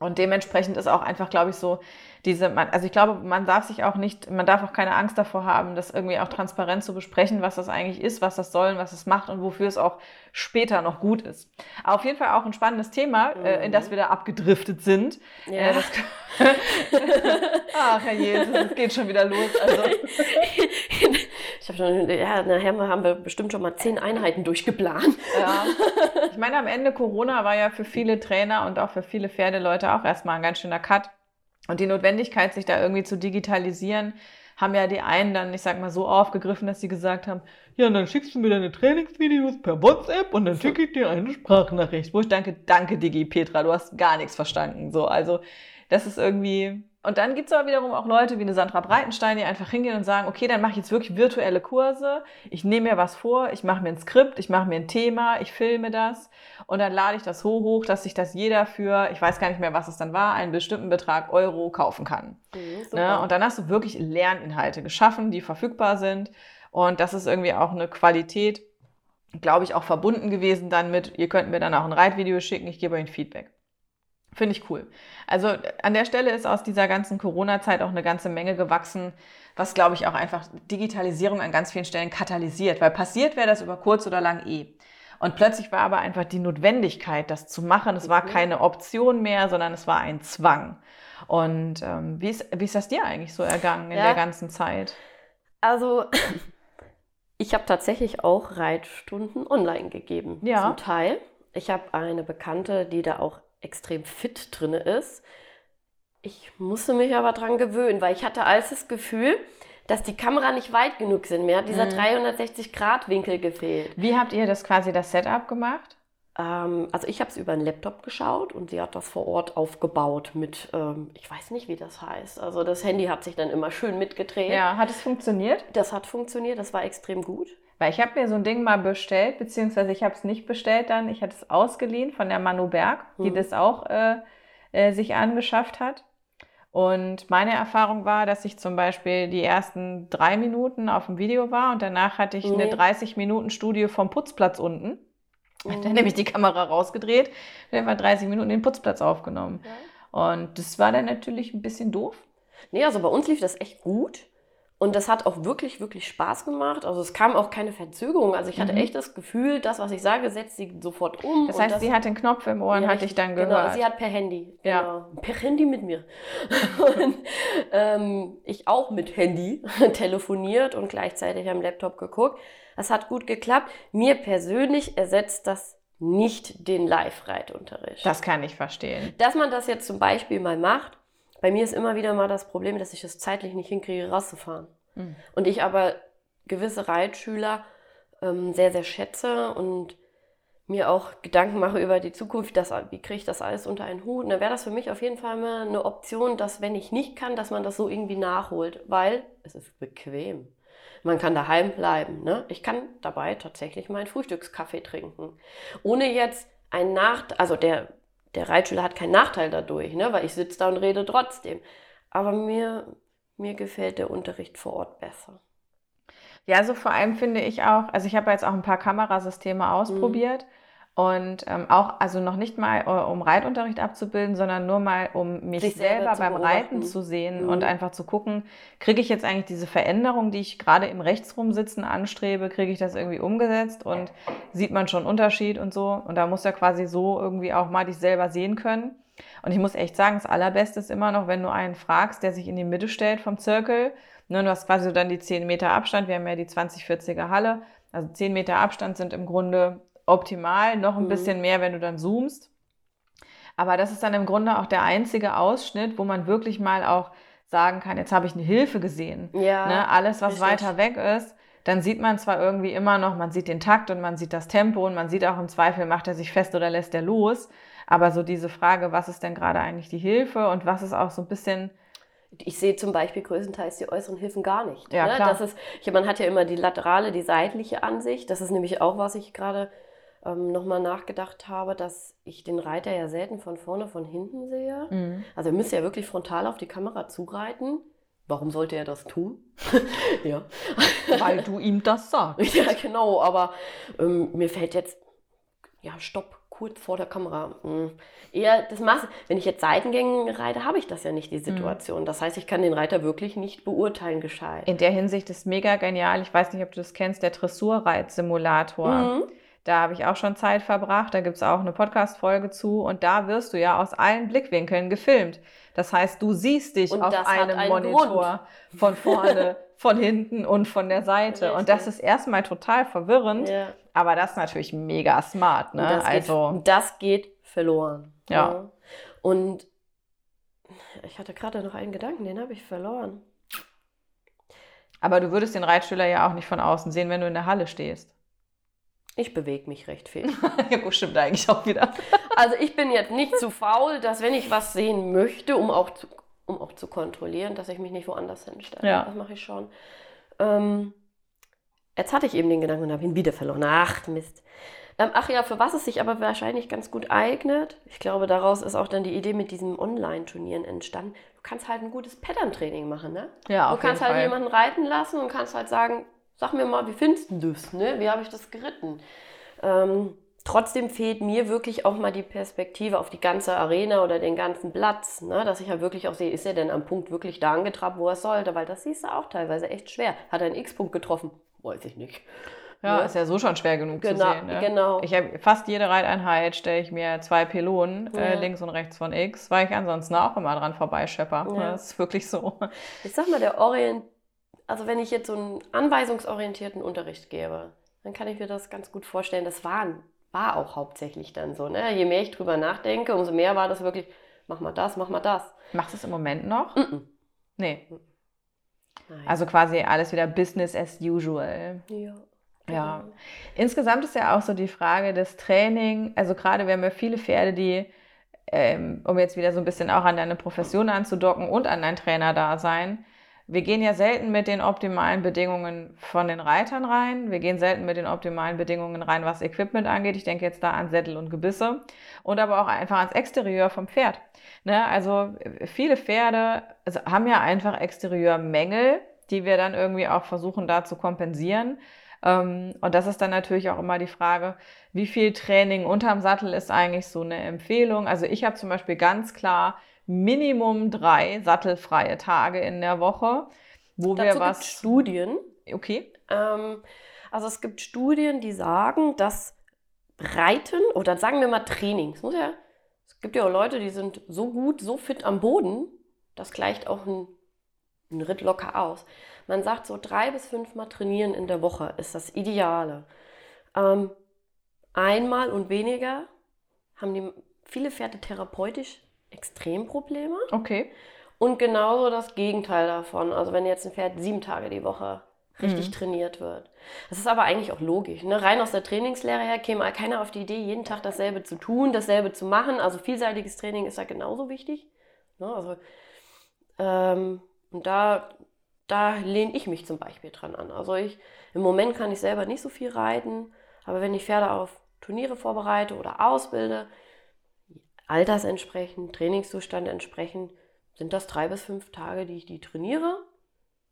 Und dementsprechend ist auch einfach, glaube ich, so diese, man, also ich glaube, man darf sich auch nicht, man darf auch keine Angst davor haben, das irgendwie auch transparent zu besprechen, was das eigentlich ist, was das soll und was es macht und wofür es auch später noch gut ist. Aber auf jeden Fall auch ein spannendes Thema, äh, in das wir da abgedriftet sind. Ja. Äh, Ach, Herr Jesus, es geht schon wieder los. Also, habe schon, ja, nachher haben wir bestimmt schon mal zehn Einheiten durchgeplant. Ja. Ich meine, am Ende Corona war ja für viele Trainer und auch für viele Pferdeleute auch erstmal ein ganz schöner Cut. Und die Notwendigkeit, sich da irgendwie zu digitalisieren, haben ja die einen dann, ich sag mal, so aufgegriffen, dass sie gesagt haben, ja, und dann schickst du mir deine Trainingsvideos per WhatsApp und dann schicke ich dir eine Sprachnachricht. Wo ich danke, danke Digi Petra, du hast gar nichts verstanden. So, also das ist irgendwie. Und dann gibt es aber wiederum auch Leute wie eine Sandra Breitenstein, die einfach hingehen und sagen, okay, dann mache ich jetzt wirklich virtuelle Kurse, ich nehme mir was vor, ich mache mir ein Skript, ich mache mir ein Thema, ich filme das und dann lade ich das so hoch, dass sich das jeder für, ich weiß gar nicht mehr, was es dann war, einen bestimmten Betrag Euro kaufen kann. Mhm, Ne? Und dann hast du wirklich Lerninhalte geschaffen, die verfügbar sind. Und das ist irgendwie auch eine Qualität, glaube ich, auch verbunden gewesen dann mit, ihr könnt mir dann auch ein Reitvideo schicken, ich gebe euch ein Feedback. Finde ich cool. Also an der Stelle ist aus dieser ganzen Corona-Zeit auch eine ganze Menge gewachsen, was, glaube ich, auch einfach Digitalisierung an ganz vielen Stellen katalysiert. Weil passiert wäre das über kurz oder lang eh. Und plötzlich war aber einfach die Notwendigkeit, das zu machen. Es war Mhm. keine Option mehr, sondern es war ein Zwang. Und ähm, wie, ist, wie ist das dir eigentlich so ergangen in Ja. der ganzen Zeit? Also, ich habe tatsächlich auch Reitstunden online gegeben. Ja. Zum Teil. Ich habe eine Bekannte, die da auch extrem fit drin ist. Ich musste mich aber dran gewöhnen, weil ich hatte alles das Gefühl, dass die Kamera nicht weit genug sind. Mir hat dieser Mhm. 360-Grad-Winkel gefehlt. Wie habt ihr das quasi das Setup gemacht? Ähm, also ich habe es über einen Laptop geschaut und sie hat das vor Ort aufgebaut mit, ähm, ich weiß nicht, wie das heißt. Also das Handy hat sich dann immer schön mitgedreht. Ja, hat es funktioniert? Das hat funktioniert, das war extrem gut. Weil ich habe mir so ein Ding mal bestellt, beziehungsweise ich habe es nicht bestellt dann, ich hatte es ausgeliehen von der Manu Berg, die Mhm. das auch äh, äh, sich angeschafft hat. Und meine Erfahrung war, dass ich zum Beispiel die ersten drei Minuten auf dem Video war und danach hatte ich eine Nee. 30 Minuten Studie vom Putzplatz unten. Mhm. Dann habe ich die Kamera rausgedreht und einfach 30 Minuten den Putzplatz aufgenommen. Und das war dann natürlich ein bisschen doof. Nee, also bei uns lief das echt gut. Und das hat auch wirklich, wirklich Spaß gemacht. Also es kam auch keine Verzögerung. Also ich hatte Mhm. echt das Gefühl, das, was ich sage, setzt sie sofort um. Das heißt, sie hat den Knopf im Ohr und Ja, hat dich richtig. dann Genau, gehört. sie hat per Handy. Ja. Genau. Per Handy mit mir. und ähm, ich auch mit Handy telefoniert und gleichzeitig am Laptop geguckt. Das hat gut geklappt. Mir persönlich ersetzt das nicht den Live-Reitunterricht. das kann ich verstehen. Dass man das jetzt zum Beispiel mal macht, bei mir ist immer wieder mal das Problem, dass ich es zeitlich nicht hinkriege, rauszufahren. Mhm. Und ich aber gewisse Reitschüler ähm, sehr, sehr schätze und mir auch Gedanken mache über die Zukunft, das, wie kriege ich das alles unter einen Hut. Und dann wäre das für mich auf jeden Fall mal eine Option, dass wenn ich nicht kann, dass man das so irgendwie nachholt, weil es ist bequem. Man kann daheim bleiben. Ne? Ich kann dabei tatsächlich meinen Frühstückskaffee trinken. Ohne jetzt einen Nachteil, also der, der Reitschüler hat keinen Nachteil dadurch, ne? weil ich sitze da und rede trotzdem. Aber mir, mir gefällt der Unterricht vor Ort besser. Ja, also vor allem finde ich auch, also ich habe jetzt auch ein paar Mhm. Kamerasysteme ausprobiert und ähm, auch, also noch nicht mal äh, um Reitunterricht abzubilden, sondern nur mal um mich Sich selber, selber beim Reiten beobachten. zu sehen Mhm. und einfach zu gucken, kriege ich jetzt eigentlich diese Veränderung, die ich gerade im Rechtsrumsitzen anstrebe, kriege ich das irgendwie umgesetzt und sieht man schon Unterschied und so. Und da muss ja quasi so irgendwie auch mal dich selber sehen können. Und ich muss echt sagen, das Allerbeste ist immer noch, wenn du einen fragst, der sich in die Mitte stellt vom Zirkel. Ne, du hast quasi so dann die 10 Meter Abstand. Wir haben ja die 2040er Halle. Also 10 Meter Abstand sind im Grunde optimal. Noch ein Mhm. bisschen mehr, wenn du dann zoomst. Aber das ist dann im Grunde auch der einzige Ausschnitt, wo man wirklich mal auch sagen kann, jetzt habe ich eine Hilfe gesehen. Ja, ne? Alles, was richtig. weiter weg ist, dann sieht man zwar irgendwie immer noch, man sieht den Takt und man sieht das Tempo und man sieht auch im Zweifel, macht er sich fest oder lässt er los. Aber so diese Frage, was ist denn gerade eigentlich die Hilfe und was ist auch so ein bisschen, Ich sehe zum Beispiel größtenteils die äußeren Hilfen gar nicht. Ja, ne? klar. Das ist, ich, man hat ja immer die laterale, die seitliche Ansicht. Das ist nämlich auch, was ich gerade ähm, nochmal nachgedacht habe, dass ich den Reiter ja selten von vorne, von hinten sehe. Mhm. Also er müsste ja wirklich frontal auf die Kamera zureiten. Warum sollte er das tun? ja. weil du ihm das sagst. ja, genau, aber ähm, mir fällt jetzt, ja, stopp, kurz vor der Kamera. Hm. Eher das Maß, wenn ich jetzt Seitengänge reite, habe ich das ja nicht, die Situation. Das heißt, ich kann den Reiter wirklich nicht beurteilen gescheit. In der Hinsicht ist mega genial. Ich weiß nicht, ob du das kennst, der Dressurreitsimulator. Mhm. Da habe ich auch schon Zeit verbracht. Da gibt es auch eine Podcast-Folge zu. Und da wirst du ja aus allen Blickwinkeln gefilmt. Das heißt, du siehst dich Und auf einem Monitor von vorne, von hinten und von der Seite. Und das Richtig. ist erstmal total verwirrend. Ja. Aber das ist natürlich mega smart. Ne? Und das, also, geht, das geht verloren. Ja. Und ich hatte gerade noch einen Gedanken, den habe ich verloren. aber du würdest den Reitschüler ja auch nicht von außen sehen, wenn du in der Halle stehst. Ich bewege mich recht viel. ja, gut, stimmt eigentlich auch wieder. Also ich bin jetzt nicht zu faul, dass wenn ich was sehen möchte, um auch zu, um auch zu kontrollieren, dass ich mich nicht woanders hinstelle. Ja. Das mache ich schon. Ähm, jetzt hatte ich eben den Gedanken und habe ihn wieder verloren. Ach, Mist. Ähm, ach ja, für was es sich aber wahrscheinlich ganz gut eignet, ich glaube, daraus ist auch dann die Idee mit diesem Online-Turnieren entstanden. Du kannst halt ein gutes Pattern-Training machen, ne? Ja, Du auf kannst jeden halt Fall. jemanden reiten lassen und kannst halt sagen, sag mir mal, wie findest du das? Ne? Wie habe ich das geritten? Ähm, trotzdem fehlt mir wirklich auch mal die Perspektive auf die ganze Arena oder den ganzen Platz, ne? dass ich halt wirklich auch sehe, ist er denn am Punkt wirklich da angetrabt, wo er sollte? Weil das siehst du auch teilweise echt schwer. Hat er einen X-Punkt getroffen? Weiß ich nicht. Ja, Ne? ist ja so schon schwer genug Genau, zu sehen. Ne? genau. Ich habe fast jede Reiteinheit stelle ich mir zwei Pylonen äh, Ja. links und rechts von X, weil ich ansonsten auch immer dran vorbeischepper. Ja. Das ist wirklich so. Ich sag mal, der Orient, also wenn ich jetzt so einen anweisungsorientierten Unterricht gebe, dann kann ich mir das ganz gut vorstellen. Das war, war auch hauptsächlich dann so. Ne? Je mehr ich drüber nachdenke, umso mehr war das wirklich, mach mal das, mach mal das. Machst du es im Moment noch? Mhm. Nee. Nein. Also quasi alles wieder Business as usual. ja. Ja. genau. Insgesamt ist ja auch so die Frage des Training, also gerade wir haben ja viele Pferde, die, ähm, um jetzt wieder so ein bisschen auch an deine Profession anzudocken und an dein Trainerdasein, wir gehen ja selten mit den optimalen Bedingungen von den Reitern rein. Wir gehen selten mit den optimalen Bedingungen rein, was Equipment angeht. Ich denke jetzt da an Sättel und Gebisse und aber auch einfach ans Exterieur vom Pferd. Ne? Also äh, viele Pferde haben ja einfach Exterieurmängel, die wir dann irgendwie auch versuchen da zu kompensieren. Ähm, und das ist dann natürlich auch immer die Frage, wie viel Training unterm Sattel ist eigentlich so eine Empfehlung? Also ich habe zum Beispiel ganz klar Minimum drei sattelfreie Tage in der Woche, wo wir Dazu gibt was. Studien. Okay. Ähm, also es gibt Studien, die sagen, dass Reiten oder sagen wir mal Training, es, muss ja, es gibt ja auch Leute, die sind so gut, so fit am Boden, das gleicht auch ein, ein Ritt locker aus. Man sagt so drei bis fünfmal trainieren in der Woche ist das Ideale. Ähm, einmal und weniger haben die viele Pferde therapeutisch Extremprobleme. Okay. Und genauso das Gegenteil davon. Also wenn jetzt ein Pferd sieben Tage die Woche richtig Mhm. trainiert wird. Das ist aber eigentlich auch logisch. Ne? Rein aus der Trainingslehre her käme keiner auf die Idee, jeden Tag dasselbe zu tun, dasselbe zu machen. Also vielseitiges Training ist da genauso wichtig. Ne? Also, ähm, und da, da lehne ich mich zum Beispiel dran an. Also ich, im Moment kann ich selber nicht so viel reiten, aber wenn ich Pferde auf Turniere vorbereite oder ausbilde, altersentsprechend, Trainingszustand entsprechend, sind das drei bis fünf Tage, die ich die trainiere.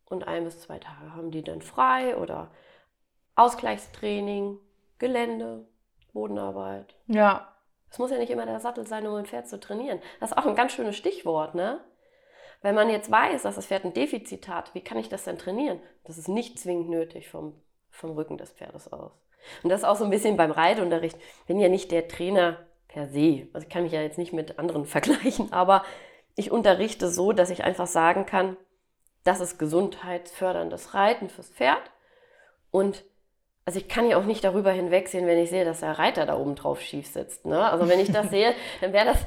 Und ein bis zwei Tage haben die dann frei oder Ausgleichstraining, Gelände, Bodenarbeit. Ja. Es muss ja nicht immer der Sattel sein, um ein Pferd zu trainieren. Das ist auch ein ganz schönes Stichwort, ne? Wenn man jetzt weiß, dass das Pferd ein Defizit hat, wie kann ich das denn trainieren? Das ist nicht zwingend nötig vom, vom Rücken des Pferdes aus. Und das ist auch so ein bisschen beim Reitunterricht. Ich bin ja nicht der Trainer per se. Also ich kann mich ja jetzt nicht mit anderen vergleichen, aber ich unterrichte so, dass ich einfach sagen kann, das ist gesundheitsförderndes Reiten fürs Pferd. Und also ich kann ja auch nicht darüber hinwegsehen, wenn ich sehe, dass der Reiter da oben drauf schief sitzt. Ne? Also wenn ich das sehe, dann wäre das,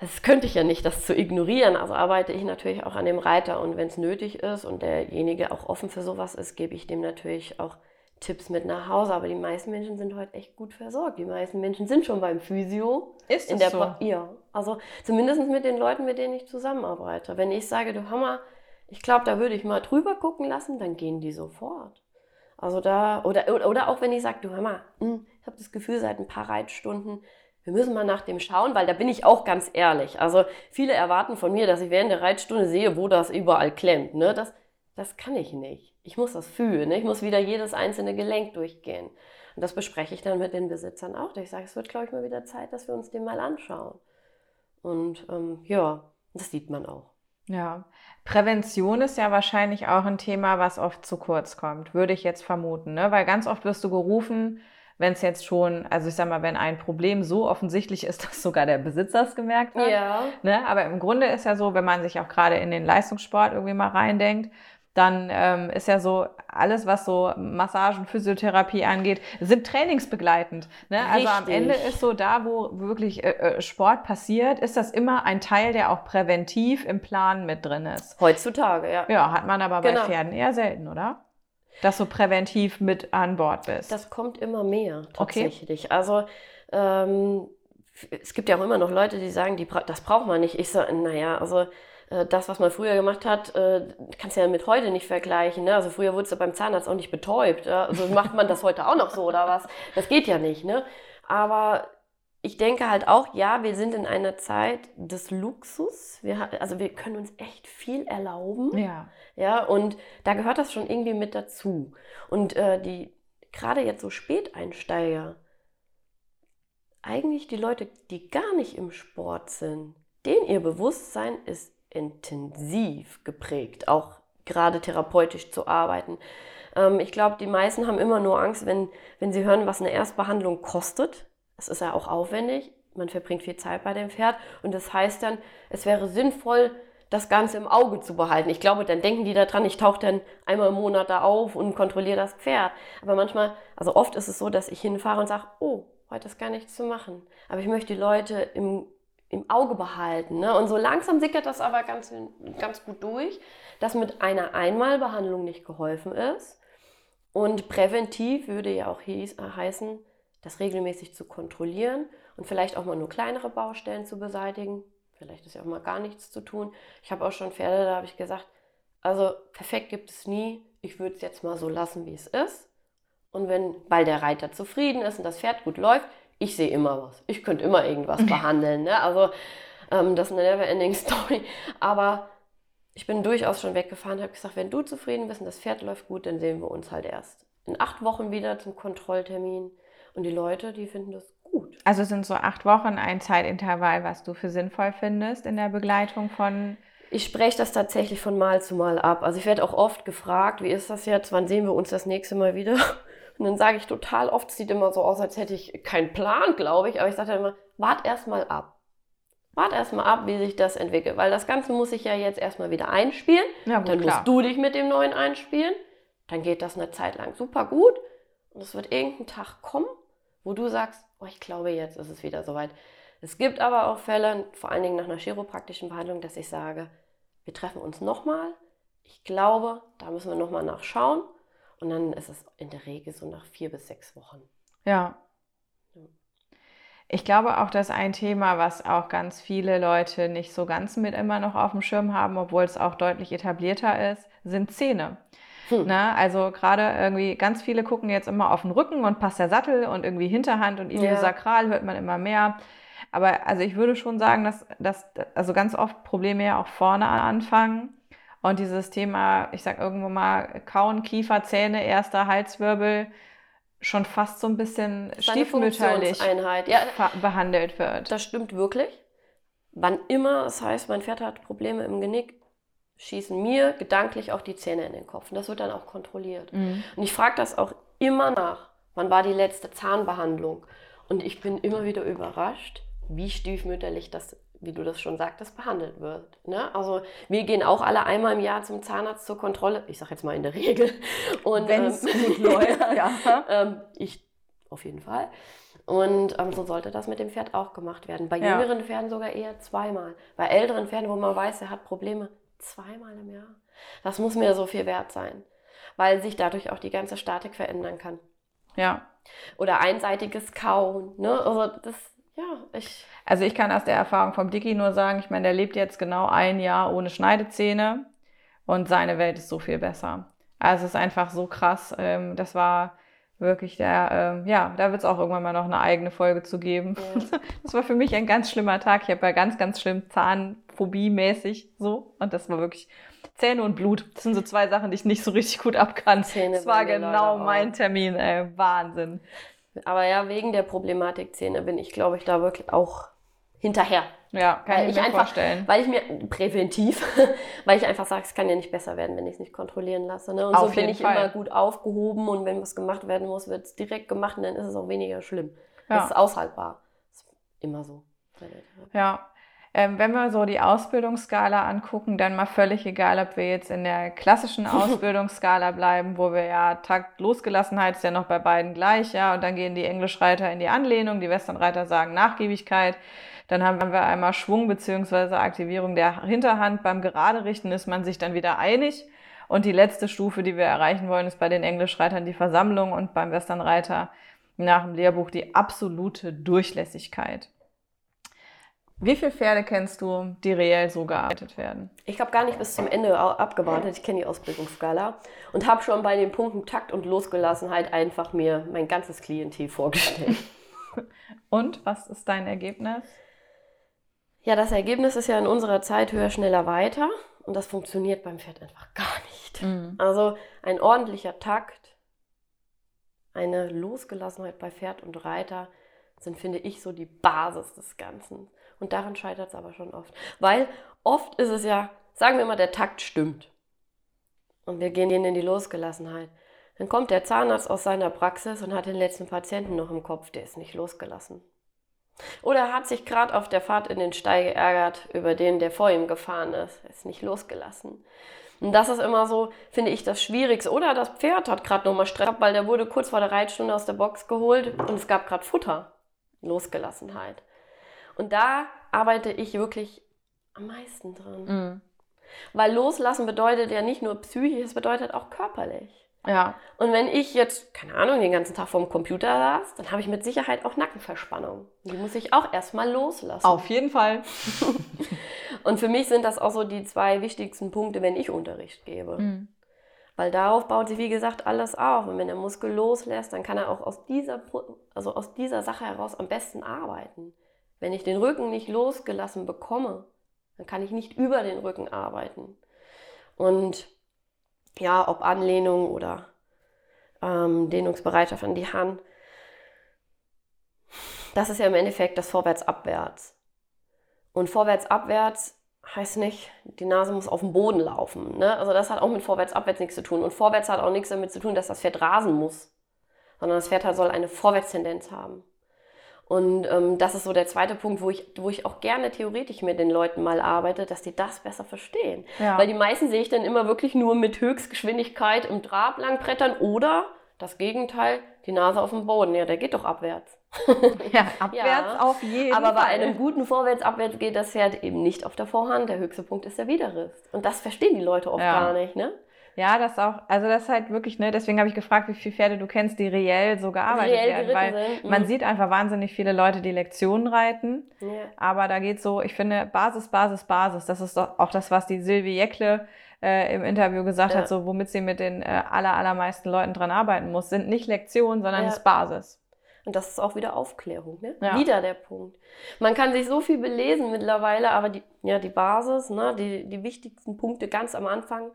das könnte ich ja nicht, das zu ignorieren. Also arbeite ich natürlich auch an dem Reiter und wenn es nötig ist und derjenige auch offen für sowas ist, gebe ich dem natürlich auch Tipps mit nach Hause. Aber die meisten Menschen sind heute echt gut versorgt. Die meisten Menschen sind schon beim Physio. Ist in das der so? Pa- Ja, also zumindest mit den Leuten, mit denen ich zusammenarbeite. Wenn ich sage, du Hammer, ich glaube, da würde ich mal drüber gucken lassen, dann gehen die sofort. Also da, oder, oder- oder auch wenn ich sage, du Hammer, hm, ich habe das Gefühl, seit ein paar Reitstunden, wir müssen mal nach dem schauen, weil da bin ich auch ganz ehrlich. Also viele erwarten von mir, dass ich während der Reitstunde sehe, wo das überall klemmt. Ne? Das, das kann ich nicht. Ich muss das fühlen. Ne? Ich muss wieder jedes einzelne Gelenk durchgehen. Und das bespreche ich dann mit den Besitzern auch. Ich sage, es wird, glaube ich, mal wieder Zeit, dass wir uns den mal anschauen. Und ähm, ja, das sieht man auch. Ja, Prävention ist ja wahrscheinlich auch ein Thema, was oft zu kurz kommt, würde ich jetzt vermuten, ne? Weil ganz oft wirst du gerufen, wenn es jetzt schon, also ich sag mal, wenn ein Problem so offensichtlich ist, dass sogar der Besitzer es gemerkt hat. Ja. Ne? Aber im Grunde ist ja so, wenn man sich auch gerade in den Leistungssport irgendwie mal reindenkt, dann ähm, ist ja so, alles, was so Massagen, Physiotherapie angeht, sind trainingsbegleitend. Ne? Also am. Ende ist so da, wo wirklich äh, äh, Sport passiert, ist das immer ein Teil, der auch präventiv im Plan mit drin ist. Heutzutage, ja. Ja, hat man aber bei Genau. Pferden eher selten, oder? Dass du präventiv mit an Bord bist. Das kommt immer mehr Okay. tatsächlich. Also ähm, es gibt ja auch immer noch Leute, die sagen, die, das braucht man nicht. Ich sage, naja, also das, was man früher gemacht hat, äh, kannst du ja mit heute nicht vergleichen. Ne? Also früher wurdest du beim Zahnarzt auch nicht betäubt. Ja? Also macht man das heute auch noch so oder was? Das geht ja nicht. Ne? Aber ich denke halt auch, ja, wir sind in einer Zeit des Luxus. Wir, also wir können uns echt viel erlauben. ja. Ja, und da gehört das schon irgendwie mit dazu. Und äh, die, gerade jetzt so Späteinsteiger, eigentlich die Leute, die gar nicht im Sport sind, denen ihr Bewusstsein ist intensiv geprägt, auch gerade therapeutisch zu arbeiten. Ähm, ich glaube, die meisten haben immer nur Angst, wenn, wenn sie hören, was eine Erstbehandlung kostet. Das ist ja auch aufwendig. Man verbringt viel Zeit bei dem Pferd. Und das heißt dann, es wäre sinnvoll, das Ganze im Auge zu behalten. Ich glaube, dann denken die daran, ich tauche dann einmal im Monat da auf und kontrolliere das Pferd. Aber manchmal, also oft ist es so, dass ich hinfahre und sage, oh, heute ist gar nichts zu machen. Aber ich möchte die Leute im, im Auge behalten. Ne? Und so langsam sickert das aber ganz, ganz gut durch, dass mit einer Einmalbehandlung nicht geholfen ist. Und präventiv würde ja auch hieß, äh, heißen, das regelmäßig zu kontrollieren und vielleicht auch mal nur kleinere Baustellen zu beseitigen. Vielleicht ist ja auch mal gar nichts zu tun. Ich habe auch schon Pferde, da habe ich gesagt, also perfekt gibt es nie. Ich würde es jetzt mal so lassen, wie es ist. Und wenn, weil der Reiter zufrieden ist und das Pferd gut läuft, ich sehe immer was. Ich könnte immer irgendwas behandeln. Ne? Also ähm, das ist eine never-ending Story. Aber ich bin durchaus schon weggefahren und habe gesagt, wenn du zufrieden bist und das Pferd läuft gut, dann sehen wir uns halt erst in acht Wochen wieder zum Kontrolltermin. Und die Leute, die finden das gut. Also sind so acht Wochen ein Zeitintervall, was du für sinnvoll findest in der Begleitung von. Ich spreche das tatsächlich von Mal zu Mal ab. Also ich werde auch oft gefragt, wie ist das jetzt, wann sehen wir uns das nächste Mal wieder? Und dann sage ich total oft, es sieht immer so aus, als hätte ich keinen Plan, glaube ich. Aber ich sage dann immer, wart erst mal ab. Wart erst mal ab, wie sich das entwickelt. Weil das Ganze muss ich ja jetzt erstmal wieder einspielen. Ja, gut, dann klar. musst du dich mit dem neuen einspielen. Dann geht das eine Zeit lang super gut. Und es wird irgendein Tag kommen, wo du sagst, oh, ich glaube, jetzt ist es wieder soweit. Es gibt aber auch Fälle, vor allen Dingen nach einer chiropraktischen Behandlung, dass ich sage, wir treffen uns nochmal. Ich glaube, da müssen wir nochmal nachschauen. Und dann ist es in der Regel so nach vier bis sechs Wochen. Ja. Ich glaube auch, dass ein Thema, was auch ganz viele Leute nicht so ganz mit immer noch auf dem Schirm haben, obwohl es auch deutlich etablierter ist, sind Zähne. Hm. Na, also gerade irgendwie ganz viele gucken jetzt immer auf den Rücken und passt der Sattel und irgendwie Hinterhand und Iliosakral hört man immer mehr. Aber also ich würde schon sagen, dass, dass also ganz oft Probleme ja auch vorne anfangen. Und dieses Thema, ich sag irgendwo mal, Kauen, Kiefer, Zähne, erster Halswirbel, schon fast so ein bisschen Das ist eine stiefmütterlich. Ja, behandelt wird. das stimmt wirklich. Wann immer es heißt, mein Pferd hat Probleme im Genick, schießen mir gedanklich auch die Zähne in den Kopf. Und das wird dann auch kontrolliert. Mhm. Und ich frage das auch immer nach. Wann war die letzte Zahnbehandlung? Und ich bin immer wieder überrascht, wie stiefmütterlich das, wie du das schon sagtest, behandelt wird. Ne? Also wir gehen auch alle einmal im Jahr zum Zahnarzt zur Kontrolle. Ich sage jetzt mal in der Regel. Und, Wenn es ähm, gut läuft, ja. ähm, ich auf jeden Fall. Und ähm, so sollte das mit dem Pferd auch gemacht werden. Bei Ja. jüngeren Pferden sogar eher zweimal. Bei älteren Pferden, wo man weiß, er hat Probleme, zweimal im Jahr. Das muss mir so viel wert sein, weil sich dadurch auch die ganze Statik verändern kann. Ja. Oder einseitiges Kauen. Ne? Also das, ja, ich. Also ich kann aus der Erfahrung vom Dicky nur sagen, ich meine, der lebt jetzt genau ein Jahr ohne Schneidezähne und seine Welt ist so viel besser. Also es ist einfach so krass. Ähm, das war wirklich der, ähm, ja, da wird es auch irgendwann mal noch eine eigene Folge zu geben. Ja. Das war für mich ein ganz schlimmer Tag. Ich habe ja ganz, ganz schlimm Zahnphobie-mäßig so. Und das war wirklich Zähne und Blut. Das sind so zwei Sachen, die ich nicht so richtig gut abkann. Zähne Das war genau mein Termin. Ey. Wahnsinn. Aber ja, wegen der Problematik Zähne bin ich, glaube ich, da wirklich auch hinterher. Ja, kann Weil ich mir einfach- vorstellen. Weil ich mir präventiv, weil ich einfach sage, es kann ja nicht besser werden, wenn ich es nicht kontrollieren lasse. Ne? Und Auf so bin ich Fall. immer gut aufgehoben und wenn was gemacht werden muss, wird es direkt gemacht und dann ist es auch weniger schlimm. Ja. Das ist aushaltbar. Ist immer so. Ja, ähm, wenn wir so die Ausbildungsskala angucken, dann mal völlig egal, ob wir jetzt in der klassischen Ausbildungsskala bleiben, wo wir ja Takt Losgelassenheit ist ja noch bei beiden gleich, ja, und dann gehen die Englischreiter in die Anlehnung, die Westernreiter sagen Nachgiebigkeit. Dann haben wir einmal Schwung beziehungsweise Aktivierung der Hinterhand. Beim Gerade richten ist man sich dann wieder einig. Und die letzte Stufe, die wir erreichen wollen, ist bei den Englischreitern die Versammlung und beim Westernreiter nach dem Lehrbuch die absolute Durchlässigkeit. Wie viele Pferde kennst du, die reell so gearbeitet werden? Ich habe gar nicht bis zum Ende abgewartet. Ich kenne die Ausbildungsskala und habe schon bei den Punkten Takt und Losgelassenheit einfach mir mein ganzes Klientel vorgestellt. Und was ist dein Ergebnis? ja, das Ergebnis ist ja in unserer Zeit höher, schneller, weiter und das funktioniert beim Pferd einfach gar nicht. Also ein ordentlicher Takt, eine Losgelassenheit bei Pferd und Reiter sind, finde ich, so die Basis des Ganzen. Und daran scheitert es aber schon oft. Weil oft ist es ja, sagen wir mal, der Takt stimmt. Und wir gehen in die Losgelassenheit. Dann kommt der Zahnarzt aus seiner Praxis und hat den letzten Patienten noch im Kopf, der ist nicht losgelassen. Oder hat sich gerade auf der Fahrt in den Stall geärgert über den, der vor ihm gefahren ist. Ist nicht losgelassen. Und das ist immer so, finde ich, das Schwierigste. Oder das Pferd hat gerade nochmal Stress, weil der wurde kurz vor der Reitstunde aus der Box geholt und es gab gerade Futter. Losgelassenheit. Und da arbeite ich wirklich am meisten dran. Mhm. Weil loslassen bedeutet ja nicht nur psychisch, es bedeutet auch körperlich. Ja, Und wenn ich jetzt, keine Ahnung, den ganzen Tag vorm Computer saß, dann habe ich mit Sicherheit auch Nackenverspannung. Die muss ich auch erstmal loslassen. auf jeden Fall. Und für mich sind das auch so die zwei wichtigsten Punkte, wenn ich Unterricht gebe. Mhm. Weil darauf baut sich, wie gesagt, alles auf. Und wenn der Muskel loslässt, dann kann er auch aus dieser, also aus dieser Sache heraus am besten arbeiten. Wenn ich den Rücken nicht losgelassen bekomme, dann kann ich nicht über den Rücken arbeiten. Und ja, ob Anlehnung oder ähm, Dehnungsbereitschaft an die Hand, das ist ja im Endeffekt das Vorwärts-Abwärts. Und Vorwärts-Abwärts heißt nicht, die Nase muss auf dem Boden laufen. Ne? Also das hat auch mit Vorwärts-Abwärts nichts zu tun. Und Vorwärts hat auch nichts damit zu tun, dass das Pferd rasen muss, sondern das Pferd soll eine Vorwärtstendenz haben. Und ähm, das ist so der zweite Punkt, wo ich, wo ich auch gerne theoretisch mit den Leuten mal arbeite, dass die das besser verstehen. Ja. Weil die meisten sehe ich dann immer wirklich nur mit Höchstgeschwindigkeit im Trab langbrettern oder das Gegenteil, die Nase auf dem Boden. Ja, der geht doch abwärts. ja, abwärts Ja, auf jeden Aber bei Fall. einem guten Vorwärts-Abwärts geht das Pferd eben nicht auf der Vorhand. Der höchste Punkt ist der Widerriss. Und das verstehen die Leute oft Ja. gar nicht, ne? Ja, das auch, also das ist halt wirklich, ne, deswegen habe ich gefragt, wie viele Pferde du kennst, die reell so gearbeitet Reell werden, weil sind, man mhm. sieht einfach wahnsinnig viele Leute, die Lektionen reiten, Ja. aber da geht so, ich finde, Basis, Basis, Basis, das ist doch auch das, was die Silvi Jeckle äh, im Interview gesagt Ja. hat, so womit sie mit den äh, aller, allermeisten Leuten dran arbeiten muss, sind nicht Lektionen, sondern Ja. ist Basis. Und das ist auch wieder Aufklärung, ne? Ja. Wieder der Punkt. Man kann sich so viel belesen mittlerweile, aber die, ja, die Basis, ne, die, die wichtigsten Punkte ganz am Anfang,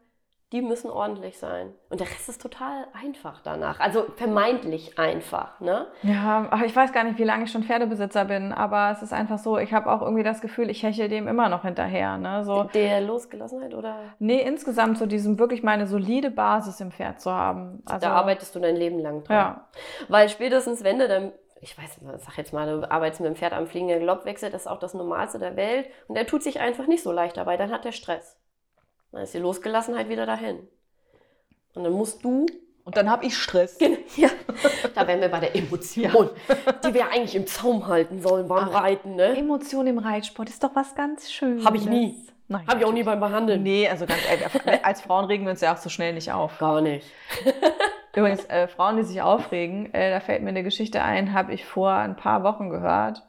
die müssen ordentlich sein. Und der Rest ist total einfach danach. Also vermeintlich einfach, ne? Ja, ach, ich weiß gar nicht, wie lange ich schon Pferdebesitzer bin, aber es ist einfach so, ich habe auch irgendwie das Gefühl, ich hechel dem immer noch hinterher, ne, so. Der Losgelassenheit oder Nee, insgesamt so diesem wirklich mal eine solide Basis im Pferd zu haben. Also, da arbeitest du dein Leben lang dran. Ja, Weil spätestens, wenn du dann, ich weiß, nicht, sag jetzt mal, du arbeitest mit dem Pferd am fliegenden Galoppwechsel, das ist auch das Normalste der Welt und der tut sich einfach nicht so leicht dabei, dann hat der Stress. Dann ist die Losgelassenheit wieder dahin. Und dann musst du Und dann habe ich Stress. Genau, ja. Da wären wir bei der Emotion, die wir eigentlich im Zaum halten sollen beim Ach, Reiten. Ne? Emotion im Reitsport ist doch was ganz Schönes. Habe ich nie. Nein. Habe ich auch nie beim Behandeln. Nee, also ganz ehrlich, als Frauen regen wir uns ja auch so schnell nicht auf. Gar nicht. Übrigens, äh, Frauen, die sich aufregen, äh, da fällt mir eine Geschichte ein, habe ich vor ein paar Wochen gehört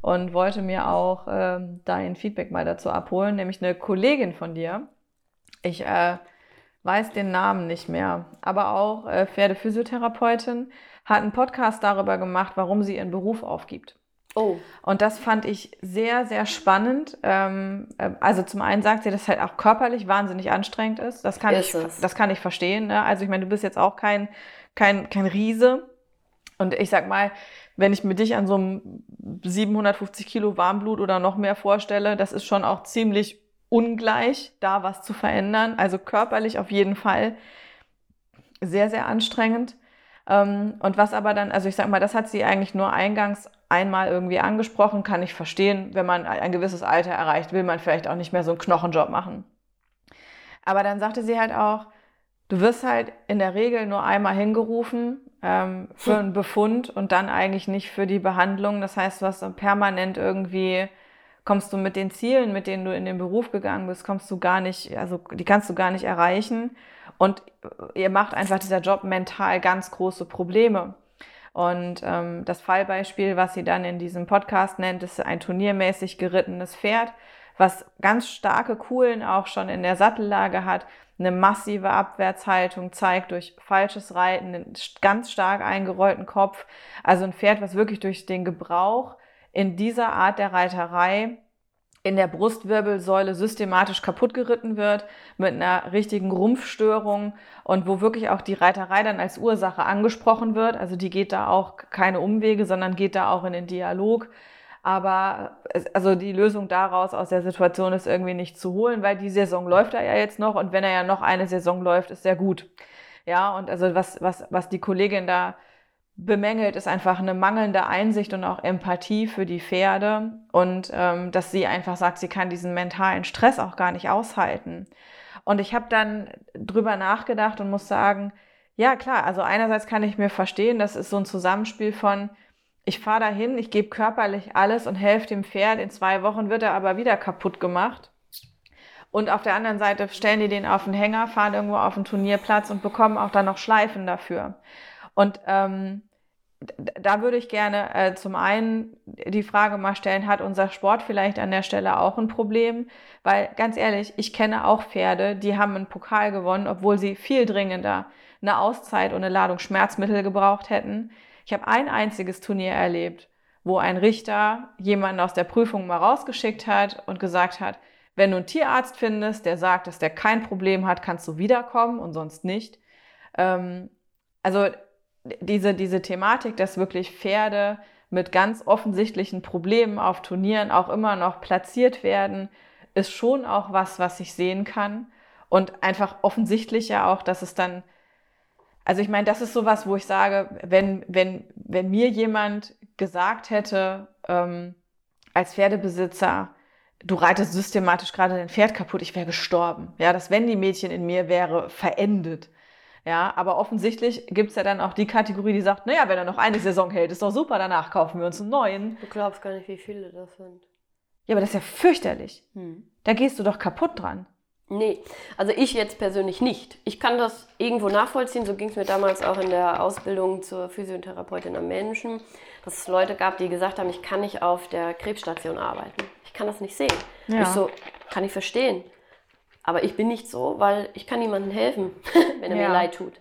und wollte mir auch ähm, dein Feedback mal dazu abholen, nämlich eine Kollegin von dir. Ich äh, weiß den Namen nicht mehr, aber auch äh, Pferdephysiotherapeutin, hat einen Podcast darüber gemacht, warum sie ihren Beruf aufgibt. Oh. Und das fand ich sehr, sehr spannend. Ähm, äh, also zum einen sagt sie, dass es halt auch körperlich wahnsinnig anstrengend ist. Das kann, Ist ich, es. das kann ich verstehen. Ne? Also ich meine, du bist jetzt auch kein, kein, kein Riese. Und ich sag mal, wenn ich mir dich an so einem 750 Kilo Warmblut oder noch mehr vorstelle, das ist schon auch ziemlich ungleich, da was zu verändern. Also körperlich auf jeden Fall sehr, sehr anstrengend. Ähm, und was aber dann, also ich sag mal, das hat sie eigentlich nur eingangs einmal irgendwie angesprochen, kann ich verstehen. Wenn man ein gewisses Alter erreicht, will man vielleicht auch nicht mehr so einen Knochenjob machen. Aber dann sagte sie halt auch, du wirst halt in der Regel nur einmal hingerufen ähm, für einen Befund und dann eigentlich nicht für die Behandlung. Das heißt, du hast dann permanent irgendwie, kommst du mit den Zielen, mit denen du in den Beruf gegangen bist, kommst du gar nicht, also die kannst du gar nicht erreichen. Und ihr macht einfach dieser Job mental ganz große Probleme. Und ähm, das Fallbeispiel, was sie dann in diesem Podcast nennt, ist ein turniermäßig gerittenes Pferd, was ganz starke Kuhlen auch schon in der Sattellage hat, eine massive Abwärtshaltung zeigt durch falsches Reiten, einen ganz stark eingerollten Kopf. Also ein Pferd, was wirklich durch den Gebrauch in dieser Art der Reiterei in der Brustwirbelsäule systematisch kaputt geritten wird, mit einer richtigen Rumpfstörung und wo wirklich auch die Reiterei dann als Ursache angesprochen wird. Also die geht da auch keine Umwege, sondern geht da auch in den Dialog. Aber also die Lösung daraus aus der Situation ist irgendwie nicht zu holen, weil die Saison läuft er ja jetzt noch und wenn er ja noch eine Saison läuft, ist sehr gut. Ja, und also was, was, was die Kollegin da bemängelt, ist einfach eine mangelnde Einsicht und auch Empathie für die Pferde und ähm, dass sie einfach sagt, sie kann diesen mentalen Stress auch gar nicht aushalten. Und ich habe dann drüber nachgedacht und muss sagen, ja klar, also einerseits kann ich mir verstehen, das ist so ein Zusammenspiel von, ich fahre dahin, ich gebe körperlich alles und helfe dem Pferd, in zwei Wochen wird er aber wieder kaputt gemacht. Und auf der anderen Seite stellen die den auf den Hänger, fahren irgendwo auf den Turnierplatz und bekommen auch dann noch Schleifen dafür. Und ähm, da würde ich gerne äh, zum einen die Frage mal stellen, hat unser Sport vielleicht an der Stelle auch ein Problem? Weil ganz ehrlich, ich kenne auch Pferde, die haben einen Pokal gewonnen, obwohl sie viel dringender eine Auszeit und eine Ladung Schmerzmittel gebraucht hätten. Ich habe ein einziges Turnier erlebt, wo ein Richter jemanden aus der Prüfung mal rausgeschickt hat und gesagt hat, wenn du einen Tierarzt findest, der sagt, dass der kein Problem hat, kannst du wiederkommen und sonst nicht. Ähm, also diese, diese Thematik, dass wirklich Pferde mit ganz offensichtlichen Problemen auf Turnieren auch immer noch platziert werden, ist schon auch was, was ich sehen kann. Und einfach offensichtlich ja auch, dass es dann, also ich meine, das ist sowas, wo ich sage, wenn, wenn, wenn mir jemand gesagt hätte, ähm, als Pferdebesitzer, du reitest systematisch gerade dein Pferd kaputt, ich wäre gestorben. Ja, das wenn die Mädchen in mir wäre verendet. Ja, aber offensichtlich gibt es ja dann auch die Kategorie, die sagt, naja, wenn er noch eine Saison hält, ist doch super, danach kaufen wir uns einen neuen. Du glaubst gar nicht, wie viele das sind. Ja, aber das ist ja fürchterlich. Hm. Da gehst du doch kaputt dran. Nee, also ich jetzt persönlich nicht. Ich kann das irgendwo nachvollziehen. So ging es mir damals auch in der Ausbildung zur Physiotherapeutin am Menschen, dass es Leute gab, die gesagt haben, ich kann nicht auf der Krebsstation arbeiten. Ich kann das nicht sehen. Ja. Ich so, kann ich verstehen. Aber ich bin nicht so, weil ich kann niemandem helfen, wenn er Ja. mir leid tut.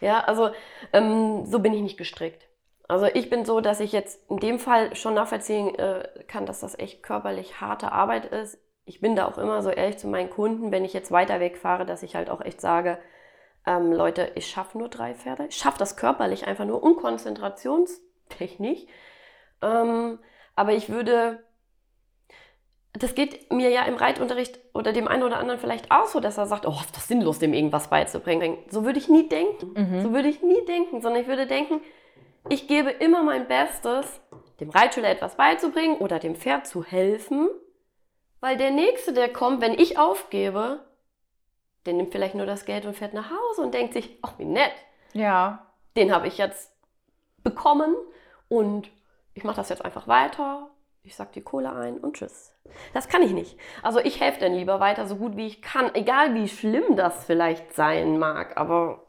Ja, also ähm, so bin ich nicht gestrickt. Also ich bin so, dass ich jetzt in dem Fall schon nachvollziehen äh, kann, dass das echt körperlich harte Arbeit ist. Ich bin da auch immer so ehrlich zu meinen Kunden, wenn ich jetzt weiter wegfahre, dass ich halt auch echt sage, ähm, Leute, ich schaffe nur drei Pferde. Ich schaffe das körperlich einfach nur unkonzentrationstechnisch. Ähm, aber ich würde, das geht mir ja im Reitunterricht oder dem einen oder anderen vielleicht auch so, dass er sagt, oh, ist das sinnlos, dem irgendwas beizubringen. So würde ich nie denken. So würde ich nie denken, sondern ich würde denken, ich gebe immer mein Bestes, dem Reitschüler etwas beizubringen oder dem Pferd zu helfen, weil der Nächste, der kommt, wenn ich aufgebe, der nimmt vielleicht nur das Geld und fährt nach Hause und denkt sich, ach wie nett, Ja. Den habe ich jetzt bekommen und ich mache das jetzt einfach weiter. Ich sag die Kohle ein und tschüss. Das kann ich nicht. Also ich helfe dann lieber weiter so gut wie ich kann, egal wie schlimm das vielleicht sein mag, aber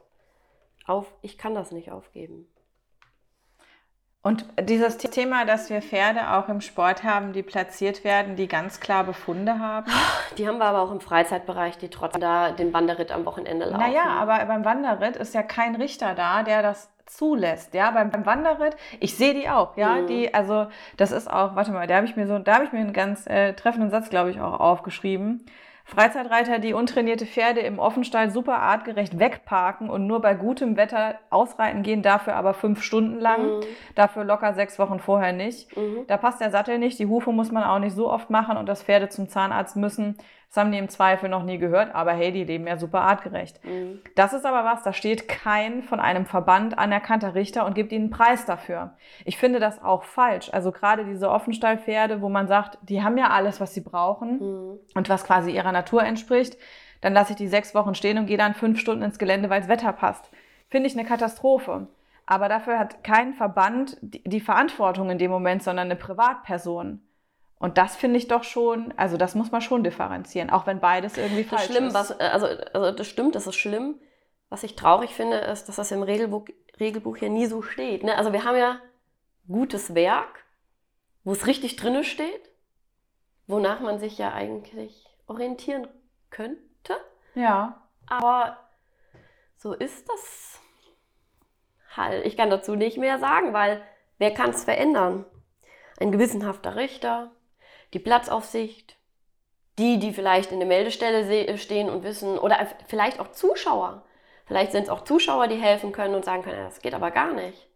auf, ich kann das nicht aufgeben. Und dieses Thema, dass wir Pferde auch im Sport haben, die platziert werden, die ganz klar Befunde haben. Die haben wir aber auch im Freizeitbereich, die trotzdem da den Wanderritt am Wochenende laufen. Naja, aber beim Wanderritt ist ja kein Richter da, der das zulässt. Ja, beim, beim Wanderritt, ich sehe die auch, ja, mhm. die, also das ist auch, warte mal, da habe ich mir so, da habe ich mir einen ganz äh, treffenden Satz, glaube ich, auch aufgeschrieben. Freizeitreiter, die untrainierte Pferde im Offenstall super artgerecht wegparken und nur bei gutem Wetter ausreiten gehen, dafür aber fünf Stunden lang, mhm. dafür locker sechs Wochen vorher nicht. Mhm. Da passt der Sattel nicht, die Hufe muss man auch nicht so oft machen und das Pferde zum Zahnarzt müssen. Das haben die im Zweifel noch nie gehört, aber hey, die leben ja super artgerecht. Mhm. Das ist aber was, da steht kein von einem Verband anerkannter Richter und gibt ihnen einen Preis dafür. Ich finde das auch falsch. Also gerade diese Offenstallpferde, wo man sagt, die haben ja alles, was sie brauchen mhm. und was quasi ihrer Natur entspricht, dann lasse ich die sechs Wochen stehen und gehe dann fünf Stunden ins Gelände, weil das Wetter passt. Finde ich eine Katastrophe. Aber dafür hat kein Verband die Verantwortung in dem Moment, sondern eine Privatperson. Und das finde ich doch schon, also das muss man schon differenzieren, auch wenn beides irgendwie falsch das schlimm, ist. Was, also, also das stimmt, das ist schlimm. Was ich traurig finde, ist, dass das im Regelbuch, Regelbuch hier nie so steht. Ne? Also wir haben ja gutes Werk, wo es richtig drinne steht, wonach man sich ja eigentlich orientieren könnte. Ja. Aber so ist das halt. Ich kann dazu nicht mehr sagen, weil wer kann es verändern? Ein gewissenhafter Richter, die Platzaufsicht, die, die vielleicht in der Meldestelle stehen und wissen, oder vielleicht auch Zuschauer. Vielleicht sind es auch Zuschauer, die helfen können und sagen können, das geht aber gar nicht.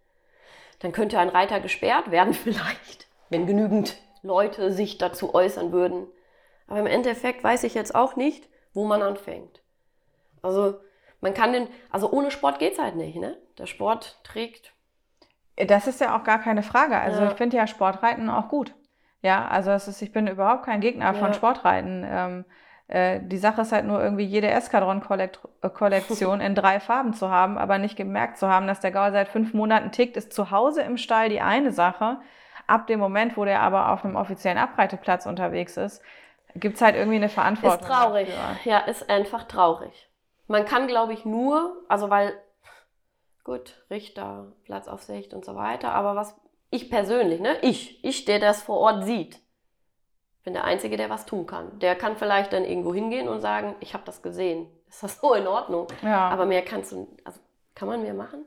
Dann könnte ein Reiter gesperrt werden vielleicht, wenn genügend Leute sich dazu äußern würden. Aber im Endeffekt weiß ich jetzt auch nicht, wo man anfängt. Also man kann den, also ohne Sport geht es halt nicht, ne? Der Sport trägt. Das ist ja auch gar keine Frage. Also ja. ich finde ja Sportreiten auch gut. Ja, also es ist, ich bin überhaupt kein Gegner ja. von Sportreiten. Ähm, äh, die Sache ist halt nur irgendwie jede Eskadron-Kollektion in drei Farben zu haben, aber nicht gemerkt zu haben, dass der Gaul seit fünf Monaten tickt, ist zu Hause im Stall die eine Sache. Ab dem Moment, wo der aber auf einem offiziellen Abreiteplatz unterwegs ist, gibt es halt irgendwie eine Verantwortung. Ist traurig. Dafür. Ja, ist einfach traurig. Man kann, glaube ich, nur, also weil, gut, Richter, Platzaufsicht und so weiter, aber was ich persönlich, ne? Ich, ich, der das vor Ort sieht, bin der Einzige, der was tun kann. Der kann vielleicht dann irgendwo hingehen und sagen, ich habe das gesehen. Ist das so in Ordnung? Ja. Aber mehr kannst du, also kann man mehr machen?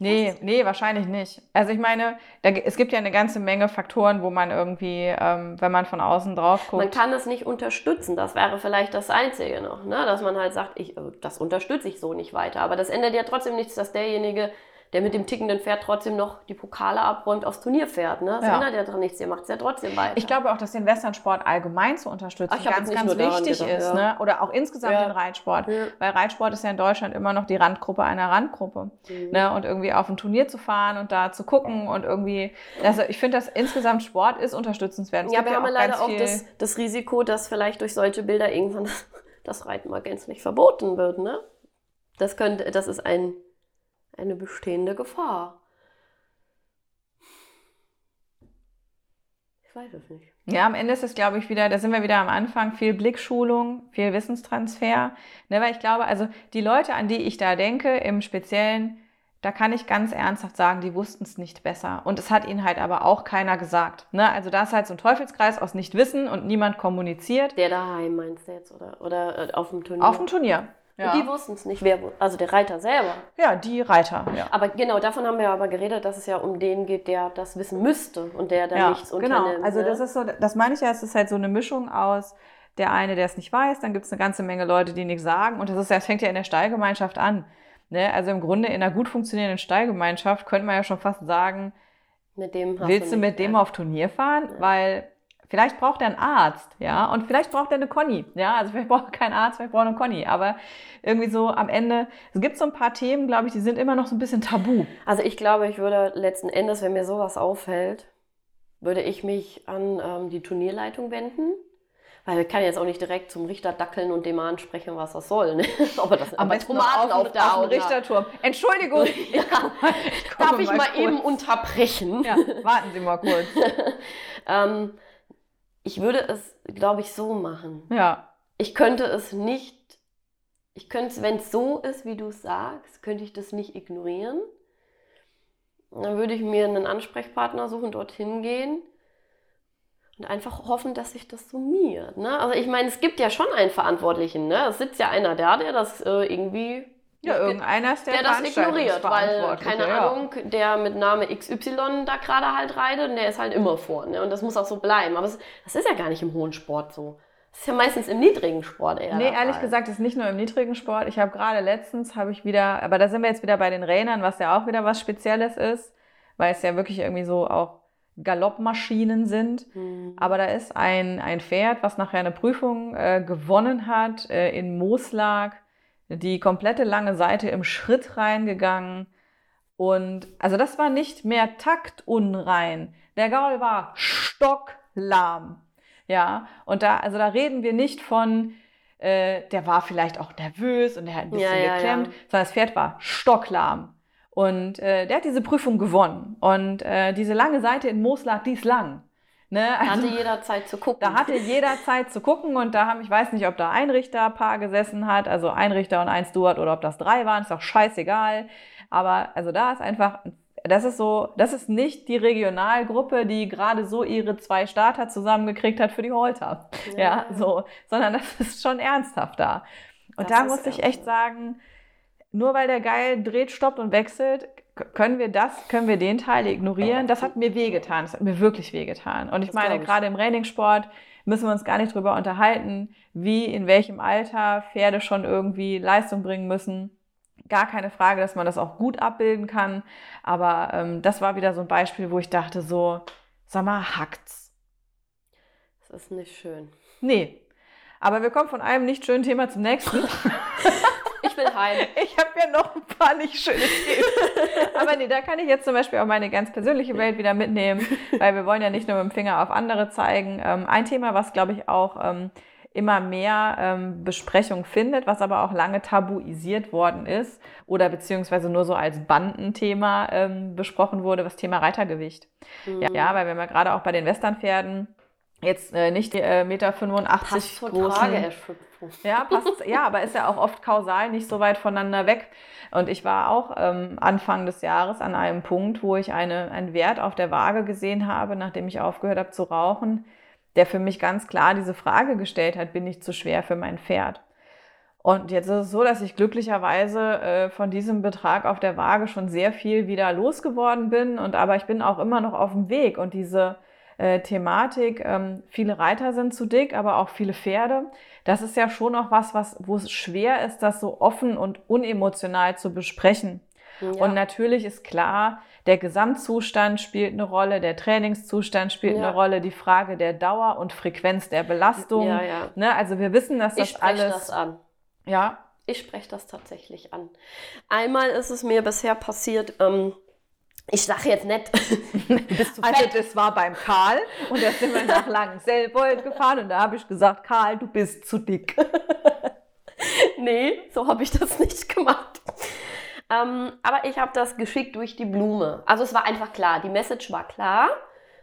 Nee, nee, wahrscheinlich nicht. Also ich meine, da, es gibt ja eine ganze Menge Faktoren, wo man irgendwie, ähm, wenn man von außen drauf guckt. Man kann es nicht unterstützen, das wäre vielleicht das Einzige noch, ne? dass man halt sagt, ich, äh, das unterstütze ich so nicht weiter. Aber das ändert ja trotzdem nichts, dass derjenige, der mit dem tickenden Pferd trotzdem noch die Pokale abräumt aufs Turnier fährt. Ne? Das ja. ändert ja doch nichts, ihr macht es ja trotzdem weiter. Ich glaube auch, dass den Westernsport allgemein zu unterstützen Ach, ganz, ganz wichtig gedacht, ist. Ja. Ne? Oder auch insgesamt ja. den Reitsport. Weil Reitsport ist ja in Deutschland immer noch die Randgruppe einer Randgruppe. Mhm. Ne? Und irgendwie auf ein Turnier zu fahren und da zu gucken und irgendwie, also ich finde, dass insgesamt Sport ist unterstützenswert. Ja, wir haben ja leider auch das, das Risiko, dass vielleicht durch solche Bilder irgendwann das Reiten mal gänzlich verboten wird. Ne? Das könnte, das ist ein eine bestehende Gefahr. Ich weiß es nicht. Ja, am Ende ist es, glaube ich, wieder, da sind wir wieder am Anfang, viel Blickschulung, viel Wissenstransfer. Ne, weil ich glaube, also die Leute, an die ich da denke, im Speziellen, da kann ich ganz ernsthaft sagen, die wussten es nicht besser. Und es hat ihnen halt aber auch keiner gesagt. Ne? Also da ist halt so ein Teufelskreis aus Nichtwissen und niemand kommuniziert. Der daheim meinst du jetzt, oder, oder äh, auf dem Turnier? Auf dem Turnier. Ja. Und die wussten es nicht, wer, also der Reiter selber. Ja, die Reiter. Ja. Aber genau, davon haben wir aber geredet, dass es ja um den geht, der das wissen müsste und der da ja, nichts genau. unternimmt. Genau, also ne? das ist so, das meine ich ja, es ist halt so eine Mischung aus der eine, der es nicht weiß, dann gibt es eine ganze Menge Leute, die nichts sagen und das, ist, das fängt ja in der Stallgemeinschaft an. Ne? Also im Grunde in einer gut funktionierenden Stallgemeinschaft könnte man ja schon fast sagen, mit dem willst du, du mit dem auf Turnier fahren? Weil Vielleicht braucht er einen Arzt, ja, und vielleicht braucht er eine Conny, ja, also vielleicht braucht er keinen Arzt, vielleicht braucht er eine Conny, aber irgendwie so am Ende, es gibt so ein paar Themen, glaube ich, die sind immer noch so ein bisschen tabu. Also ich glaube, ich würde letzten Endes, wenn mir sowas auffällt, würde ich mich an ähm, die Turnierleitung wenden, Weil ich kann jetzt auch nicht direkt zum Richter dackeln und dem ansprechen, was das soll. Ne? Aber das aber besten Tomaten auf, auf, auf Richterturm. Entschuldigung, ich komme, ich komme darf ich mal, mal eben unterbrechen? Ja, warten Sie mal kurz. ähm, ich würde es, glaube ich, so machen. Ja. Ich könnte es nicht, ich könnte es, wenn es so ist, wie du es sagst, könnte ich das nicht ignorieren. Dann würde ich mir einen Ansprechpartner suchen, dorthin gehen und einfach hoffen, dass sich das summiert. Ne? Also ich meine, es gibt ja schon einen Verantwortlichen. Ne? Es sitzt ja einer da, der das äh, irgendwie ja, irgendeiner ist der, der das ignoriert, weil, keine ja. Ahnung, der mit Name XY da gerade halt reitet und der ist halt immer vor. Ne? Und das muss auch so bleiben. Aber es, das ist ja gar nicht im hohen Sport so. Das ist ja meistens im niedrigen Sport eher. Nee, ehrlich gesagt, das ist nicht nur im niedrigen Sport. Ich habe gerade letztens, habe ich wieder, aber da sind wir jetzt wieder bei den Rainern, was ja auch wieder was Spezielles ist, weil es ja wirklich irgendwie so auch Galoppmaschinen sind. Mhm. Aber da ist ein, ein Pferd, was nachher eine Prüfung äh, gewonnen hat, äh, in Moslag, die komplette lange Seite im Schritt reingegangen. Und also das war nicht mehr taktunrein. Der Gaul war stocklahm. Ja, und da, also da reden wir nicht von, äh, der war vielleicht auch nervös und der hat ein bisschen ja, ja, geklemmt, ja. sondern das Pferd war stocklahm. Und äh, der hat diese Prüfung gewonnen. Und äh, diese lange Seite in Moos die ist lang. Ne? Also, hatte jeder Zeit zu gucken. Da hatte jeder Zeit zu gucken und da haben, ich weiß nicht, ob da ein Richterpaar gesessen hat, also ein Richter und ein Steward oder ob das drei waren, ist auch scheißegal. Aber also da ist einfach, das ist so, das ist nicht die Regionalgruppe, die gerade so ihre zwei Starter zusammengekriegt hat für die Holter. Ja, ja so, sondern das ist schon ernsthaft da. Und das da muss ich echt sagen, nur weil der Geil dreht, stoppt und wechselt, können wir das, können wir den Teil ignorieren? Das hat mir wehgetan. Das hat mir wirklich wehgetan. Und ich das meine, gerade im Trainingssport müssen wir uns gar nicht drüber unterhalten, wie, in welchem Alter Pferde schon irgendwie Leistung bringen müssen. Gar keine Frage, dass man das auch gut abbilden kann. Aber ähm, das war wieder so ein Beispiel, wo ich dachte so, sag mal, hackt's. Das ist nicht schön. Nee. Aber wir kommen von einem nicht schönen Thema zum nächsten. will heim. Ich habe ja noch ein paar nicht schöne Themen. Aber nee, da kann ich jetzt zum Beispiel auch meine ganz persönliche Welt wieder mitnehmen, weil wir wollen ja nicht nur mit dem Finger auf andere zeigen. Ähm, ein Thema, was glaube ich auch ähm, immer mehr ähm, Besprechung findet, was aber auch lange tabuisiert worden ist oder beziehungsweise nur so als Bandenthema ähm, besprochen wurde, das Thema Reitergewicht. Mhm. Ja, ja, weil wenn wir gerade auch bei den Westernpferden jetzt äh, nicht die äh, Meter 85 großen. Ja, passt. ja, aber ist ja auch oft kausal nicht so weit voneinander weg. Und ich war auch ähm, Anfang des Jahres an einem Punkt, wo ich eine, einen Wert auf der Waage gesehen habe, nachdem ich aufgehört habe zu rauchen, der für mich ganz klar diese Frage gestellt hat, bin ich zu schwer für mein Pferd? Und jetzt ist es so, dass ich glücklicherweise äh, von diesem Betrag auf der Waage schon sehr viel wieder losgeworden bin. Und aber ich bin auch immer noch auf dem Weg. Und diese äh, Thematik, ähm, viele Reiter sind zu dick, aber auch viele Pferde. Das ist ja schon noch was, was wo es schwer ist, das so offen und unemotional zu besprechen. Ja. Und natürlich ist klar, der Gesamtzustand spielt eine Rolle, der Trainingszustand spielt ja. eine Rolle, die Frage der Dauer und Frequenz der Belastung. Ja, ja. Ne, also wir wissen, dass das ich alles. Das an. Ja. Ich spreche das tatsächlich an. Einmal ist es mir bisher passiert, ähm, ich sage jetzt nicht, also das war beim Karl und da sind wir nach Langenselbold gefahren und da habe ich gesagt, Karl, du bist zu dick. nee, so habe ich das nicht gemacht. Ähm, aber ich habe das geschickt durch die Blume. Also es war einfach klar, die Message war klar.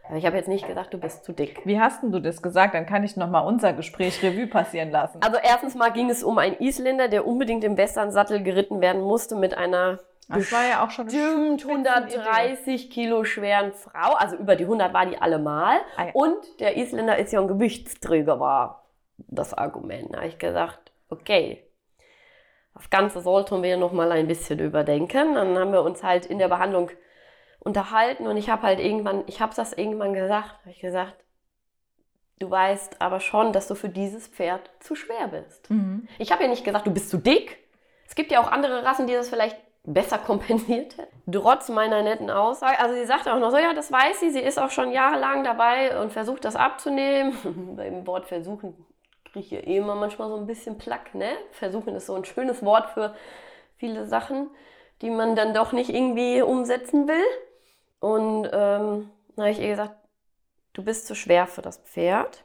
Aber ich habe jetzt nicht gesagt, du bist zu dick. Wie hast du das gesagt? Dann kann ich nochmal unser Gespräch Revue passieren lassen. Also erstens mal ging es um einen Isländer, der unbedingt im Western-Sattel geritten werden musste mit einer das war ja auch schon bestimmt 130 Kilo schweren Frau. Also über die 100 war die allemal. Ah, ja. Und der Isländer ist ja ein Gewichtsträger, war das Argument. Da habe ich gesagt, okay, das Ganze sollten wir noch mal ein bisschen überdenken. Dann haben wir uns halt in der Behandlung unterhalten und ich habe halt irgendwann, ich habe das irgendwann gesagt, habe ich gesagt, du weißt aber schon, dass du für dieses Pferd zu schwer bist. Mhm. Ich habe ja nicht gesagt, du bist zu dick. Es gibt ja auch andere Rassen, die das vielleicht besser kompensiert hätte. Trotz meiner netten Aussage. Also sie sagte auch noch so, ja, das weiß sie, sie ist auch schon jahrelang dabei und versucht das abzunehmen. Beim Wort versuchen kriege ich ja eh immer manchmal so ein bisschen Plack, ne? Versuchen ist so ein schönes Wort für viele Sachen, die man dann doch nicht irgendwie umsetzen will. Und ähm, dann habe ich ihr gesagt, du bist zu schwer für das Pferd.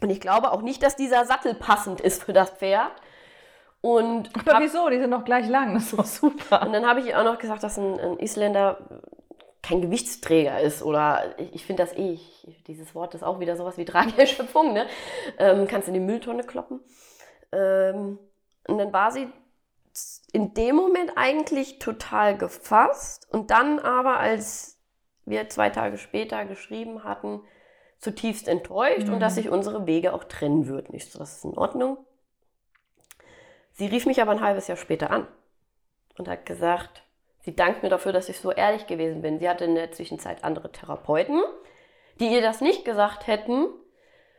Und ich glaube auch nicht, dass dieser Sattel passend ist für das Pferd. Und Aber hab- wieso? Die sind doch gleich lang. Das ist doch super. und dann habe ich auch noch gesagt, dass ein, ein Isländer kein Gewichtsträger ist oder ich, ich finde das eh, ich, dieses Wort ist auch wieder sowas wie Trageerschöpfung, ne? Ähm, kannst in die Mülltonne kloppen. Ähm, und dann war sie in dem Moment eigentlich total gefasst und dann aber, als wir zwei Tage später geschrieben hatten, zutiefst enttäuscht und dass sich unsere Wege auch trennen würden. Ich so, das ist in Ordnung. Sie rief mich aber ein halbes Jahr später an und hat gesagt, sie dankt mir dafür, dass ich so ehrlich gewesen bin. Sie hatte in der Zwischenzeit andere Therapeuten, die ihr das nicht gesagt hätten,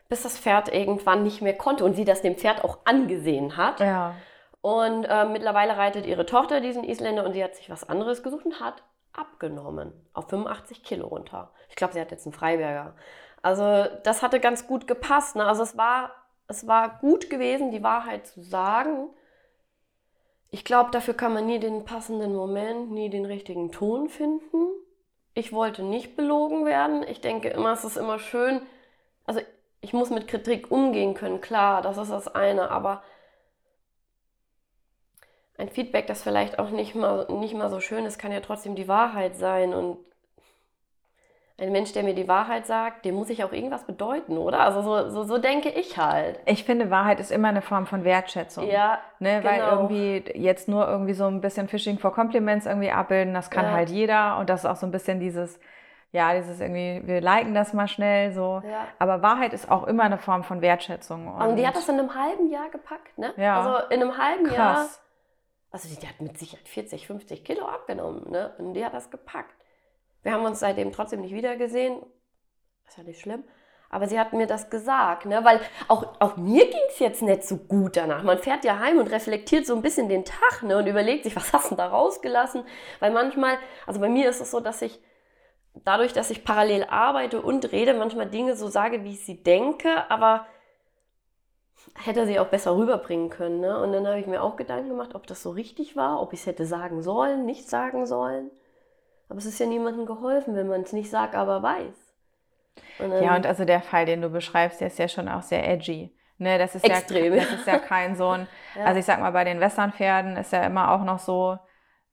bis das Pferd irgendwann nicht mehr konnte und sie das dem Pferd auch angesehen hat. Ja. Und äh, mittlerweile reitet ihre Tochter diesen Isländer und sie hat sich was anderes gesucht und hat abgenommen. Auf 85 Kilo runter. Ich glaube, sie hat jetzt einen Freiberger. Also das hatte ganz gut gepasst. Ne? Also es war, es war gut gewesen, die Wahrheit zu sagen. Ich glaube, dafür kann man nie den passenden Moment, nie den richtigen Ton finden. Ich wollte nicht belogen werden. Ich denke immer, es ist immer schön. Also ich muss mit Kritik umgehen können, klar, das ist das eine, aber ein Feedback, das vielleicht auch nicht mal, nicht mal so schön ist, kann ja trotzdem die Wahrheit sein. Und ein Mensch, der mir die Wahrheit sagt, dem muss ich auch irgendwas bedeuten, oder? Also so, so, so denke ich halt. Ich finde, Wahrheit ist immer eine Form von Wertschätzung. Ja, Ne, weil genau. irgendwie jetzt nur irgendwie so ein bisschen Fishing for Compliments irgendwie abbilden, das kann Ja. halt jeder und das ist auch so ein bisschen dieses, ja, dieses irgendwie, wir liken das mal schnell so. Ja. Aber Wahrheit ist auch immer eine Form von Wertschätzung. Und die hat das in einem halben Jahr gepackt, ne? Ja. Also in einem halben Jahr. krass. Also die, die hat mit Sicherheit 40, 50 Kilo abgenommen, ne? Und die hat das gepackt. Wir haben uns seitdem trotzdem nicht wiedergesehen. Ist ja nicht schlimm. Aber sie hat mir das gesagt, ne? Weil auch, auch mir ging es jetzt nicht so gut danach. Man fährt ja heim und reflektiert so ein bisschen den Tag, ne? Und überlegt sich, was hast du da rausgelassen? Weil manchmal, also bei mir ist es so, dass ich dadurch, dass ich parallel arbeite und rede, manchmal Dinge so sage, wie ich sie denke, aber hätte sie auch besser rüberbringen können. Ne? Und dann habe ich mir auch Gedanken gemacht, ob das so richtig war, ob ich es hätte sagen sollen, nicht sagen sollen. Aber es ist ja niemandem geholfen, wenn man es nicht sagt, aber weiß. Und Ja, und also der Fall, den du beschreibst, der ist ja schon auch sehr edgy. Ne, das ist Extrem. ja das ist ja kein so ein, Ja. also ich sag mal, bei den Westernpferden ist ja immer auch noch so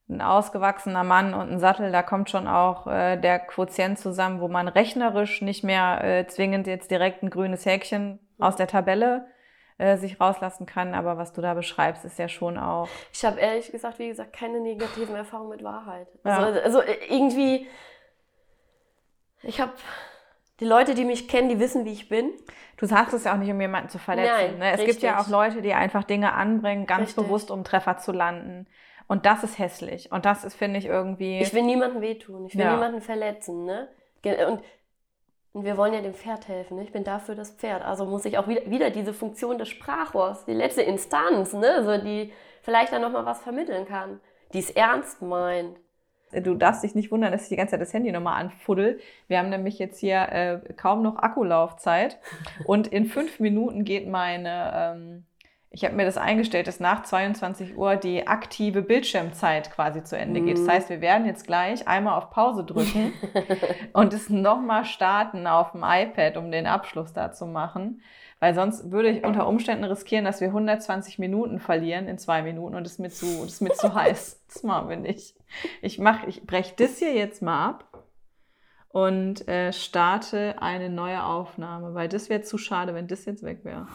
ein ausgewachsener Mann und ein Sattel, da kommt schon auch äh, der Quotient zusammen, wo man rechnerisch nicht mehr äh, zwingend jetzt direkt ein grünes Häkchen aus der Tabelle äh, sich rauslassen kann, aber was du da beschreibst, ist ja schon auch. ich habe ehrlich gesagt, wie gesagt, keine negativen Erfahrungen mit Wahrheit. Ja. Also, also irgendwie, ich habe die Leute, die mich kennen, die wissen, wie ich bin. Du sagst es ja auch nicht, um jemanden zu verletzen. Nein, ne? Es gibt ja richtig. auch Leute, die einfach Dinge anbringen, ganz Richtig. bewusst, um Treffer zu landen. Und das ist hässlich. Und das ist, finde ich, irgendwie. Ich will niemandem wehtun, ich will Ja. niemanden verletzen. Ne? Und, und wir wollen ja dem Pferd helfen. Ne? Ich bin dafür das Pferd. Also muss ich auch wieder, wieder diese Funktion des Sprachrohrs, die letzte Instanz, ne? so, die vielleicht dann nochmal was vermitteln kann, die es ernst meint. du darfst dich nicht wundern, dass ich die ganze Zeit das Handy nochmal anfuddel. Wir haben nämlich jetzt hier äh, kaum noch Akkulaufzeit. Und in fünf Minuten geht meine, ähm, ich habe mir das eingestellt, dass nach 22 Uhr die aktive Bildschirmzeit quasi zu Ende geht. Das Mhm. heißt, wir werden jetzt gleich einmal auf Pause drücken und es nochmal starten auf dem iPad, um den Abschluss da zu machen. Weil sonst würde ich unter Umständen riskieren, dass wir 120 Minuten verlieren in zwei Minuten und es ist mir zu, das ist mir zu heiß. Das machen wir nicht. Ich mache, ich breche das hier jetzt mal ab und äh, starte eine neue Aufnahme, weil das wäre zu schade, wenn das jetzt weg wäre.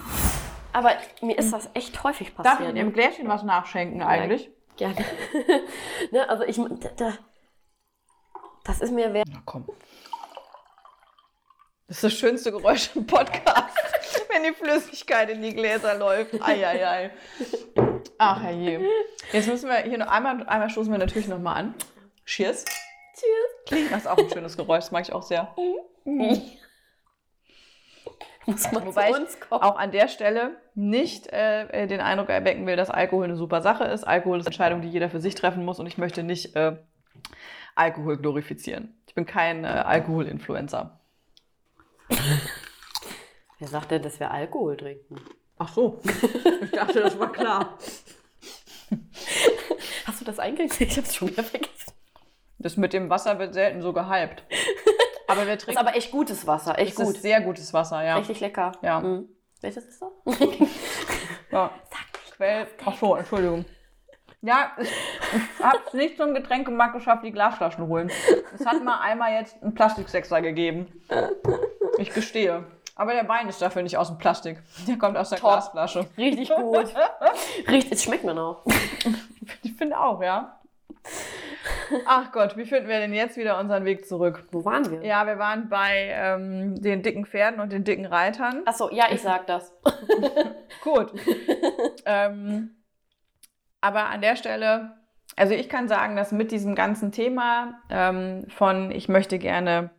Aber mir ist das echt häufig Darf ich passiert. in dem Gläschen was nachschenken eigentlich? Gerne. ne? Also ich, da, da, das ist mir wert. Na komm. Das ist das schönste Geräusch im Podcast, wenn die Flüssigkeit in die Gläser läuft. Eieiei. Ach herrje. Jetzt müssen wir hier noch einmal, einmal stoßen wir natürlich noch mal an. Cheers. Cheers. Das ist auch ein schönes Geräusch, das mag ich auch sehr. Muss man Wobei zu ich uns kommen. auch an der Stelle nicht äh, den Eindruck erwecken will, dass Alkohol eine super Sache ist. Alkohol ist eine Entscheidung, die jeder für sich treffen muss und ich möchte nicht äh, Alkohol glorifizieren. Ich bin kein äh, Alkoholinfluencer. Wer sagt denn, dass wir Alkohol trinken? Ach so, ich dachte, das war klar. Hast du das eingekriegt? Ich hab's schon wieder vergessen. Das mit dem Wasser wird selten so gehypt. Aber wir Das ist trinken aber echt gutes Wasser, echt das gut. ist sehr gutes Wasser, ja. Richtig lecker. Ja. Mhm. Welches ist das? Ja. Quell. Ach so, Entschuldigung. Ja, ich, es nicht zum Getränkemarkt geschafft, die Glasflaschen holen. Es hat mal einmal jetzt einen Plastiksechser gegeben. Ich gestehe. Aber der Wein ist dafür nicht aus dem Plastik. Der kommt aus der Top. Glasflasche. Richtig gut. Riecht, es schmeckt mir noch. Ich finde auch, ja. Ach Gott, wie finden wir denn jetzt wieder unseren Weg zurück? Wo waren wir? Ja, wir waren bei ähm, den dicken Pferden und den dicken Reitern. Achso, ja, ich sag das. Gut. ähm, aber an der Stelle, also ich kann sagen, dass mit diesem ganzen Thema ähm, von ich möchte gerne,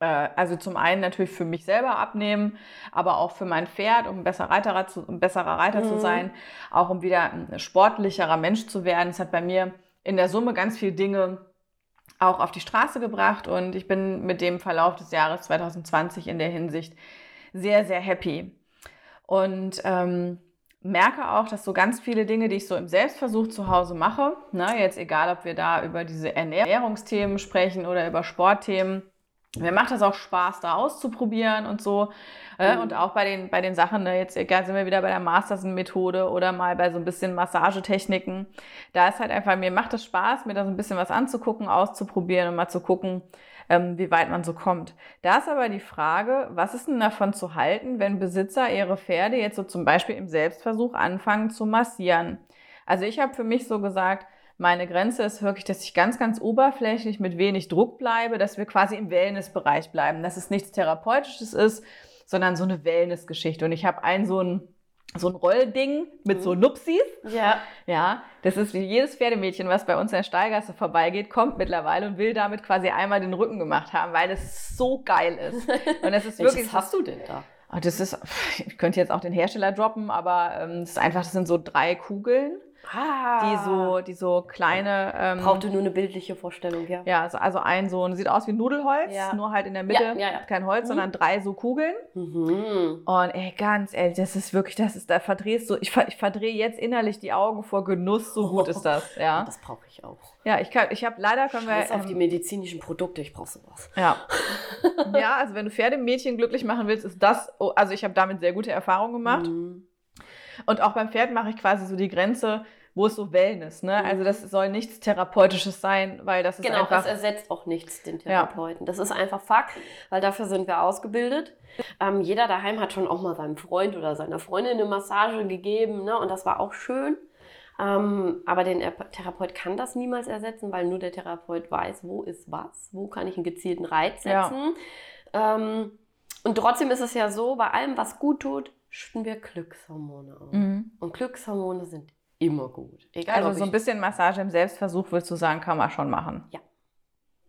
äh, also zum einen natürlich für mich selber abnehmen, aber auch für mein Pferd, um ein besser Reiter zu, um besserer Reiter zu Mhm. sein, auch um wieder ein sportlicherer Mensch zu werden. Es hat bei mir in der Summe ganz viele Dinge auch auf die Straße gebracht und ich bin mit dem Verlauf des Jahres 2020 in der Hinsicht sehr, sehr happy. Und ähm, merke auch, dass so ganz viele Dinge, die ich so im Selbstversuch zu Hause mache, ne, jetzt egal, ob wir da über diese Ernährungsthemen sprechen oder über Sportthemen, mir macht das auch Spaß, da auszuprobieren und so. Äh, Mhm. Und auch bei den, bei den Sachen, ne, jetzt egal, sind wir wieder bei der Masterson-Methode oder mal bei so ein bisschen Massagetechniken. Da ist halt einfach, mir macht es Spaß, mir da so ein bisschen was anzugucken, auszuprobieren und mal zu gucken, ähm, wie weit man so kommt. Da ist aber die Frage, was ist denn davon zu halten, wenn Besitzer ihre Pferde jetzt so zum Beispiel im Selbstversuch anfangen zu massieren? Also ich habe für mich so gesagt, meine Grenze ist wirklich, dass ich ganz, ganz oberflächlich mit wenig Druck bleibe, dass wir quasi im Wellnessbereich bleiben, dass es nichts Therapeutisches ist, sondern so eine Wellnessgeschichte. Und ich habe ein so ein, so ein Rollding mit so Nupsis. Ja. Ja, das ist wie jedes Pferdemädchen, was bei uns in der Stallgasse vorbeigeht, kommt mittlerweile und will damit quasi einmal den Rücken gemacht haben, weil das so geil ist. Und das ist wirklich. Welches hast du denn da? Oh, das ist, ich könnte jetzt auch den Hersteller droppen, aber ähm, das ist einfach, das sind so drei Kugeln, Ah. die so, die so kleine. Ähm, Brauchte nur eine bildliche Vorstellung, ja. ja, also, also ein so, sieht aus wie Nudelholz, Ja. nur halt in der Mitte Ja, ja, kein Holz, Mhm. sondern drei so Kugeln. Mhm. Und ey, ganz ehrlich, das ist wirklich, das ist, da verdrehst du, ich, ich verdrehe jetzt innerlich die Augen vor Genuss, so gut ist das, ja. Das brauche ich auch. Ja, ich kann, ich habe leider können wir, Scheiß auf die ähm, medizinischen Produkte, ich brauche sowas. ja. ja, also wenn du Pferdemädchen glücklich machen willst, ist das, oh, also ich habe damit sehr gute Erfahrungen gemacht. Mhm. Und auch beim Pferd mache ich quasi so die Grenze, wo es so Wellness, ne? Mhm. Also das soll nichts Therapeutisches sein, weil das ist Genau, einfach, es ersetzt auch nichts den Therapeuten. Das ist einfach Fakt, weil dafür sind wir ausgebildet. Ähm, jeder daheim hat schon auch mal seinem Freund oder seiner Freundin eine Massage gegeben, ne? Und das war auch schön. Ähm, aber den Er- Therapeut kann das niemals ersetzen, weil nur der Therapeut weiß, wo ist was, wo kann ich einen gezielten Reiz Ja. setzen. Ähm, und trotzdem ist es ja so, bei allem, was gut tut, schütten wir Glückshormone aus. Mhm. Und Glückshormone sind immer gut. Egal, Also so ein bisschen Massage im Selbstversuch, würdest du sagen, kann man schon machen.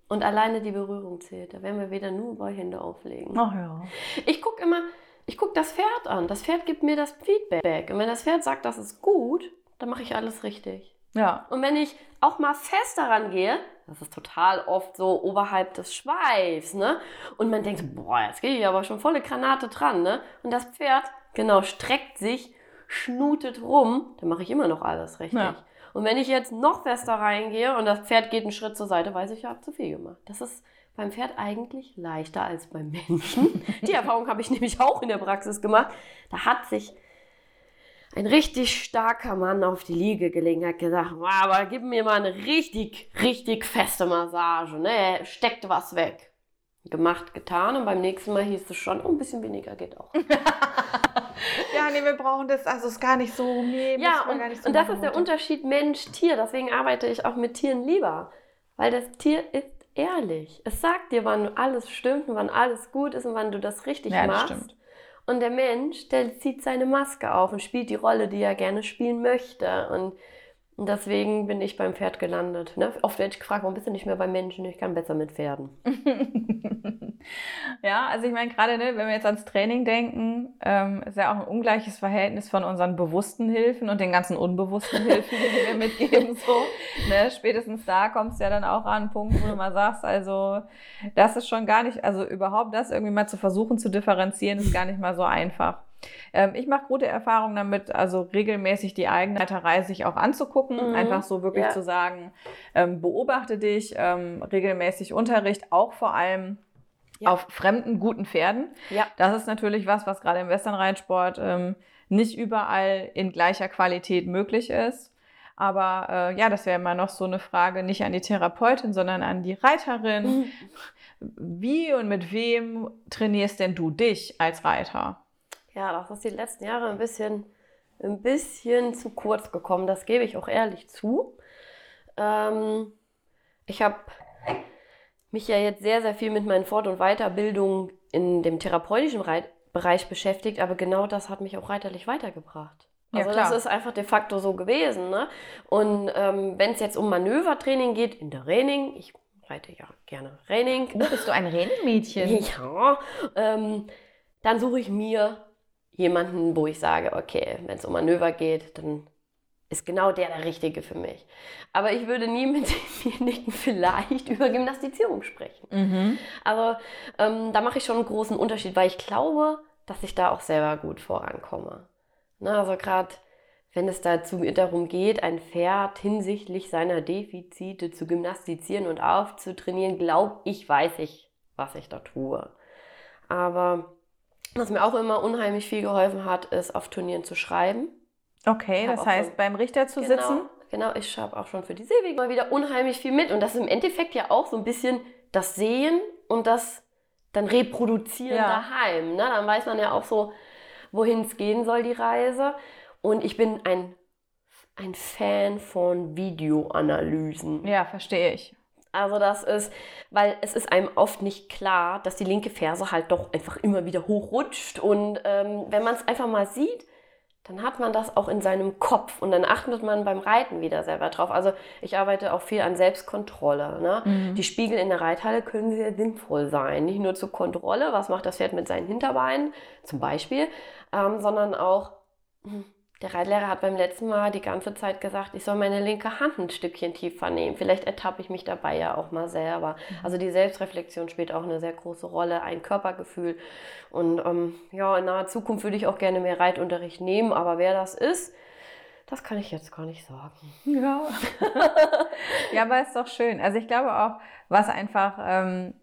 Und alleine die Berührung zählt. Da werden wir wieder nur bei Hände auflegen. Ach ja. Ich gucke immer, ich gucke das Pferd an. Das Pferd gibt mir das Feedback. Und wenn das Pferd sagt, das ist gut, dann mache ich alles richtig. Ja. Und wenn ich auch mal fest daran gehe, das ist total oft so oberhalb des Schweifs, ne? Und man denkt, boah, jetzt gehe ich aber schon volle Granate dran, ne? Und das Pferd, genau, streckt sich, schnutet rum, dann mache ich immer noch alles richtig. Ja. Und wenn ich jetzt noch fester reingehe und das Pferd geht einen Schritt zur Seite, weiß ich, ich habe zu viel gemacht. Das ist beim Pferd eigentlich leichter als beim Menschen. Die Erfahrung habe ich nämlich auch in der Praxis gemacht. Da hat sich ein richtig starker Mann auf die Liege gelegen, hat gesagt, "Ah, aber gib mir mal eine richtig, richtig feste Massage, ne? Steckt was weg. Gemacht, getan und beim nächsten Mal hieß es schon, oh, ein bisschen weniger geht auch. Ja, nee, wir brauchen das, also ist gar nicht so, nee, Ja, und, gar nicht so und das ist der. Unterschied Mensch-Tier. Deswegen arbeite ich auch mit Tieren lieber. Weil das Tier ist ehrlich. Es sagt dir, wann alles stimmt und wann alles gut ist und wann du das richtig Ja, das machst. stimmt. Und der Mensch, der zieht seine Maske auf und spielt die Rolle, die er gerne spielen möchte. Und und deswegen bin ich beim Pferd gelandet. Ne? Oft werde ich gefragt, warum bist du nicht mehr beim Menschen? Ich kann besser mit Pferden. ja, also ich meine, gerade ne, wenn wir jetzt ans Training denken, ähm, ist ja auch ein ungleiches Verhältnis von unseren bewussten Hilfen und den ganzen unbewussten Hilfen, die wir mitgeben. So, ne? Spätestens da kommst du ja dann auch an einen Punkt, wo du mal sagst, also das ist schon gar nicht, also überhaupt das irgendwie mal zu versuchen zu differenzieren, ist gar nicht mal so einfach. Ähm, ich mache gute Erfahrungen damit, also regelmäßig die eigene Reiterei sich auch anzugucken, Mhm. einfach so wirklich Ja. zu sagen, ähm, beobachte dich, ähm, regelmäßig Unterricht, auch vor allem ja. auf fremden, guten Pferden. Ja. Das ist natürlich was, was gerade im Westernreitsport ähm, nicht überall in gleicher Qualität möglich ist. Aber äh, ja, das wäre immer noch so eine Frage, nicht an die Therapeutin, sondern an die Reiterin. Mhm. Wie und mit wem trainierst denn du dich als Reiter? Ja, das ist die letzten Jahre ein bisschen, ein bisschen zu kurz gekommen. Das gebe ich auch ehrlich zu. Ähm, ich habe mich ja jetzt sehr, sehr viel mit meinen Fort- und Weiterbildungen in dem therapeutischen Bereich beschäftigt, aber genau das hat mich auch reiterlich weitergebracht. Also ja, das ist einfach de facto so gewesen. Ne? Und ähm, wenn es jetzt um Manövertraining geht, in der Training, ich reite ja gerne Training. Oh, bist du ein Rennmädchen? Ja. Ähm, dann suche ich mir jemanden, wo ich sage, okay, wenn es um Manöver geht, dann ist genau der der Richtige für mich. Aber ich würde nie mit demjenigen vielleicht über Gymnastizierung sprechen. Mhm. Also ähm, da mache ich schon einen großen Unterschied, weil ich glaube, dass ich da auch selber gut vorankomme. Na, also gerade wenn es dazu darum geht, ein Pferd hinsichtlich seiner Defizite zu gymnastizieren und aufzutrainieren, glaube ich, weiß ich, was ich da tue. Aber was mir auch immer unheimlich viel geholfen hat, ist auf Turnieren zu schreiben. Okay, das heißt, schon, beim Richter zu genau, sitzen? Genau, ich habe auch schon für die Seewege mal wieder unheimlich viel mit. Und das ist im Endeffekt ja auch so ein bisschen das Sehen und das dann Reproduzieren ja. daheim. Ne? Dann weiß man ja auch so, wohin es gehen soll, die Reise. Und ich bin ein, ein Fan von Videoanalysen. Ja, verstehe ich. Also das ist, weil es ist einem oft nicht klar, dass die linke Ferse halt doch einfach immer wieder hochrutscht. Und ähm, wenn man es einfach mal sieht, dann hat man das auch in seinem Kopf und dann achtet man beim Reiten wieder selber drauf. Also ich arbeite auch viel an Selbstkontrolle. Ne? Mhm. Die Spiegel in der Reithalle können sehr sinnvoll sein. Nicht nur zur Kontrolle, was macht das Pferd mit seinen Hinterbeinen zum Beispiel, ähm, sondern auch, hm, der Reitlehrer hat beim letzten Mal die ganze Zeit gesagt, ich soll meine linke Hand ein Stückchen tiefer nehmen. Vielleicht ertappe ich mich dabei ja auch mal selber. Mhm. Also die Selbstreflexion spielt auch eine sehr große Rolle, ein Körpergefühl. Und ähm, ja, in naher Zukunft würde ich auch gerne mehr Reitunterricht nehmen, aber wer das ist, das kann ich jetzt gar nicht sagen. Ja. ja, aber ist doch schön. Also ich glaube auch, was einfach ähm,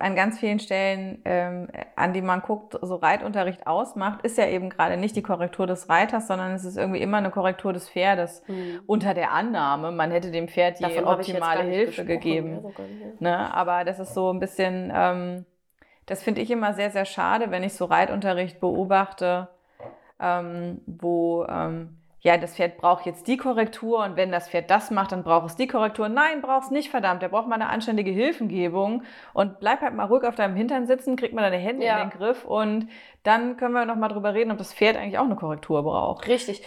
an ganz vielen Stellen, ähm, an die man guckt, so Reitunterricht ausmacht, ist ja eben gerade nicht die Korrektur des Reiters, sondern es ist irgendwie immer eine Korrektur des Pferdes mhm. unter der Annahme, man hätte dem Pferd die Davon optimale Hilfe gegeben. Ja, ne? Aber das ist so ein bisschen, ähm, das finde ich immer sehr, sehr schade, wenn ich so Reitunterricht beobachte, ähm, wo ähm, ja, das Pferd braucht jetzt die Korrektur und wenn das Pferd das macht, dann braucht es die Korrektur. Nein, braucht es nicht, verdammt. Der braucht mal eine anständige Hilfengebung und bleib halt mal ruhig auf deinem Hintern sitzen, krieg mal deine Hände ja. in den Griff und dann können wir noch mal drüber reden, ob das Pferd eigentlich auch eine Korrektur braucht. Richtig.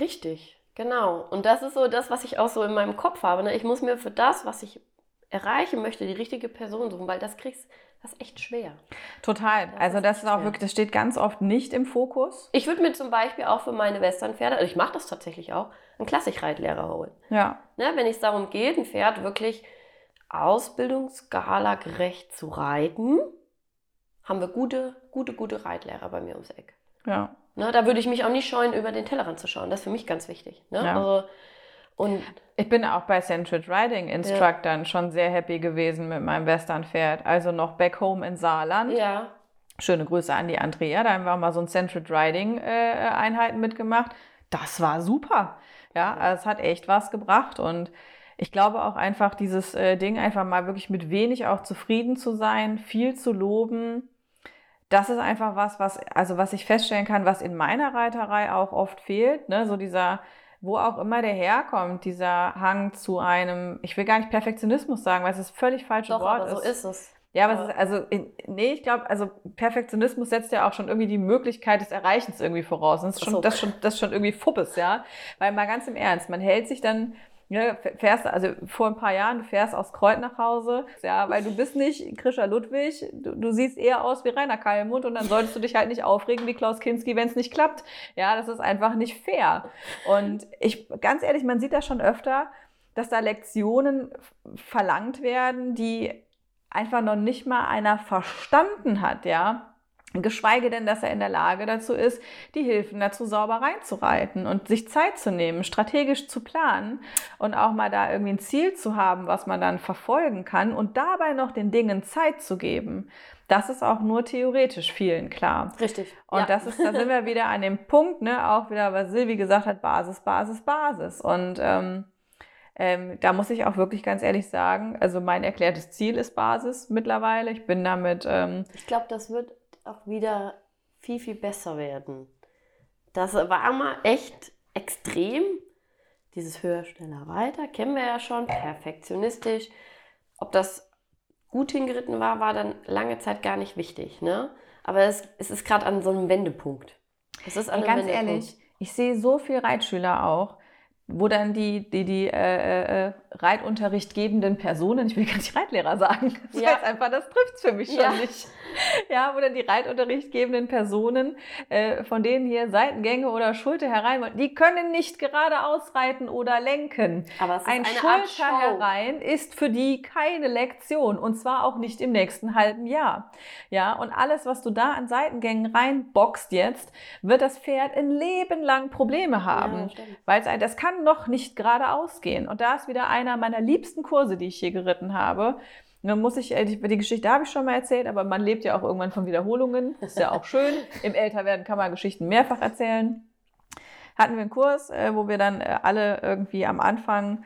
Richtig. Genau. Und das ist so das, was ich auch so in meinem Kopf habe. Ne? Ich muss mir für das, was ich erreichen möchte, die richtige Person suchen, weil das kriegst das ist echt schwer. Total. Das also das ist auch schwer. wirklich, das steht ganz oft nicht im Fokus. Ich würde mir zum Beispiel auch für meine Westernpferde, also ich mache das tatsächlich auch, einen Klassikreitlehrer holen. Ja. Ne, wenn es darum geht, ein Pferd wirklich Ausbildungsskala gerecht zu reiten, haben wir gute, gute, gute Reitlehrer bei mir ums Eck. Ja. Ne, da würde ich mich auch nicht scheuen, über den Tellerrand zu schauen. Das ist für mich ganz wichtig. Ne? Ja. Also und ich bin auch bei Central Riding Instructern ja. schon sehr happy gewesen mit meinem Western-Pferd. Also noch back home in Saarland. Ja. Schöne Grüße an die Andrea. Da haben wir mal so ein Central Riding äh, Einheiten mitgemacht. Das war super. Ja, also es hat echt was gebracht und ich glaube auch einfach dieses äh, Ding einfach mal wirklich mit wenig auch zufrieden zu sein, viel zu loben. Das ist einfach was, was, also was ich feststellen kann, was in meiner Reiterei auch oft fehlt, ne? so dieser, wo auch immer der herkommt, dieser Hang zu einem, ich will gar nicht Perfektionismus sagen, weil es das völlig falsche Doch, Wort aber so ist es. Ja, aber es ist, also, nee, ich glaube, also Perfektionismus setzt ja auch schon irgendwie die Möglichkeit des Erreichens irgendwie voraus. das ist schon, so. das schon, das ist schon irgendwie Fuppes, ja. Weil mal ganz im Ernst, man hält sich dann ja, fährst, also vor ein paar Jahren, du fährst aus Kreuz nach Hause, ja, weil du bist nicht Krischer Ludwig, du, du siehst eher aus wie Rainer Kallmund und dann solltest du dich halt nicht aufregen wie Klaus Kinski, wenn es nicht klappt. Ja, das ist einfach nicht fair. Und ich, ganz ehrlich, man sieht das schon öfter, dass da Lektionen verlangt werden, die einfach noch nicht mal einer verstanden hat, ja. Geschweige denn, dass er in der Lage dazu ist, die Hilfen dazu sauber reinzureiten und sich Zeit zu nehmen, strategisch zu planen und auch mal da irgendwie ein Ziel zu haben, was man dann verfolgen kann und dabei noch den Dingen Zeit zu geben. Das ist auch nur theoretisch vielen klar. Richtig. Und ja. das ist, da sind wir wieder an dem Punkt, ne, auch wieder, was Silvi gesagt hat, Basis, Basis, Basis. Und ähm, ähm, da muss ich auch wirklich ganz ehrlich sagen, also mein erklärtes Ziel ist Basis mittlerweile. Ich bin damit. Ähm, ich glaube, das wird auch wieder viel, viel besser werden. Das war mal echt extrem. Dieses höher, schneller, weiter kennen wir ja schon, perfektionistisch. Ob das gut hingeritten war, war dann lange Zeit gar nicht wichtig. Ne? Aber es, es ist gerade an so einem Wendepunkt. Es ist an Ey, ganz Wendepunkt. ehrlich, ich sehe so viele Reitschüler auch, wo dann die, die, die äh, äh, Reitunterricht gebenden Personen, ich will gar nicht Reitlehrer sagen, das ja. heißt einfach, das trifft es für mich schon ja. nicht. Ja, wo dann die Reitunterricht gebenden Personen, äh, von denen hier Seitengänge oder Schulter herein wollen, die können nicht geradeaus reiten oder lenken. Aber es ist Ein Schulter herein ist für die keine Lektion und zwar auch nicht im nächsten halben Jahr. Ja, und alles, was du da an Seitengängen reinboxt jetzt, wird das Pferd ein Leben lang Probleme haben. Ja, weil es, das kann noch nicht geradeaus gehen. Und da ist wieder einer meiner liebsten Kurse, die ich hier geritten habe. Dann muss ich, äh, die, Geschichte habe ich schon mal erzählt, aber man lebt ja auch irgendwann von Wiederholungen. Das ist ja auch schön. Im Älterwerden kann man Geschichten mehrfach erzählen. Hatten wir einen Kurs, äh, wo wir dann äh, alle irgendwie am Anfang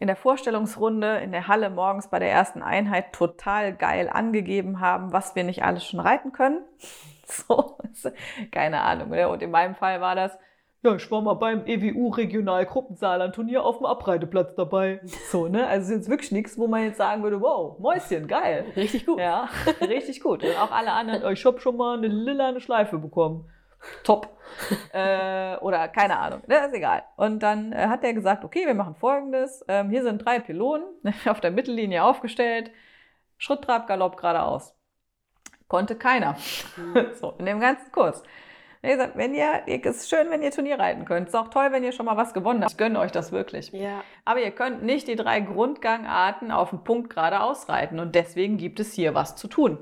in der Vorstellungsrunde in der Halle morgens bei der ersten Einheit total geil angegeben haben, was wir nicht alles schon reiten können. So, keine Ahnung. Ne? Und in meinem Fall war das, ja, ich war mal beim EWU Regional Gruppensaarland Turnier auf dem Abreiteplatz dabei. So, ne? Also ist jetzt wirklich nichts, wo man jetzt sagen würde, wow, Mäuschen, geil. Richtig gut. Ja, richtig gut. Und auch alle anderen, ich habe schon mal eine lila Schleife bekommen. Top. äh, oder keine Ahnung, ne, ist egal. Und dann äh, hat er gesagt, okay, wir machen folgendes. Ähm, hier sind drei Pylonen auf der Mittellinie aufgestellt. Schritt, Trab, Galopp geradeaus. Konnte keiner. Mhm. so, in dem ganzen Kurs. Wie gesagt, wenn ihr, es ist schön, wenn ihr Turnier reiten könnt. Es ist auch toll, wenn ihr schon mal was gewonnen habt. Ich gönne euch das wirklich. Ja. Aber ihr könnt nicht die drei Grundgangarten auf den Punkt gerade ausreiten. Und deswegen gibt es hier was zu tun.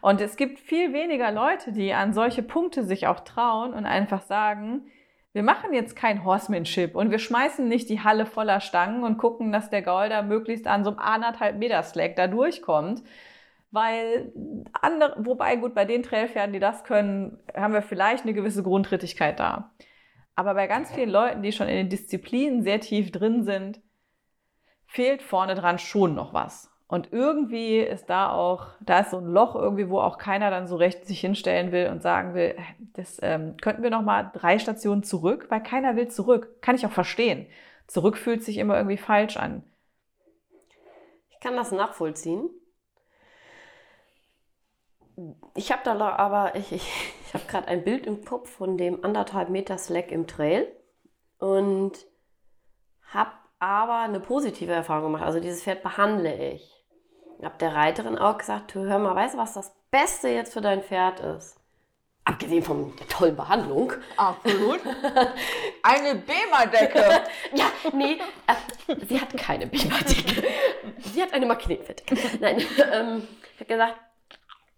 Und es gibt viel weniger Leute, die an solche Punkte sich auch trauen und einfach sagen, wir machen jetzt kein Horsemanship und wir schmeißen nicht die Halle voller Stangen und gucken, dass der Gaul da möglichst an so einem anderthalb Meter Slack da durchkommt, weil andere, wobei gut, bei den Trailpferden, die das können, haben wir vielleicht eine gewisse Grundrittigkeit da. Aber bei ganz vielen Leuten, die schon in den Disziplinen sehr tief drin sind, fehlt vorne dran schon noch was. Und irgendwie ist da auch, da ist so ein Loch irgendwie, wo auch keiner dann so recht sich hinstellen will und sagen will, das ähm, könnten wir noch mal drei Stationen zurück, weil keiner will zurück. Kann ich auch verstehen. Zurück fühlt sich immer irgendwie falsch an. Ich kann das nachvollziehen ich habe da aber, ich, ich, ich habe gerade ein Bild im Kopf von dem anderthalb Meter Slack im Trail und habe aber eine positive Erfahrung gemacht. Also dieses Pferd behandle ich. Ich habe der Reiterin auch gesagt, hör mal, weißt du, was das Beste jetzt für dein Pferd ist? Abgesehen von der tollen Behandlung. Absolut. Eine Bema-Decke. ja, nee, äh, sie hat keine Bema-Decke. Sie hat eine Magnetfettdecke. Nein, ähm, ich habe gesagt,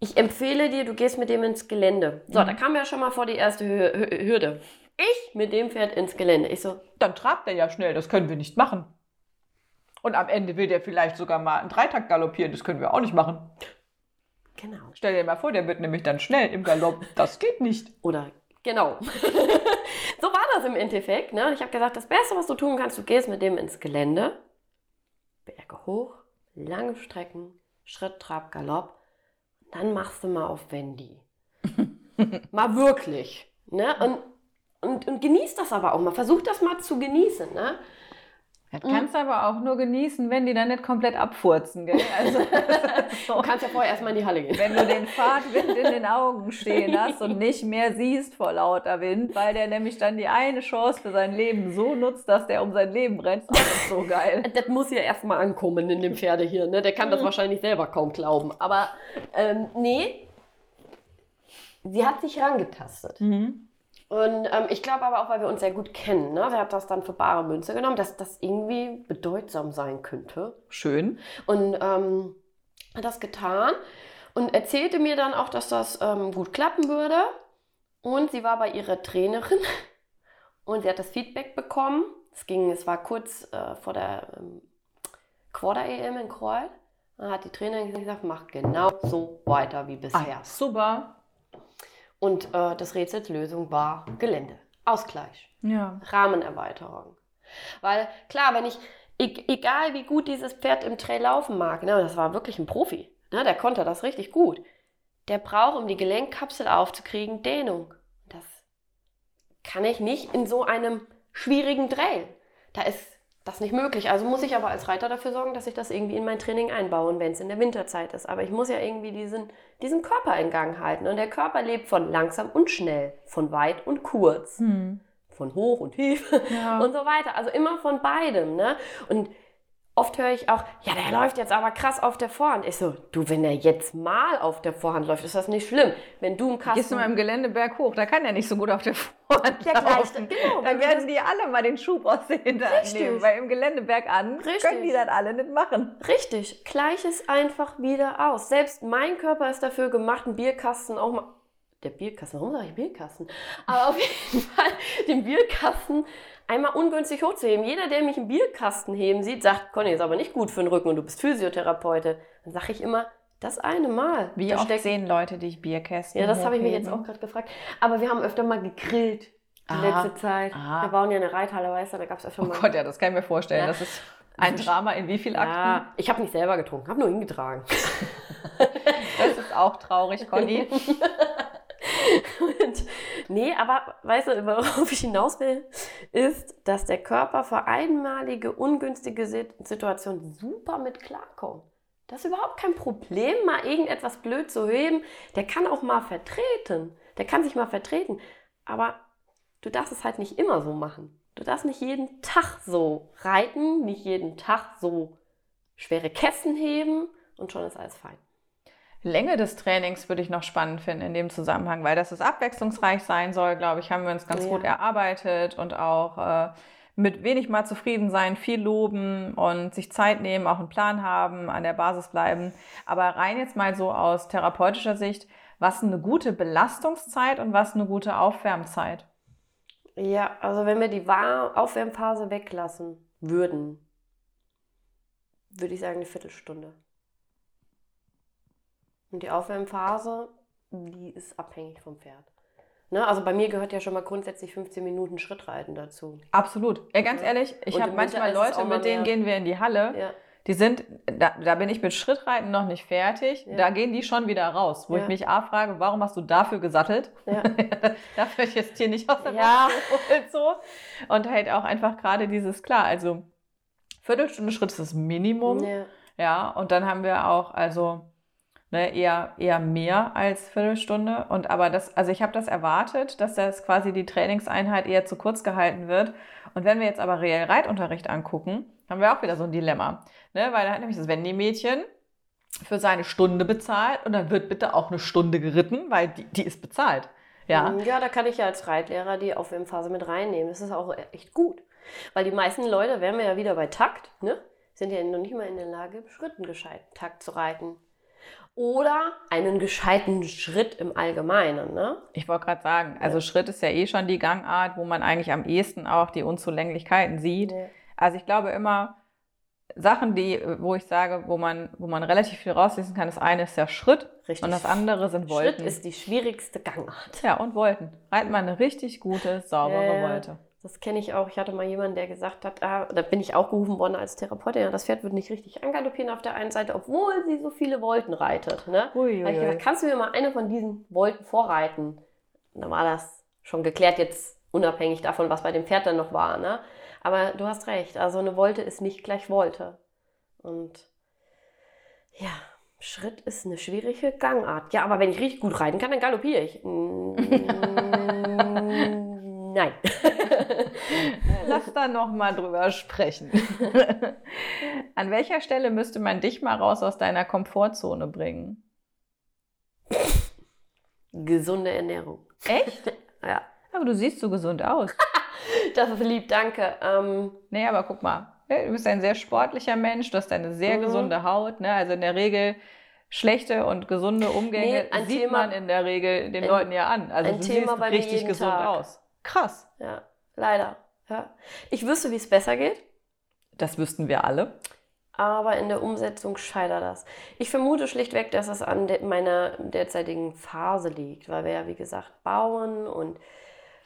ich empfehle dir, du gehst mit dem ins Gelände. So, mhm. da kam ja schon mal vor die erste Hürde. Ich mit dem Pferd ins Gelände. Ich so, dann trabt er ja schnell, das können wir nicht machen. Und am Ende will der vielleicht sogar mal einen Dreitakt galoppieren, das können wir auch nicht machen. Genau. Stell dir mal vor, der wird nämlich dann schnell im Galopp. Das geht nicht. Oder genau. so war das im Endeffekt. Ne? Ich habe gesagt, das Beste, was du tun kannst, du gehst mit dem ins Gelände, Berge hoch, lange Strecken, Schritt, Trab, Galopp dann machst du mal auf Wendy. mal wirklich. Ne? Und, und, und genieß das aber auch mal. Versuch das mal zu genießen. Ne? Das kannst du aber auch nur genießen, wenn die dann nicht komplett abfurzen. Gell? Also, so. Du kannst ja vorher erstmal in die Halle gehen. Wenn du den Fahrtwind in den Augen stehen hast und nicht mehr siehst vor lauter Wind, weil der nämlich dann die eine Chance für sein Leben so nutzt, dass der um sein Leben rennt, das ist so geil. Das muss ja erstmal ankommen in dem Pferde hier. Ne? Der kann das mhm. wahrscheinlich selber kaum glauben. Aber ähm, nee, sie hat sich rangetastet. Mhm. Und ähm, ich glaube aber auch, weil wir uns sehr gut kennen, ne? sie hat das dann für bare Münze genommen, dass das irgendwie bedeutsam sein könnte. Schön. Und ähm, hat das getan. und erzählte mir dann auch, dass das ähm, gut klappen würde. Und sie war bei ihrer Trainerin und sie hat das Feedback bekommen. Es ging, es war kurz äh, vor der ähm, Quarter-EM in Kreuz. Dann hat die Trainerin gesagt, mach genau so weiter wie bisher. Ah, super. Und äh, das Rätsels Lösung war Gelände. Ausgleich. Ja. Rahmenerweiterung. Weil klar, wenn ich, e egal wie gut dieses Pferd im Trail laufen mag, ne, das war wirklich ein Profi, ne, der konnte das richtig gut. Der braucht, um die Gelenkkapsel aufzukriegen, Dehnung. Das kann ich nicht in so einem schwierigen Trail. Da ist das nicht möglich. Also muss ich aber als Reiter dafür sorgen, dass ich das irgendwie in mein Training einbaue, wenn es in der Winterzeit ist. Aber ich muss ja irgendwie diesen, diesen Körper in Gang halten. Und der Körper lebt von langsam und schnell, von weit und kurz, Hm. von hoch und tief Ja. und so weiter. Also immer von beidem. Ne? Und oft höre ich auch, ja, der läuft jetzt aber krass auf der Vorhand. Ich so, du, wenn er jetzt mal auf der Vorhand läuft, ist das nicht schlimm. Wenn du im Kasten... Gehst du mal im Geländeberg hoch, da kann er nicht so gut auf der Vorhand gleiche- laufen. genau, Dann werden die alle mal den Schub aus der Hinterhand Richtig. nehmen, weil im Geländeberg an Richtig. können die das alle nicht machen. Richtig, gleich es einfach wieder aus. Selbst mein Körper ist dafür gemacht, einen Bierkasten auch mal. Der Bierkasten, warum sage ich Bierkasten? Aber auf jeden Fall den Bierkasten einmal ungünstig hochzuheben. Jeder, der mich einen Bierkasten heben sieht, sagt, Conny, ist aber nicht gut für den Rücken und du bist Physiotherapeutin. Dann sage ich immer, das eine Mal. Wie Da oft steckt- sehen Leute dich Bierkästen Ja, das habe ich mich jetzt auch gerade gefragt. Aber wir haben öfter mal gegrillt die Ah, letzte Zeit. ah. Wir bauen ja eine Reithalle, weißt du, da gab es öfter Oh mal. Gott, ja, das kann ich mir vorstellen. Ja. Das ist ein Drama in wie viel Akten? ja, ich habe nicht selber getrunken, habe nur hingetragen. Das ist auch traurig, Conny. Und, nee, aber weißt du, worauf ich hinaus will, ist, dass der Körper für einmalige, ungünstige Sit- Situationen super mit klarkommt. Das ist überhaupt kein Problem, mal irgendetwas blöd zu heben. Der kann auch mal vertreten. Der kann sich mal vertreten. Aber du darfst es halt nicht immer so machen. Du darfst nicht jeden Tag so reiten, nicht jeden Tag so schwere Kästen heben und schon ist alles fein. Länge des Trainings würde ich noch spannend finden in dem Zusammenhang, weil das es abwechslungsreich sein soll, glaube ich, haben wir uns ganz Ja. gut erarbeitet und auch äh, mit wenig mal zufrieden sein, viel loben und sich Zeit nehmen, auch einen Plan haben, an der Basis bleiben. Aber rein jetzt mal so aus therapeutischer Sicht, was eine gute Belastungszeit und was eine gute Aufwärmzeit? Ja, also wenn wir die Aufwärmphase weglassen würden, würde ich sagen eine Viertelstunde. Und die Aufwärmphase, die ist abhängig vom Pferd. Ne? Also bei mir gehört ja schon mal grundsätzlich 15 Minuten Schrittreiten dazu. Absolut. Ja, ganz Ja. ehrlich, ich Und habe manchmal Leute, mit denen gehen wir in die Halle. Ja. Die sind, da, da bin ich mit Schrittreiten noch nicht fertig. Ja. Da gehen die schon wieder raus, wo ich mich A frage, warum hast du dafür gesattelt? Ja. dafür ich jetzt hier nicht aus der Ja. Geholt, so. Und halt auch einfach gerade dieses, klar, also Viertelstunde Schritt ist das Minimum. Ja, und dann haben wir auch, also ne, eher, eher mehr als Viertelstunde. Und aber das, also ich habe das erwartet, dass das quasi die Trainingseinheit eher zu kurz gehalten wird. Und wenn wir jetzt aber reell Reitunterricht angucken, haben wir auch wieder so ein Dilemma. Ne? Weil da hat nämlich das Wendy-Mädchen für seine Stunde bezahlt und dann wird bitte auch eine Stunde geritten, weil die, die ist bezahlt. Ja. ja, da kann ich ja als Reitlehrer die Aufwärmphase mit reinnehmen. Das ist auch echt gut. Weil die meisten Leute, wären wir ja wieder bei Takt, ne? sind ja noch nicht mal in der Lage, Schritten gescheiten Takt zu reiten. Oder einen gescheiten Schritt im Allgemeinen. Ne? Ich wollte gerade sagen, also Ja. Schritt ist ja eh schon die Gangart, wo man eigentlich am ehesten auch die Unzulänglichkeiten sieht. Ja. Also ich glaube immer, Sachen, die, wo ich sage, wo man, wo man relativ viel rauslesen kann, das eine ist der Schritt Richtig. und das andere sind Wolten. Schritt ist die schwierigste Gangart. ja, und Wolten. Reit mal eine richtig gute, saubere ja. Wolte. Das kenne ich auch. Ich hatte mal jemanden, der gesagt hat, ah, da bin ich auch gerufen worden als Therapeutin, ja, das Pferd wird nicht richtig angaloppieren auf der einen Seite, obwohl sie so viele Volten reitet. Ne? Ui, ich gesagt, kannst du mir mal eine von diesen Volten vorreiten? Und dann war das schon geklärt, jetzt unabhängig davon, was bei dem Pferd dann noch war. Ne? Aber du hast recht, also eine Volte ist nicht gleich Volte. Und ja, Schritt ist eine schwierige Gangart. Ja, aber wenn ich richtig gut reiten kann, dann galoppiere ich. Nein. Lass da noch mal drüber sprechen. An welcher Stelle müsste man dich mal raus aus deiner Komfortzone bringen? Gesunde Ernährung. Echt? Ja, Aber du siehst so gesund aus. das ist lieb, danke. Ähm, Nee, aber guck mal, du bist ein sehr sportlicher Mensch, du hast eine sehr Mhm. gesunde Haut. Ne? Also in der Regel schlechte und gesunde Umgänge Nee, sieht Thema- man in der Regel den ein- Leuten ja an. Also ein du Thema siehst bei mir richtig gesund Tag. aus. Krass. Ja, leider. Ja. Ich wüsste, wie es besser geht, Das wüssten wir alle. aber in der Umsetzung scheitert das. Ich vermute schlichtweg, dass es an de meiner derzeitigen Phase liegt, weil wir ja, wie gesagt, bauen und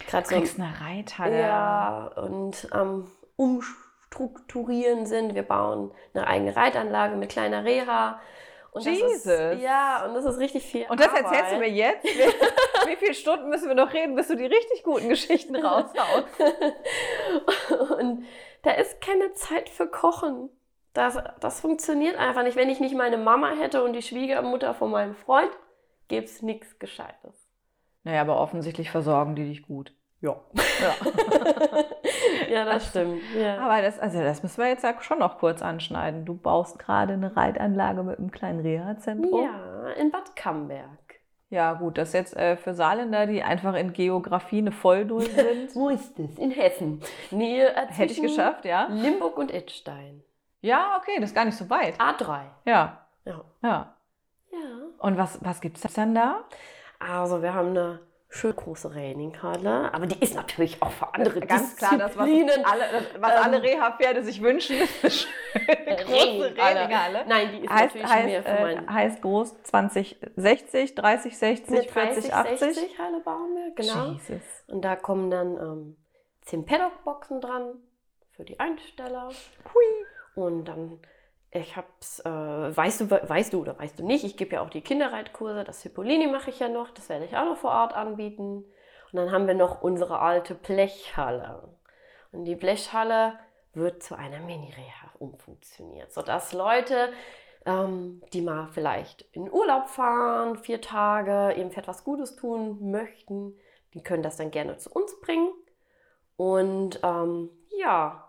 gerade so kriegst eine Reithalle. ja, und am Umstrukturieren sind. Wir bauen eine eigene Reitanlage mit kleiner Reha. Und Das Jesus. ist, ja, und das ist richtig viel Und das Arbeit. erzählst du mir jetzt? Wie, wie viele Stunden müssen wir noch reden, bis du die richtig guten Geschichten raushaust? Und da ist keine Zeit für Kochen. Das, das funktioniert einfach nicht. Wenn ich nicht meine Mama hätte und die Schwiegermutter von meinem Freund, gäbe es nichts Gescheites. Naja, aber offensichtlich versorgen die dich gut. Ja. ja. ja, das stimmt. Ja. Aber das, also das müssen wir jetzt ja schon noch kurz anschneiden. Du baust gerade eine Reitanlage mit einem kleinen Reha-Zentrum. ja, in Bad Camberg. Ja, gut, das ist jetzt äh, für Saarländer, die einfach in Geografie eine Vollnull sind. Wo ist es? In Hessen. Nähe äh, Hätte ich zwischen geschafft, ja? Limburg und Edstein. Ja, okay, das ist gar nicht so weit. A3. Ja, Ja. ja. ja. Und was, was gibt es dann da? Also, wir haben eine schön große Traininghalle, aber die ist natürlich auch für andere Ganz klar, das, was alle, was Ähm, alle Reha-Pferde sich wünschen, ist eine große Traininghalle. Traininghalle. Nein, die ist Heißt, natürlich mehr heißt, für äh, meinen heißt groß 2060, 30, 60, Eine 40, 80? 60 Halle bauen wir, genau. Jesus. Und da kommen dann ähm, 10 Paddock-Boxen dran für die Einsteller. Hui. Und dann, ich hab's, äh, weißt du, weißt du oder weißt du nicht, ich gebe ja auch die Kinderreitkurse, das Hippolini mache ich ja noch, das werde ich auch noch vor Ort anbieten. Und dann haben wir noch unsere alte Blechhalle. Und die Blechhalle wird zu einer Mini-Reha umfunktioniert, sodass Leute, ähm, die mal vielleicht in Urlaub fahren, vier Tage, Pferd was Gutes tun möchten, die können das dann gerne zu uns bringen. Und ähm, ja,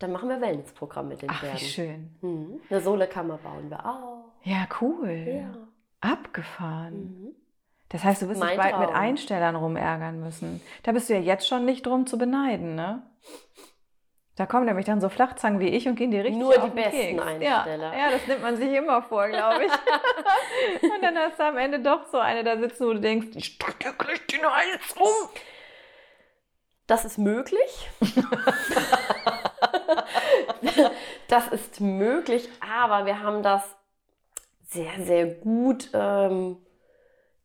dann machen wir Wellnessprogramm mit den Ach, wie Pferden. schön. Mhm. Eine Solekammer bauen wir auch. Ja, cool. Ja. Abgefahren. Mhm. Das heißt, du wirst dich bald mit. Einstellern rumärgern müssen. Da bist du ja jetzt schon nicht drum zu beneiden, ne? Da kommen nämlich dann so Flachzangen wie ich und gehen dir richtig Nur die besten Keks. Einsteller. Ja, ja, das nimmt man sich immer vor, glaube ich. und dann hast du am Ende doch so eine da sitzen, wo du denkst, ich drück dir gleich den Hals um. Das ist möglich. das ist möglich, aber wir haben das sehr, sehr gut ähm,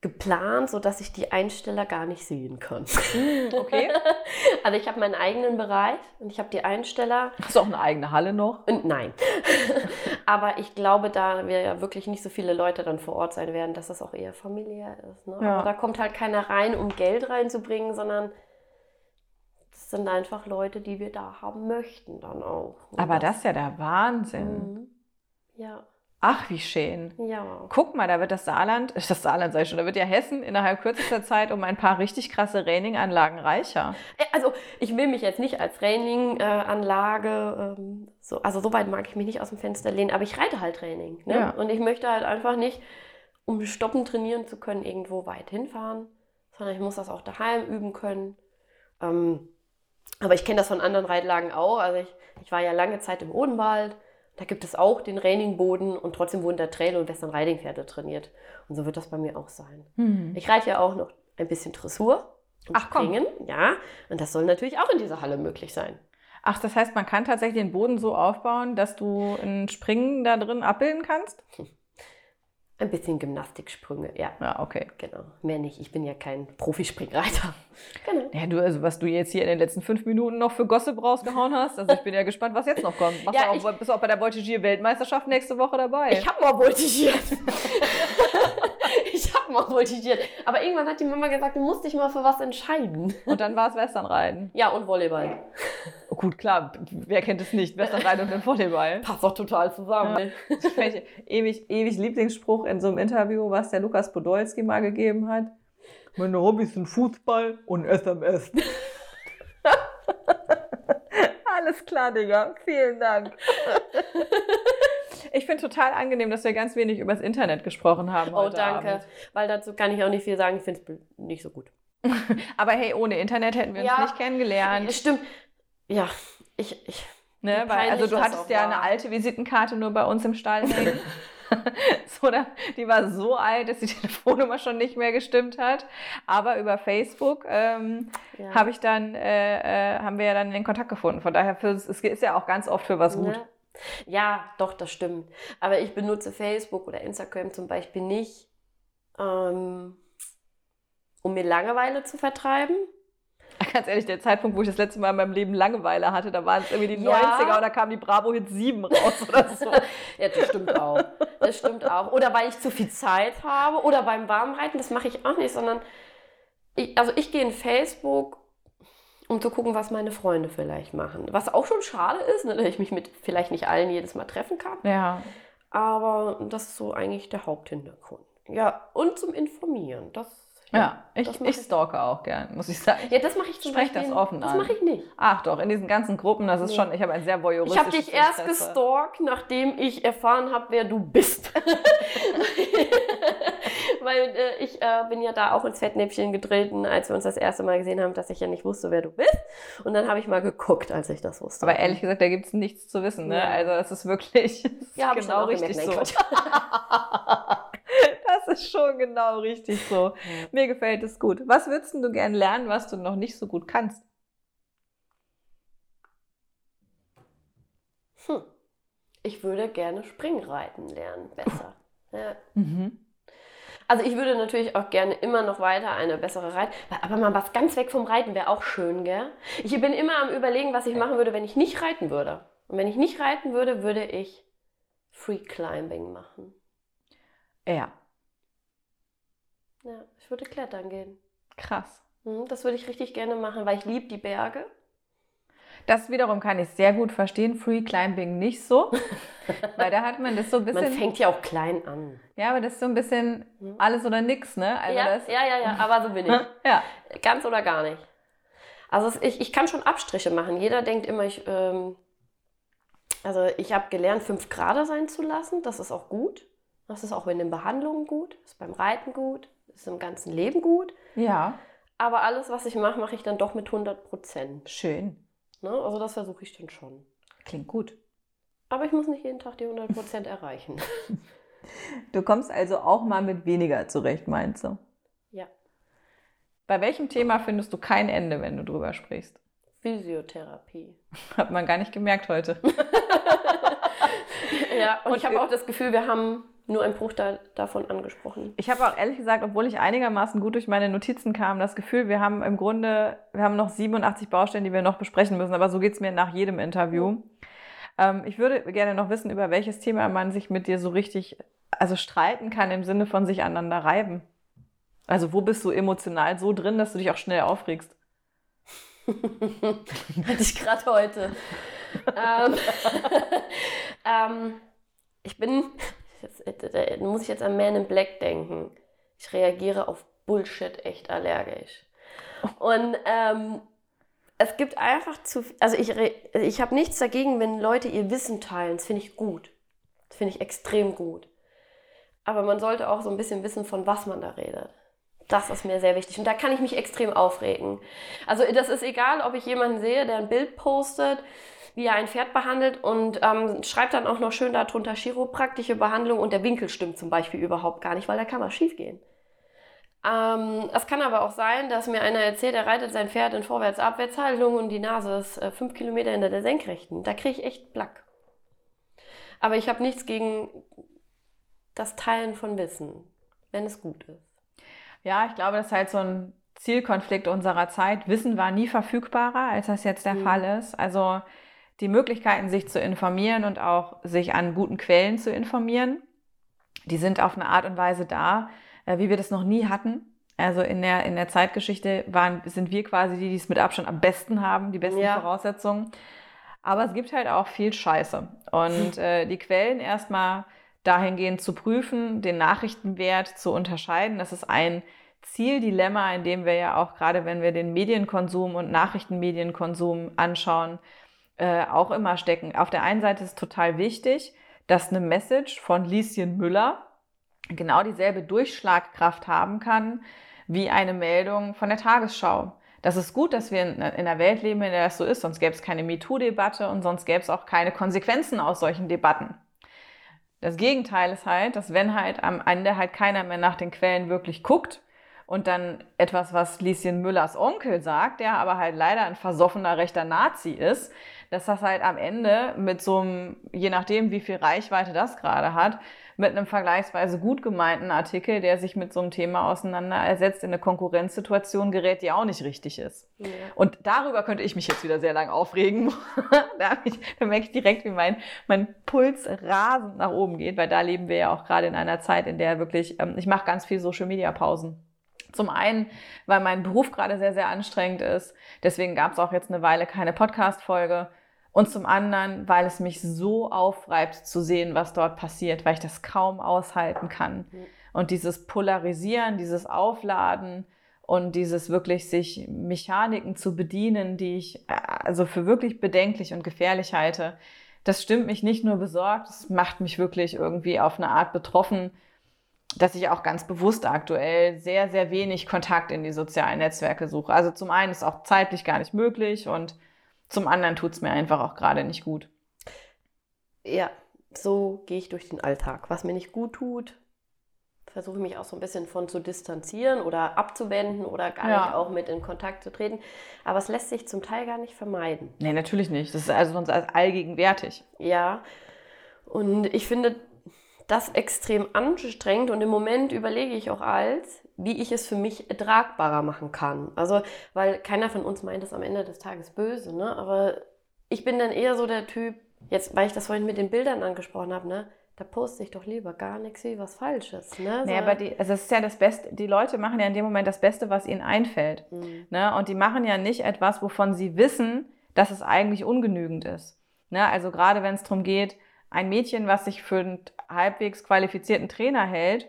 geplant, sodass ich die Einsteller gar nicht sehen kann. Okay. Also ich habe meinen eigenen Bereich und ich habe die Einsteller Hast du auch eine eigene Halle noch? und nein. aber ich glaube, da wir ja wirklich nicht so viele Leute dann vor Ort sein werden, dass das auch eher familiär ist. Ne? Ja. Aber da kommt halt keiner rein, um Geld reinzubringen, sondern das sind einfach Leute, die wir da haben möchten dann auch. Und Aber das ist ja der Wahnsinn. Mhm. Ja, Ach, wie schön. ja. Guck mal, da wird das Saarland, das Saarland sei schon, da wird ja Hessen innerhalb kürzester Zeit um ein paar richtig krasse Raining-Anlagen reicher. Äh, Also ich will mich jetzt nicht als Training-Anlage, ähm, so, also so weit mag ich mich nicht aus dem Fenster lehnen, aber ich reite halt Training. Ne? Ja. Und ich möchte halt einfach nicht, um stoppen trainieren zu können, irgendwo weit hinfahren, sondern ich muss das auch daheim üben können. Ähm, aber ich kenne das von anderen Reitlagen auch. Also ich, ich war ja lange Zeit im Odenwald. Da gibt es auch den Trainingboden und trotzdem wurden da Trail- und Western Riding Pferde trainiert. Und so wird das bei mir auch sein. Hm. Ich reite ja auch noch ein bisschen Dressur und Ach, komm. Springen, ja. Und das soll natürlich auch in dieser Halle möglich sein. Ach, das heißt, man kann tatsächlich den Boden so aufbauen, dass du ein Springen da drin abbilden kannst? Ein bisschen Gymnastiksprünge, ja, Ja, okay. genau. Mehr nicht. Ich bin ja kein Profispringreiter. Genau. Ja, du, also was du jetzt hier in den letzten fünf Minuten noch für Gossip rausgehauen hast, also ich bin ja gespannt, was jetzt noch kommt. Machst Ja, du auch, bist du auch bei der Voltigier-Weltmeisterschaft nächste Woche dabei? Ich habe mal voltigiert. mal voltigiert. Aber irgendwann hat die Mama gesagt, du musst dich mal für was entscheiden. und dann war es Westernreiten. Ja, und Volleyball. Oh, gut, klar, wer kennt es nicht? Westernreiten und den Volleyball. Passt doch total zusammen. Ich finde, ewig, ewig Lieblingsspruch in so einem Interview, was der Lukas Podolski mal gegeben hat. Meine Hobbys sind Fußball und SMS. Alles klar, Digga. Vielen Dank. Ich finde total angenehm, dass wir ganz wenig übers Internet gesprochen haben. Oh, danke. Abend. Weil dazu kann ich auch nicht viel sagen. Ich finde es nicht so gut. Aber hey, ohne Internet hätten wir uns Ja. nicht kennengelernt. Stimmt. Ja, ich, ich Ne? Weil, also du hattest ja war. eine alte Visitenkarte nur bei uns im Stall hängen. so, die war so alt, dass die Telefonnummer schon nicht mehr gestimmt hat. Aber über Facebook ähm, ja. habe ich dann, äh, äh, haben wir ja dann den Kontakt gefunden. Von daher für, es ist ja auch ganz oft für was gut. Ja. Ja, doch, das stimmt. Aber ich benutze Facebook oder Instagram zum Beispiel nicht, ähm, um mir Langeweile zu vertreiben, Ganz ehrlich, der Zeitpunkt, wo ich das letzte Mal in meinem Leben Langeweile hatte, da waren es irgendwie die ja. 90er und da kam die Bravo Hit 7 raus oder so. ja, das stimmt auch. Das stimmt auch. Oder weil ich zu viel Zeit habe oder beim Warmreiten, das mache ich auch nicht, sondern ich, also ich gehe in Facebook, um zu gucken, was meine Freunde vielleicht machen. Was auch schon schade ist, ne, dass ich mich mit vielleicht nicht allen jedes Mal treffen kann. Ja. Aber das ist so eigentlich der Haupthintergrund. Ja, und zum Informieren. Das ja, ich, ich stalke auch gern, muss ich sagen. Ja, das mache ich zum Sprech Beispiel. das offen das an. Das mache ich nicht. Ach doch, in diesen ganzen Gruppen, das ist nee. schon, ich habe ein sehr voyeuristisches Ich habe dich erst Interesse. gestalkt, nachdem ich erfahren habe, wer du bist. Weil äh, ich äh, bin ja da auch ins Fettnäpfchen getreten, als wir uns das erste Mal gesehen haben, dass ich ja nicht wusste, wer du bist. Und dann habe ich mal geguckt, als ich das wusste. Aber ehrlich gesagt, da gibt es nichts zu wissen. Ne? Ja. Also es ist wirklich es ja, ist genau richtig gemerkt, so. das ist schon genau richtig so. Mir gefällt es gut. Was würdest du gern lernen, was du noch nicht so gut kannst? Hm. Ich würde gerne Springreiten lernen, besser. Ja. Mhm. Also ich würde natürlich auch gerne immer noch weiter eine bessere Reiten, aber mal was ganz weg vom Reiten wäre auch schön, gell? Ich bin immer am überlegen, was ich machen würde, wenn ich nicht reiten würde. Und wenn ich nicht reiten würde, würde ich Free Climbing machen. Ja, ja, ich würde klettern gehen. Krass. Mhm, das würde ich richtig gerne machen, weil ich liebe die Berge. Das wiederum kann ich sehr gut verstehen. Free Climbing nicht so. weil da hat man das so ein bisschen. Man fängt ja auch klein an. Ja, aber das ist so ein bisschen alles oder nix, ne? Also ja, das, ja, ja, ja, aber so bin ich. ja. Ganz oder gar nicht. Also ich, ich kann schon Abstriche machen. Jeder denkt immer, ich. Ähm, also ich habe gelernt, fünf Grad sein zu lassen. Das ist auch gut. Das ist auch in den Behandlungen gut. Das ist beim Reiten gut ist im ganzen Leben gut. Ja. Aber alles, was ich mache, mache ich dann doch mit 100 Prozent. Schön. Ne? Also das versuche ich dann schon. Klingt gut. Aber ich muss nicht jeden Tag die 100 Prozent erreichen. Du kommst also auch mal mit weniger zurecht, meinst du? Ja. Bei welchem Thema findest du kein Ende, wenn du drüber sprichst? Physiotherapie. Hat man gar nicht gemerkt heute. ja, und, und ich habe auch das Gefühl, wir haben nur ein Bruchteil davon angesprochen. Ich habe auch ehrlich gesagt, obwohl ich einigermaßen gut durch meine Notizen kam, das Gefühl, wir haben im Grunde, wir haben noch 87 Baustellen, die wir noch besprechen müssen, aber so geht es mir nach jedem Interview. Mhm. Ähm, ich würde gerne noch wissen, über welches Thema man sich mit dir so richtig, also streiten kann im Sinne von sich aneinander reiben. Also wo bist du emotional so drin, dass du dich auch schnell aufregst? Hatte ich gerade heute. ähm, ähm, ich bin jetzt, da muss ich jetzt an Man in Black denken. Ich reagiere auf Bullshit echt allergisch. Und ähm, es gibt einfach zu also ich, ich habe nichts dagegen, wenn Leute ihr Wissen teilen. Das finde ich gut. Das finde ich extrem gut. Aber man sollte auch so ein bisschen wissen, von was man da redet. Das ist mir sehr wichtig. Und da kann ich mich extrem aufregen. Also das ist egal, ob ich jemanden sehe, der ein Bild postet, wie er ein Pferd behandelt und ähm, schreibt dann auch noch schön darunter chiropraktische Behandlung und der Winkel stimmt zum Beispiel überhaupt gar nicht, weil da kann was schief gehen. Ähm, es kann aber auch sein, dass mir einer erzählt, er reitet sein Pferd in Vorwärts-Abwärtshaltung und die Nase ist äh, fünf Kilometer hinter der Senkrechten. Da kriege ich echt Black. Aber ich habe nichts gegen das Teilen von Wissen, wenn es gut ist. Ja, ich glaube, das ist halt so ein Zielkonflikt unserer Zeit. Wissen war nie verfügbarer, als das jetzt der mhm. Fall ist. Also die Möglichkeiten, sich zu informieren und auch sich an guten Quellen zu informieren. Die sind auf eine Art und Weise da, äh, wie wir das noch nie hatten. Also in der, in der Zeitgeschichte waren, sind wir quasi die, die es mit Abstand am besten haben, die besten ja. Voraussetzungen. Aber es gibt halt auch viel Scheiße. Und äh, die Quellen erstmal dahingehend zu prüfen, den Nachrichtenwert zu unterscheiden, das ist ein Zieldilemma, in dem wir ja auch gerade, wenn wir den Medienkonsum und Nachrichtenmedienkonsum anschauen, äh, auch immer stecken. Auf der einen Seite ist total wichtig, dass eine Message von Lieschen Müller genau dieselbe Durchschlagkraft haben kann wie eine Meldung von der Tagesschau. Das ist gut, dass wir in, einer Welt leben, in der das so ist, sonst gäbe es keine MeToo-Debatte und sonst gäbe es auch keine Konsequenzen aus solchen Debatten. Das Gegenteil ist halt, dass wenn halt am Ende halt keiner mehr nach den Quellen wirklich guckt und dann etwas, was Lieschen Müllers Onkel sagt, der aber halt leider ein versoffener rechter Nazi ist, dass das halt am Ende mit so einem, je nachdem wie viel Reichweite das gerade hat, mit einem vergleichsweise gut gemeinten Artikel, der sich mit so einem Thema auseinandersetzt, in eine Konkurrenzsituation gerät, die auch nicht richtig ist. Ja. Und darüber könnte ich mich jetzt wieder sehr lang aufregen. da, ich, da, merke ich direkt, wie mein, mein Puls rasend nach oben geht, weil da leben wir ja auch gerade in einer Zeit, in der wirklich, ähm, ich mache ganz viel Social-Media-Pausen. Zum einen, weil mein Beruf gerade sehr, sehr anstrengend ist. Deswegen gab es auch jetzt eine Weile keine Podcast-Folge. Und zum anderen, weil es mich so aufreibt zu sehen, was dort passiert, weil ich das kaum aushalten kann. Mhm. Und dieses Polarisieren, dieses Aufladen und dieses wirklich sich Mechaniken zu bedienen, die ich äh, also für wirklich bedenklich und gefährlich halte, das stimmt mich nicht nur besorgt, es macht mich wirklich irgendwie auf eine Art betroffen, dass ich auch ganz bewusst aktuell sehr, sehr wenig Kontakt in die sozialen Netzwerke suche. Also zum einen ist auch zeitlich gar nicht möglich und zum anderen tut es mir einfach auch gerade nicht gut. Ja, so gehe ich durch den Alltag. Was mir nicht gut tut, versuche mich auch so ein bisschen von zu distanzieren oder abzuwenden oder gar ja. nicht auch mit in Kontakt zu treten. Aber es lässt sich zum Teil gar nicht vermeiden. Nee, natürlich nicht. Das ist also sonst allgegenwärtig. Ja. Und ich finde das extrem anstrengend und im Moment überlege ich auch als, wie ich es für mich ertragbarer machen kann. Also, weil keiner von uns meint es am Ende des Tages böse, ne? Aber ich bin dann eher so der Typ, jetzt, weil ich das vorhin mit den Bildern angesprochen habe, ne? Da poste ich doch lieber gar nichts wie was Falsches. Ne? So. Nee, aber die, also es ist ja das Beste, die Leute machen ja in dem Moment das Beste, was ihnen einfällt. Mhm. Ne? Und die machen ja nicht etwas, wovon sie wissen, dass es eigentlich ungenügend ist. Ne? Also gerade wenn es darum geht, ein Mädchen, was sich für einen halbwegs qualifizierten Trainer hält,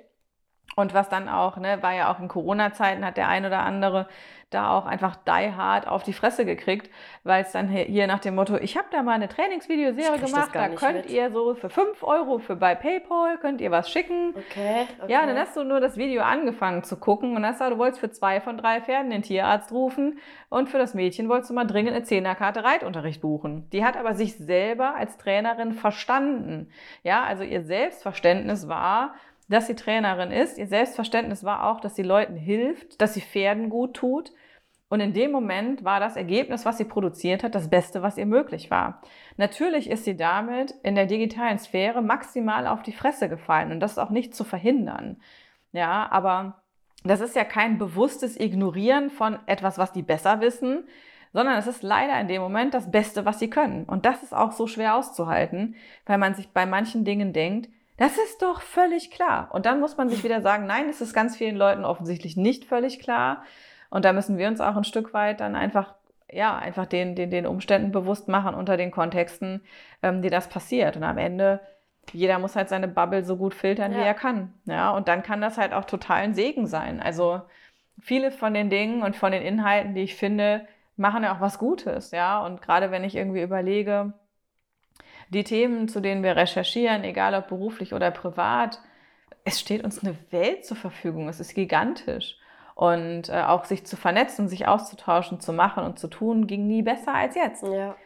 und was dann auch, ne, war ja auch in Corona-Zeiten, hat der ein oder andere da auch einfach die hard auf die Fresse gekriegt, weil es dann hier nach dem Motto, ich habe da mal eine Trainingsvideoserie gemacht, da könnt mit. ihr so für 5 Euro für bei PayPal, könnt ihr was schicken. Okay, okay. Ja, dann hast du nur das Video angefangen zu gucken und hast gesagt, du wolltest für zwei von drei Pferden den Tierarzt rufen und für das Mädchen wolltest du mal dringend eine Zehnerkarte Reitunterricht buchen. Die hat aber sich selber als Trainerin verstanden. Ja, also ihr Selbstverständnis war, dass sie Trainerin ist. Ihr Selbstverständnis war auch, dass sie Leuten hilft, dass sie Pferden gut tut. Und in dem Moment war das Ergebnis, was sie produziert hat, das Beste, was ihr möglich war. Natürlich ist sie damit in der digitalen Sphäre maximal auf die Fresse gefallen und das ist auch nicht zu verhindern. Ja, aber das ist ja kein bewusstes Ignorieren von etwas, was die besser wissen, sondern es ist leider in dem Moment das Beste, was sie können. Und das ist auch so schwer auszuhalten, weil man sich bei manchen Dingen denkt, das ist doch völlig klar. Und dann muss man sich wieder sagen, nein, es ist ganz vielen Leuten offensichtlich nicht völlig klar. Und da müssen wir uns auch ein Stück weit dann einfach, ja, einfach den, den, den Umständen bewusst machen unter den Kontexten, ähm, die das passiert. Und am Ende, jeder muss halt seine Bubble so gut filtern, ja. wie er kann. Ja, und dann kann das halt auch total ein Segen sein. Also viele von den Dingen und von den Inhalten, die ich finde, machen ja auch was Gutes. Ja, und gerade wenn ich irgendwie überlege, die Themen, zu denen wir recherchieren, egal ob beruflich oder privat, es steht uns eine Welt zur Verfügung. Es ist gigantisch. Und äh, auch sich zu vernetzen, sich auszutauschen, zu machen und zu tun, ging nie besser als jetzt. Ja.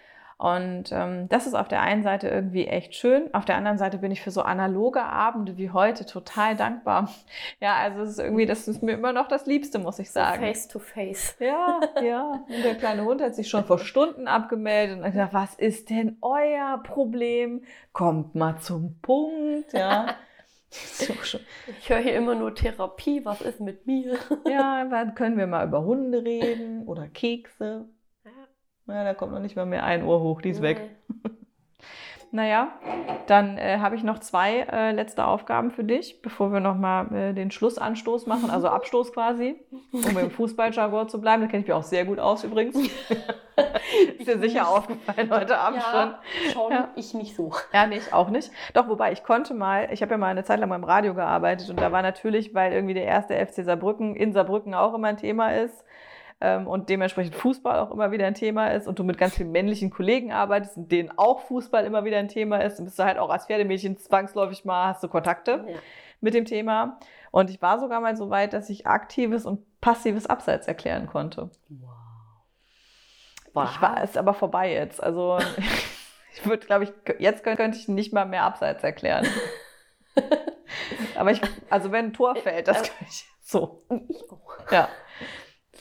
Und ähm, das ist auf der einen Seite irgendwie echt schön. Auf der anderen Seite bin ich für so analoge Abende wie heute total dankbar. Ja, also es ist irgendwie, das ist mir immer noch das Liebste, muss ich sagen. face to face. Ja, ja. Und der kleine Hund hat sich schon vor Stunden abgemeldet und hat gesagt, was ist denn euer Problem? Kommt mal zum Punkt, ja. Ich höre hier immer nur Therapie, was ist mit mir? Ja, dann können wir mal über Hunde reden oder Kekse. Ja, da kommt noch nicht mal mehr ein Ohr hoch, die ist nee. weg. naja, dann äh, habe ich noch zwei äh, letzte Aufgaben für dich, bevor wir nochmal äh, den Schlussanstoß machen, also Abstoß quasi, um im Fußballjargon zu bleiben. Da kenne ich mich auch sehr gut aus übrigens. ist dir sicher aufgefallen heute Abend ja, schon. schon ja. ich nicht so. Ja, nee, ich auch nicht. Doch, wobei ich konnte mal, ich habe ja mal eine Zeit lang beim Radio gearbeitet und da war natürlich, weil irgendwie der erste FC Saarbrücken in Saarbrücken auch immer ein Thema ist, ähm, und dementsprechend Fußball auch immer wieder ein Thema ist und du mit ganz vielen männlichen Kollegen arbeitest und denen auch Fußball immer wieder ein Thema ist, dann bist du halt auch als Pferdemädchen zwangsläufig mal, hast du Kontakte ja. mit dem Thema. Und ich war sogar mal so weit, dass ich aktives und passives Abseits erklären konnte. Wow. wow. Ich war es aber vorbei jetzt. Also ich würde, glaube ich, jetzt könnte ich nicht mal mehr Abseits erklären. Aber ich, also wenn ein Tor fällt, das kann ich so. Ich auch. Ja.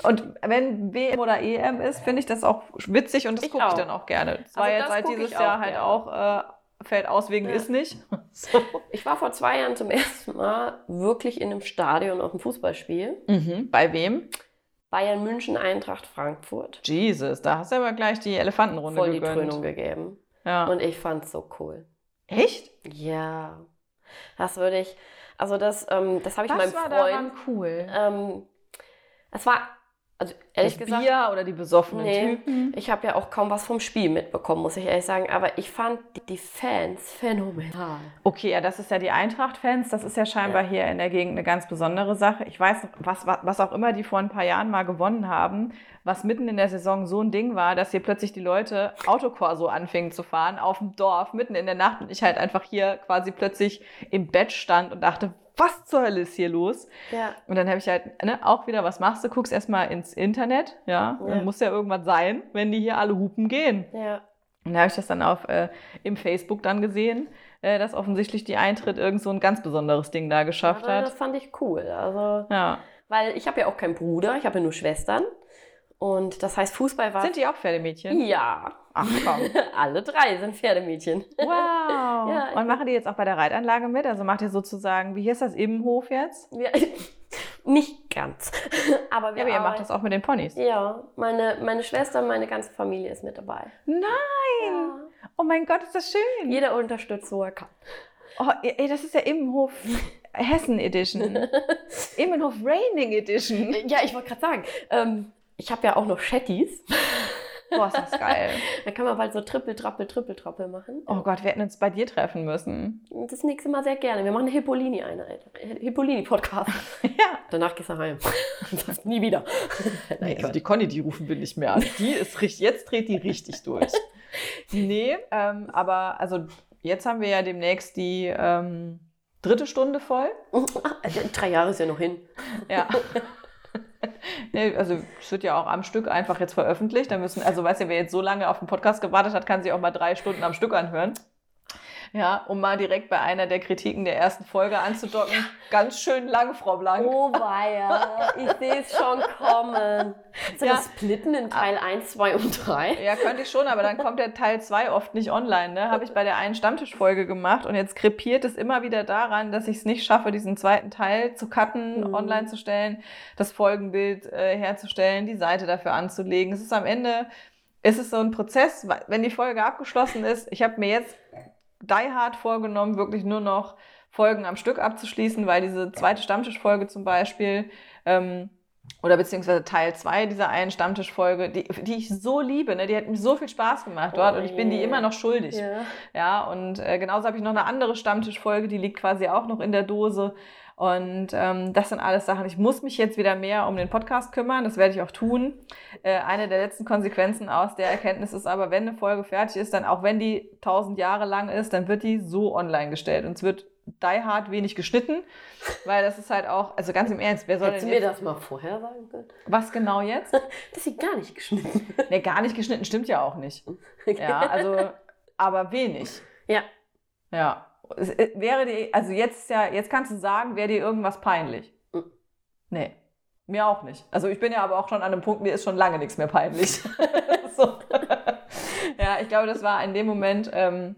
Und wenn WM oder EM ist, finde ich das auch witzig und das gucke ich dann auch gerne. Das war Also jetzt das seit guck dieses Jahr halt gerne. auch, äh, fällt aus wegen Ja. ist nicht. So. Ich war vor zwei Jahren zum ersten Mal wirklich in einem Stadion auf einem Fußballspiel. Mhm. Bei wem? Bayern München, Eintracht Frankfurt. Jesus, da hast du aber gleich die Elefantenrunde Voll die gegönnt. Krönung gegeben. Ja. Und ich fand's so cool. Echt? Ja. Das würde ich. Also das, ähm, das habe ich Was meinem war Freund. daran cool? Ähm, es war, also ehrlich das gesagt, Bier oder die besoffenen Nee. Typen? ich habe ja auch kaum was vom Spiel mitbekommen, muss ich ehrlich sagen. Aber ich fand die, Fans phänomenal. Okay, ja, das ist ja die Eintracht-Fans. Das ist ja scheinbar hier in der Gegend eine ganz besondere Sache. Ich weiß, noch, was, was was auch immer die vor ein paar Jahren mal gewonnen haben, was mitten in der Saison so ein Ding war, dass hier plötzlich die Leute Autokorso anfingen zu fahren auf dem Dorf, mitten in der Nacht und ich halt einfach hier quasi plötzlich im Bett stand und dachte, was zur Hölle ist hier los? Ja. Und dann habe ich halt ne, auch wieder, was machst du? Guckst erstmal ins Internet, ja, Ja. muss ja irgendwas sein, wenn die hier alle hupen gehen. Ja. Und da habe ich das dann auf äh, im Facebook dann gesehen, äh, dass offensichtlich die Eintritt irgend so ein ganz besonderes Ding da geschafft Aber das hat. fand ich cool. Also, Ja. weil ich habe ja auch keinen Bruder, ich habe ja nur Schwestern. Und das heißt, Fußball war. Sind die auch Pferdemädchen? Ja. Ach komm. Alle drei sind Pferdemädchen. Wow. Ja, Und machen die jetzt auch bei der Reitanlage mit? Also macht ihr sozusagen, wie hieß das, Immenhof jetzt? Wir, nicht ganz. Aber wir Ja, aber ihr macht das auch mit den Ponys. Ja, meine, meine Schwester, meine ganze Familie ist mit dabei. Nein! Ja. Oh mein Gott, ist das schön. Jeder unterstützt, wo er kann. Oh, ey, das ist ja Immenhof Hessen Edition. Immenhof Raining Edition. Ja, ich wollte gerade sagen, ähm, ich habe ja auch noch Chatties. Boah, ist das geil. Da kann man bald so Trippel, Trappel, Trippel, Trappel machen. Oh Gott, wir hätten uns bei dir treffen müssen. Das nächste Mal sehr gerne. Wir machen eine Hippolini-Einheit. Hippolini-Podcast. Ja. Danach gehst du heim. Das nie wieder. Nein, also die Conny, die rufen wir nicht mehr an. Die ist richtig, jetzt dreht die richtig durch. Nee, ähm, aber also jetzt haben wir ja demnächst die ähm, dritte Stunde voll. Drei Jahre ist ja noch hin. Ja. Nee, also es wird ja auch am Stück einfach jetzt veröffentlicht. Da müssen, also weißt du, wer jetzt so lange auf den Podcast gewartet hat, kann sich auch mal drei Stunden am Stück anhören. Ja, um mal direkt bei einer der Kritiken der ersten Folge anzudocken. Ganz schön lang, Frau Blank. Oh weia, ich sehe es schon kommen. Soll Ja. das splitten in Teil 1, 2 und 3? Ja, könnte ich schon, aber dann kommt der Teil 2 oft nicht online. Ne? Habe ich bei der einen Stammtischfolge gemacht und jetzt krepiert es immer wieder daran, dass ich es nicht schaffe, diesen zweiten Teil zu cutten, Mhm. online zu stellen, das Folgenbild äh, herzustellen, die Seite dafür anzulegen. Es ist am Ende, ist es so ein Prozess, wenn die Folge abgeschlossen ist. Ich habe mir jetzt die hard vorgenommen, wirklich nur noch Folgen am Stück abzuschließen, weil diese zweite Stammtischfolge zum Beispiel ähm, oder beziehungsweise Teil 2 dieser einen Stammtischfolge, die, die ich so liebe, ne? die hat mir so viel Spaß gemacht dort Oh und ich bin die je. immer noch schuldig. Ja. Ja, und äh, genauso habe ich noch eine andere Stammtischfolge, die liegt quasi auch noch in der Dose. Und ähm, das sind alles Sachen. Ich muss mich jetzt wieder mehr um den Podcast kümmern. Das werde ich auch tun. Äh, eine der letzten Konsequenzen aus der Erkenntnis ist aber, wenn eine Folge fertig ist, dann auch wenn die tausend Jahre lang ist, dann wird die so online gestellt. Und es wird die hard wenig geschnitten, weil das ist halt auch, also ganz im Ernst, wer soll Hättest denn mir jetzt, das mal vorher sagen können? was genau jetzt? Das sieht gar nicht geschnitten. Ne, gar nicht geschnitten stimmt ja auch nicht. Ja, also, aber wenig. Ja. Ja. Äh, wäre die, also jetzt ja, jetzt kannst du sagen, wäre dir irgendwas peinlich? Mhm. Nee. Mir auch nicht. Also ich bin ja aber auch schon an einem Punkt, mir ist schon lange nichts mehr peinlich. so. Ja, ich glaube, das war in dem Moment, ähm,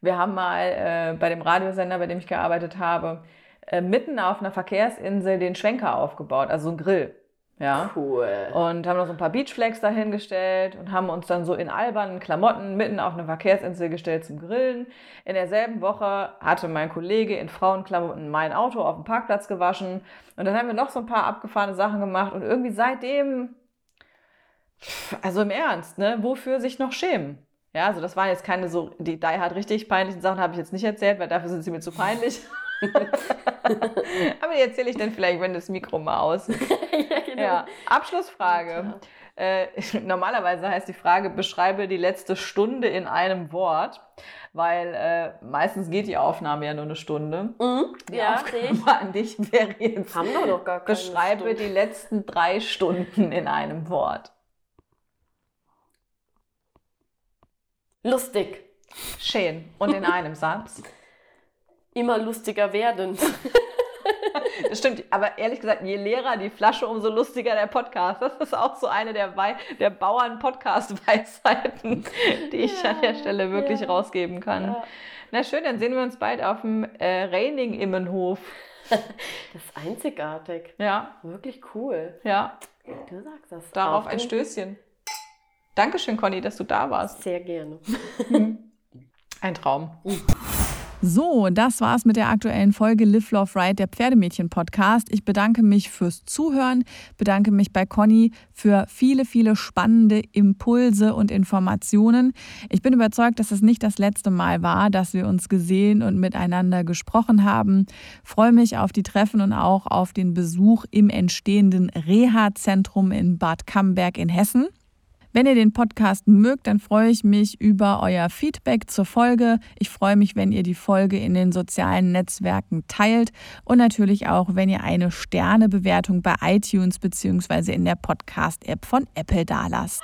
wir haben mal äh, bei dem Radiosender, bei dem ich gearbeitet habe, äh, mitten auf einer Verkehrsinsel den Schwenker aufgebaut, also so ein Grill. Ja. Cool. Und haben noch so ein paar Beachflags dahingestellt und haben uns dann so in albernen Klamotten mitten auf eine Verkehrsinsel gestellt zum Grillen. In derselben Woche hatte mein Kollege in Frauenklamotten mein Auto auf dem Parkplatz gewaschen. Und dann haben wir noch so ein paar abgefahrene Sachen gemacht. Und irgendwie seitdem, also im Ernst, ne, wofür sich noch schämen? Ja, also das waren jetzt keine so, die Die Hard richtig peinlichen Sachen habe ich jetzt nicht erzählt, weil dafür sind sie mir zu peinlich. Aber die erzähle ich dann vielleicht, wenn das Mikro mal aus ist. ja, genau. Ja, Abschlussfrage. Äh, normalerweise heißt die Frage, beschreibe die letzte Stunde in einem Wort, weil äh, meistens geht die Aufnahme ja nur eine Stunde. Mhm. Die Ja. Aufgabe an dich wäre jetzt, Haben doch noch gar keine beschreibe Stunde. die letzten drei Stunden in einem Wort. Lustig. Schön. Und in einem Satz. Immer lustiger werden. Das stimmt, aber ehrlich gesagt, je leerer die Flasche, umso lustiger der Podcast. Das ist auch so eine der, der Bauern-Podcast-Weisheiten, die ich ja, an der Stelle wirklich ja. rausgeben kann. Ja. Na schön, dann sehen wir uns bald auf dem äh, Reining Immenhof. Das ist einzigartig. Ja. Wirklich cool. Ja. Du sagst das. Darauf ein Stößchen. Dankeschön, Conny, dass du da warst. Sehr gerne. Ein Traum. So, das war's mit der aktuellen Folge Live Love Ride, der Pferdemädchen-Podcast. Ich bedanke mich fürs Zuhören, bedanke mich bei Conny für viele, viele spannende Impulse und Informationen. Ich bin überzeugt, dass es nicht das letzte Mal war, dass wir uns gesehen und miteinander gesprochen haben. Freue mich auf die Treffen und auch auf den Besuch im entstehenden Reha-Zentrum in Bad Camberg in Hessen. Wenn ihr den Podcast mögt, dann freue ich mich über euer Feedback zur Folge. Ich freue mich, wenn ihr die Folge in den sozialen Netzwerken teilt und natürlich auch, wenn ihr eine Sternebewertung bei iTunes bzw. in der Podcast-App von Apple dalasst.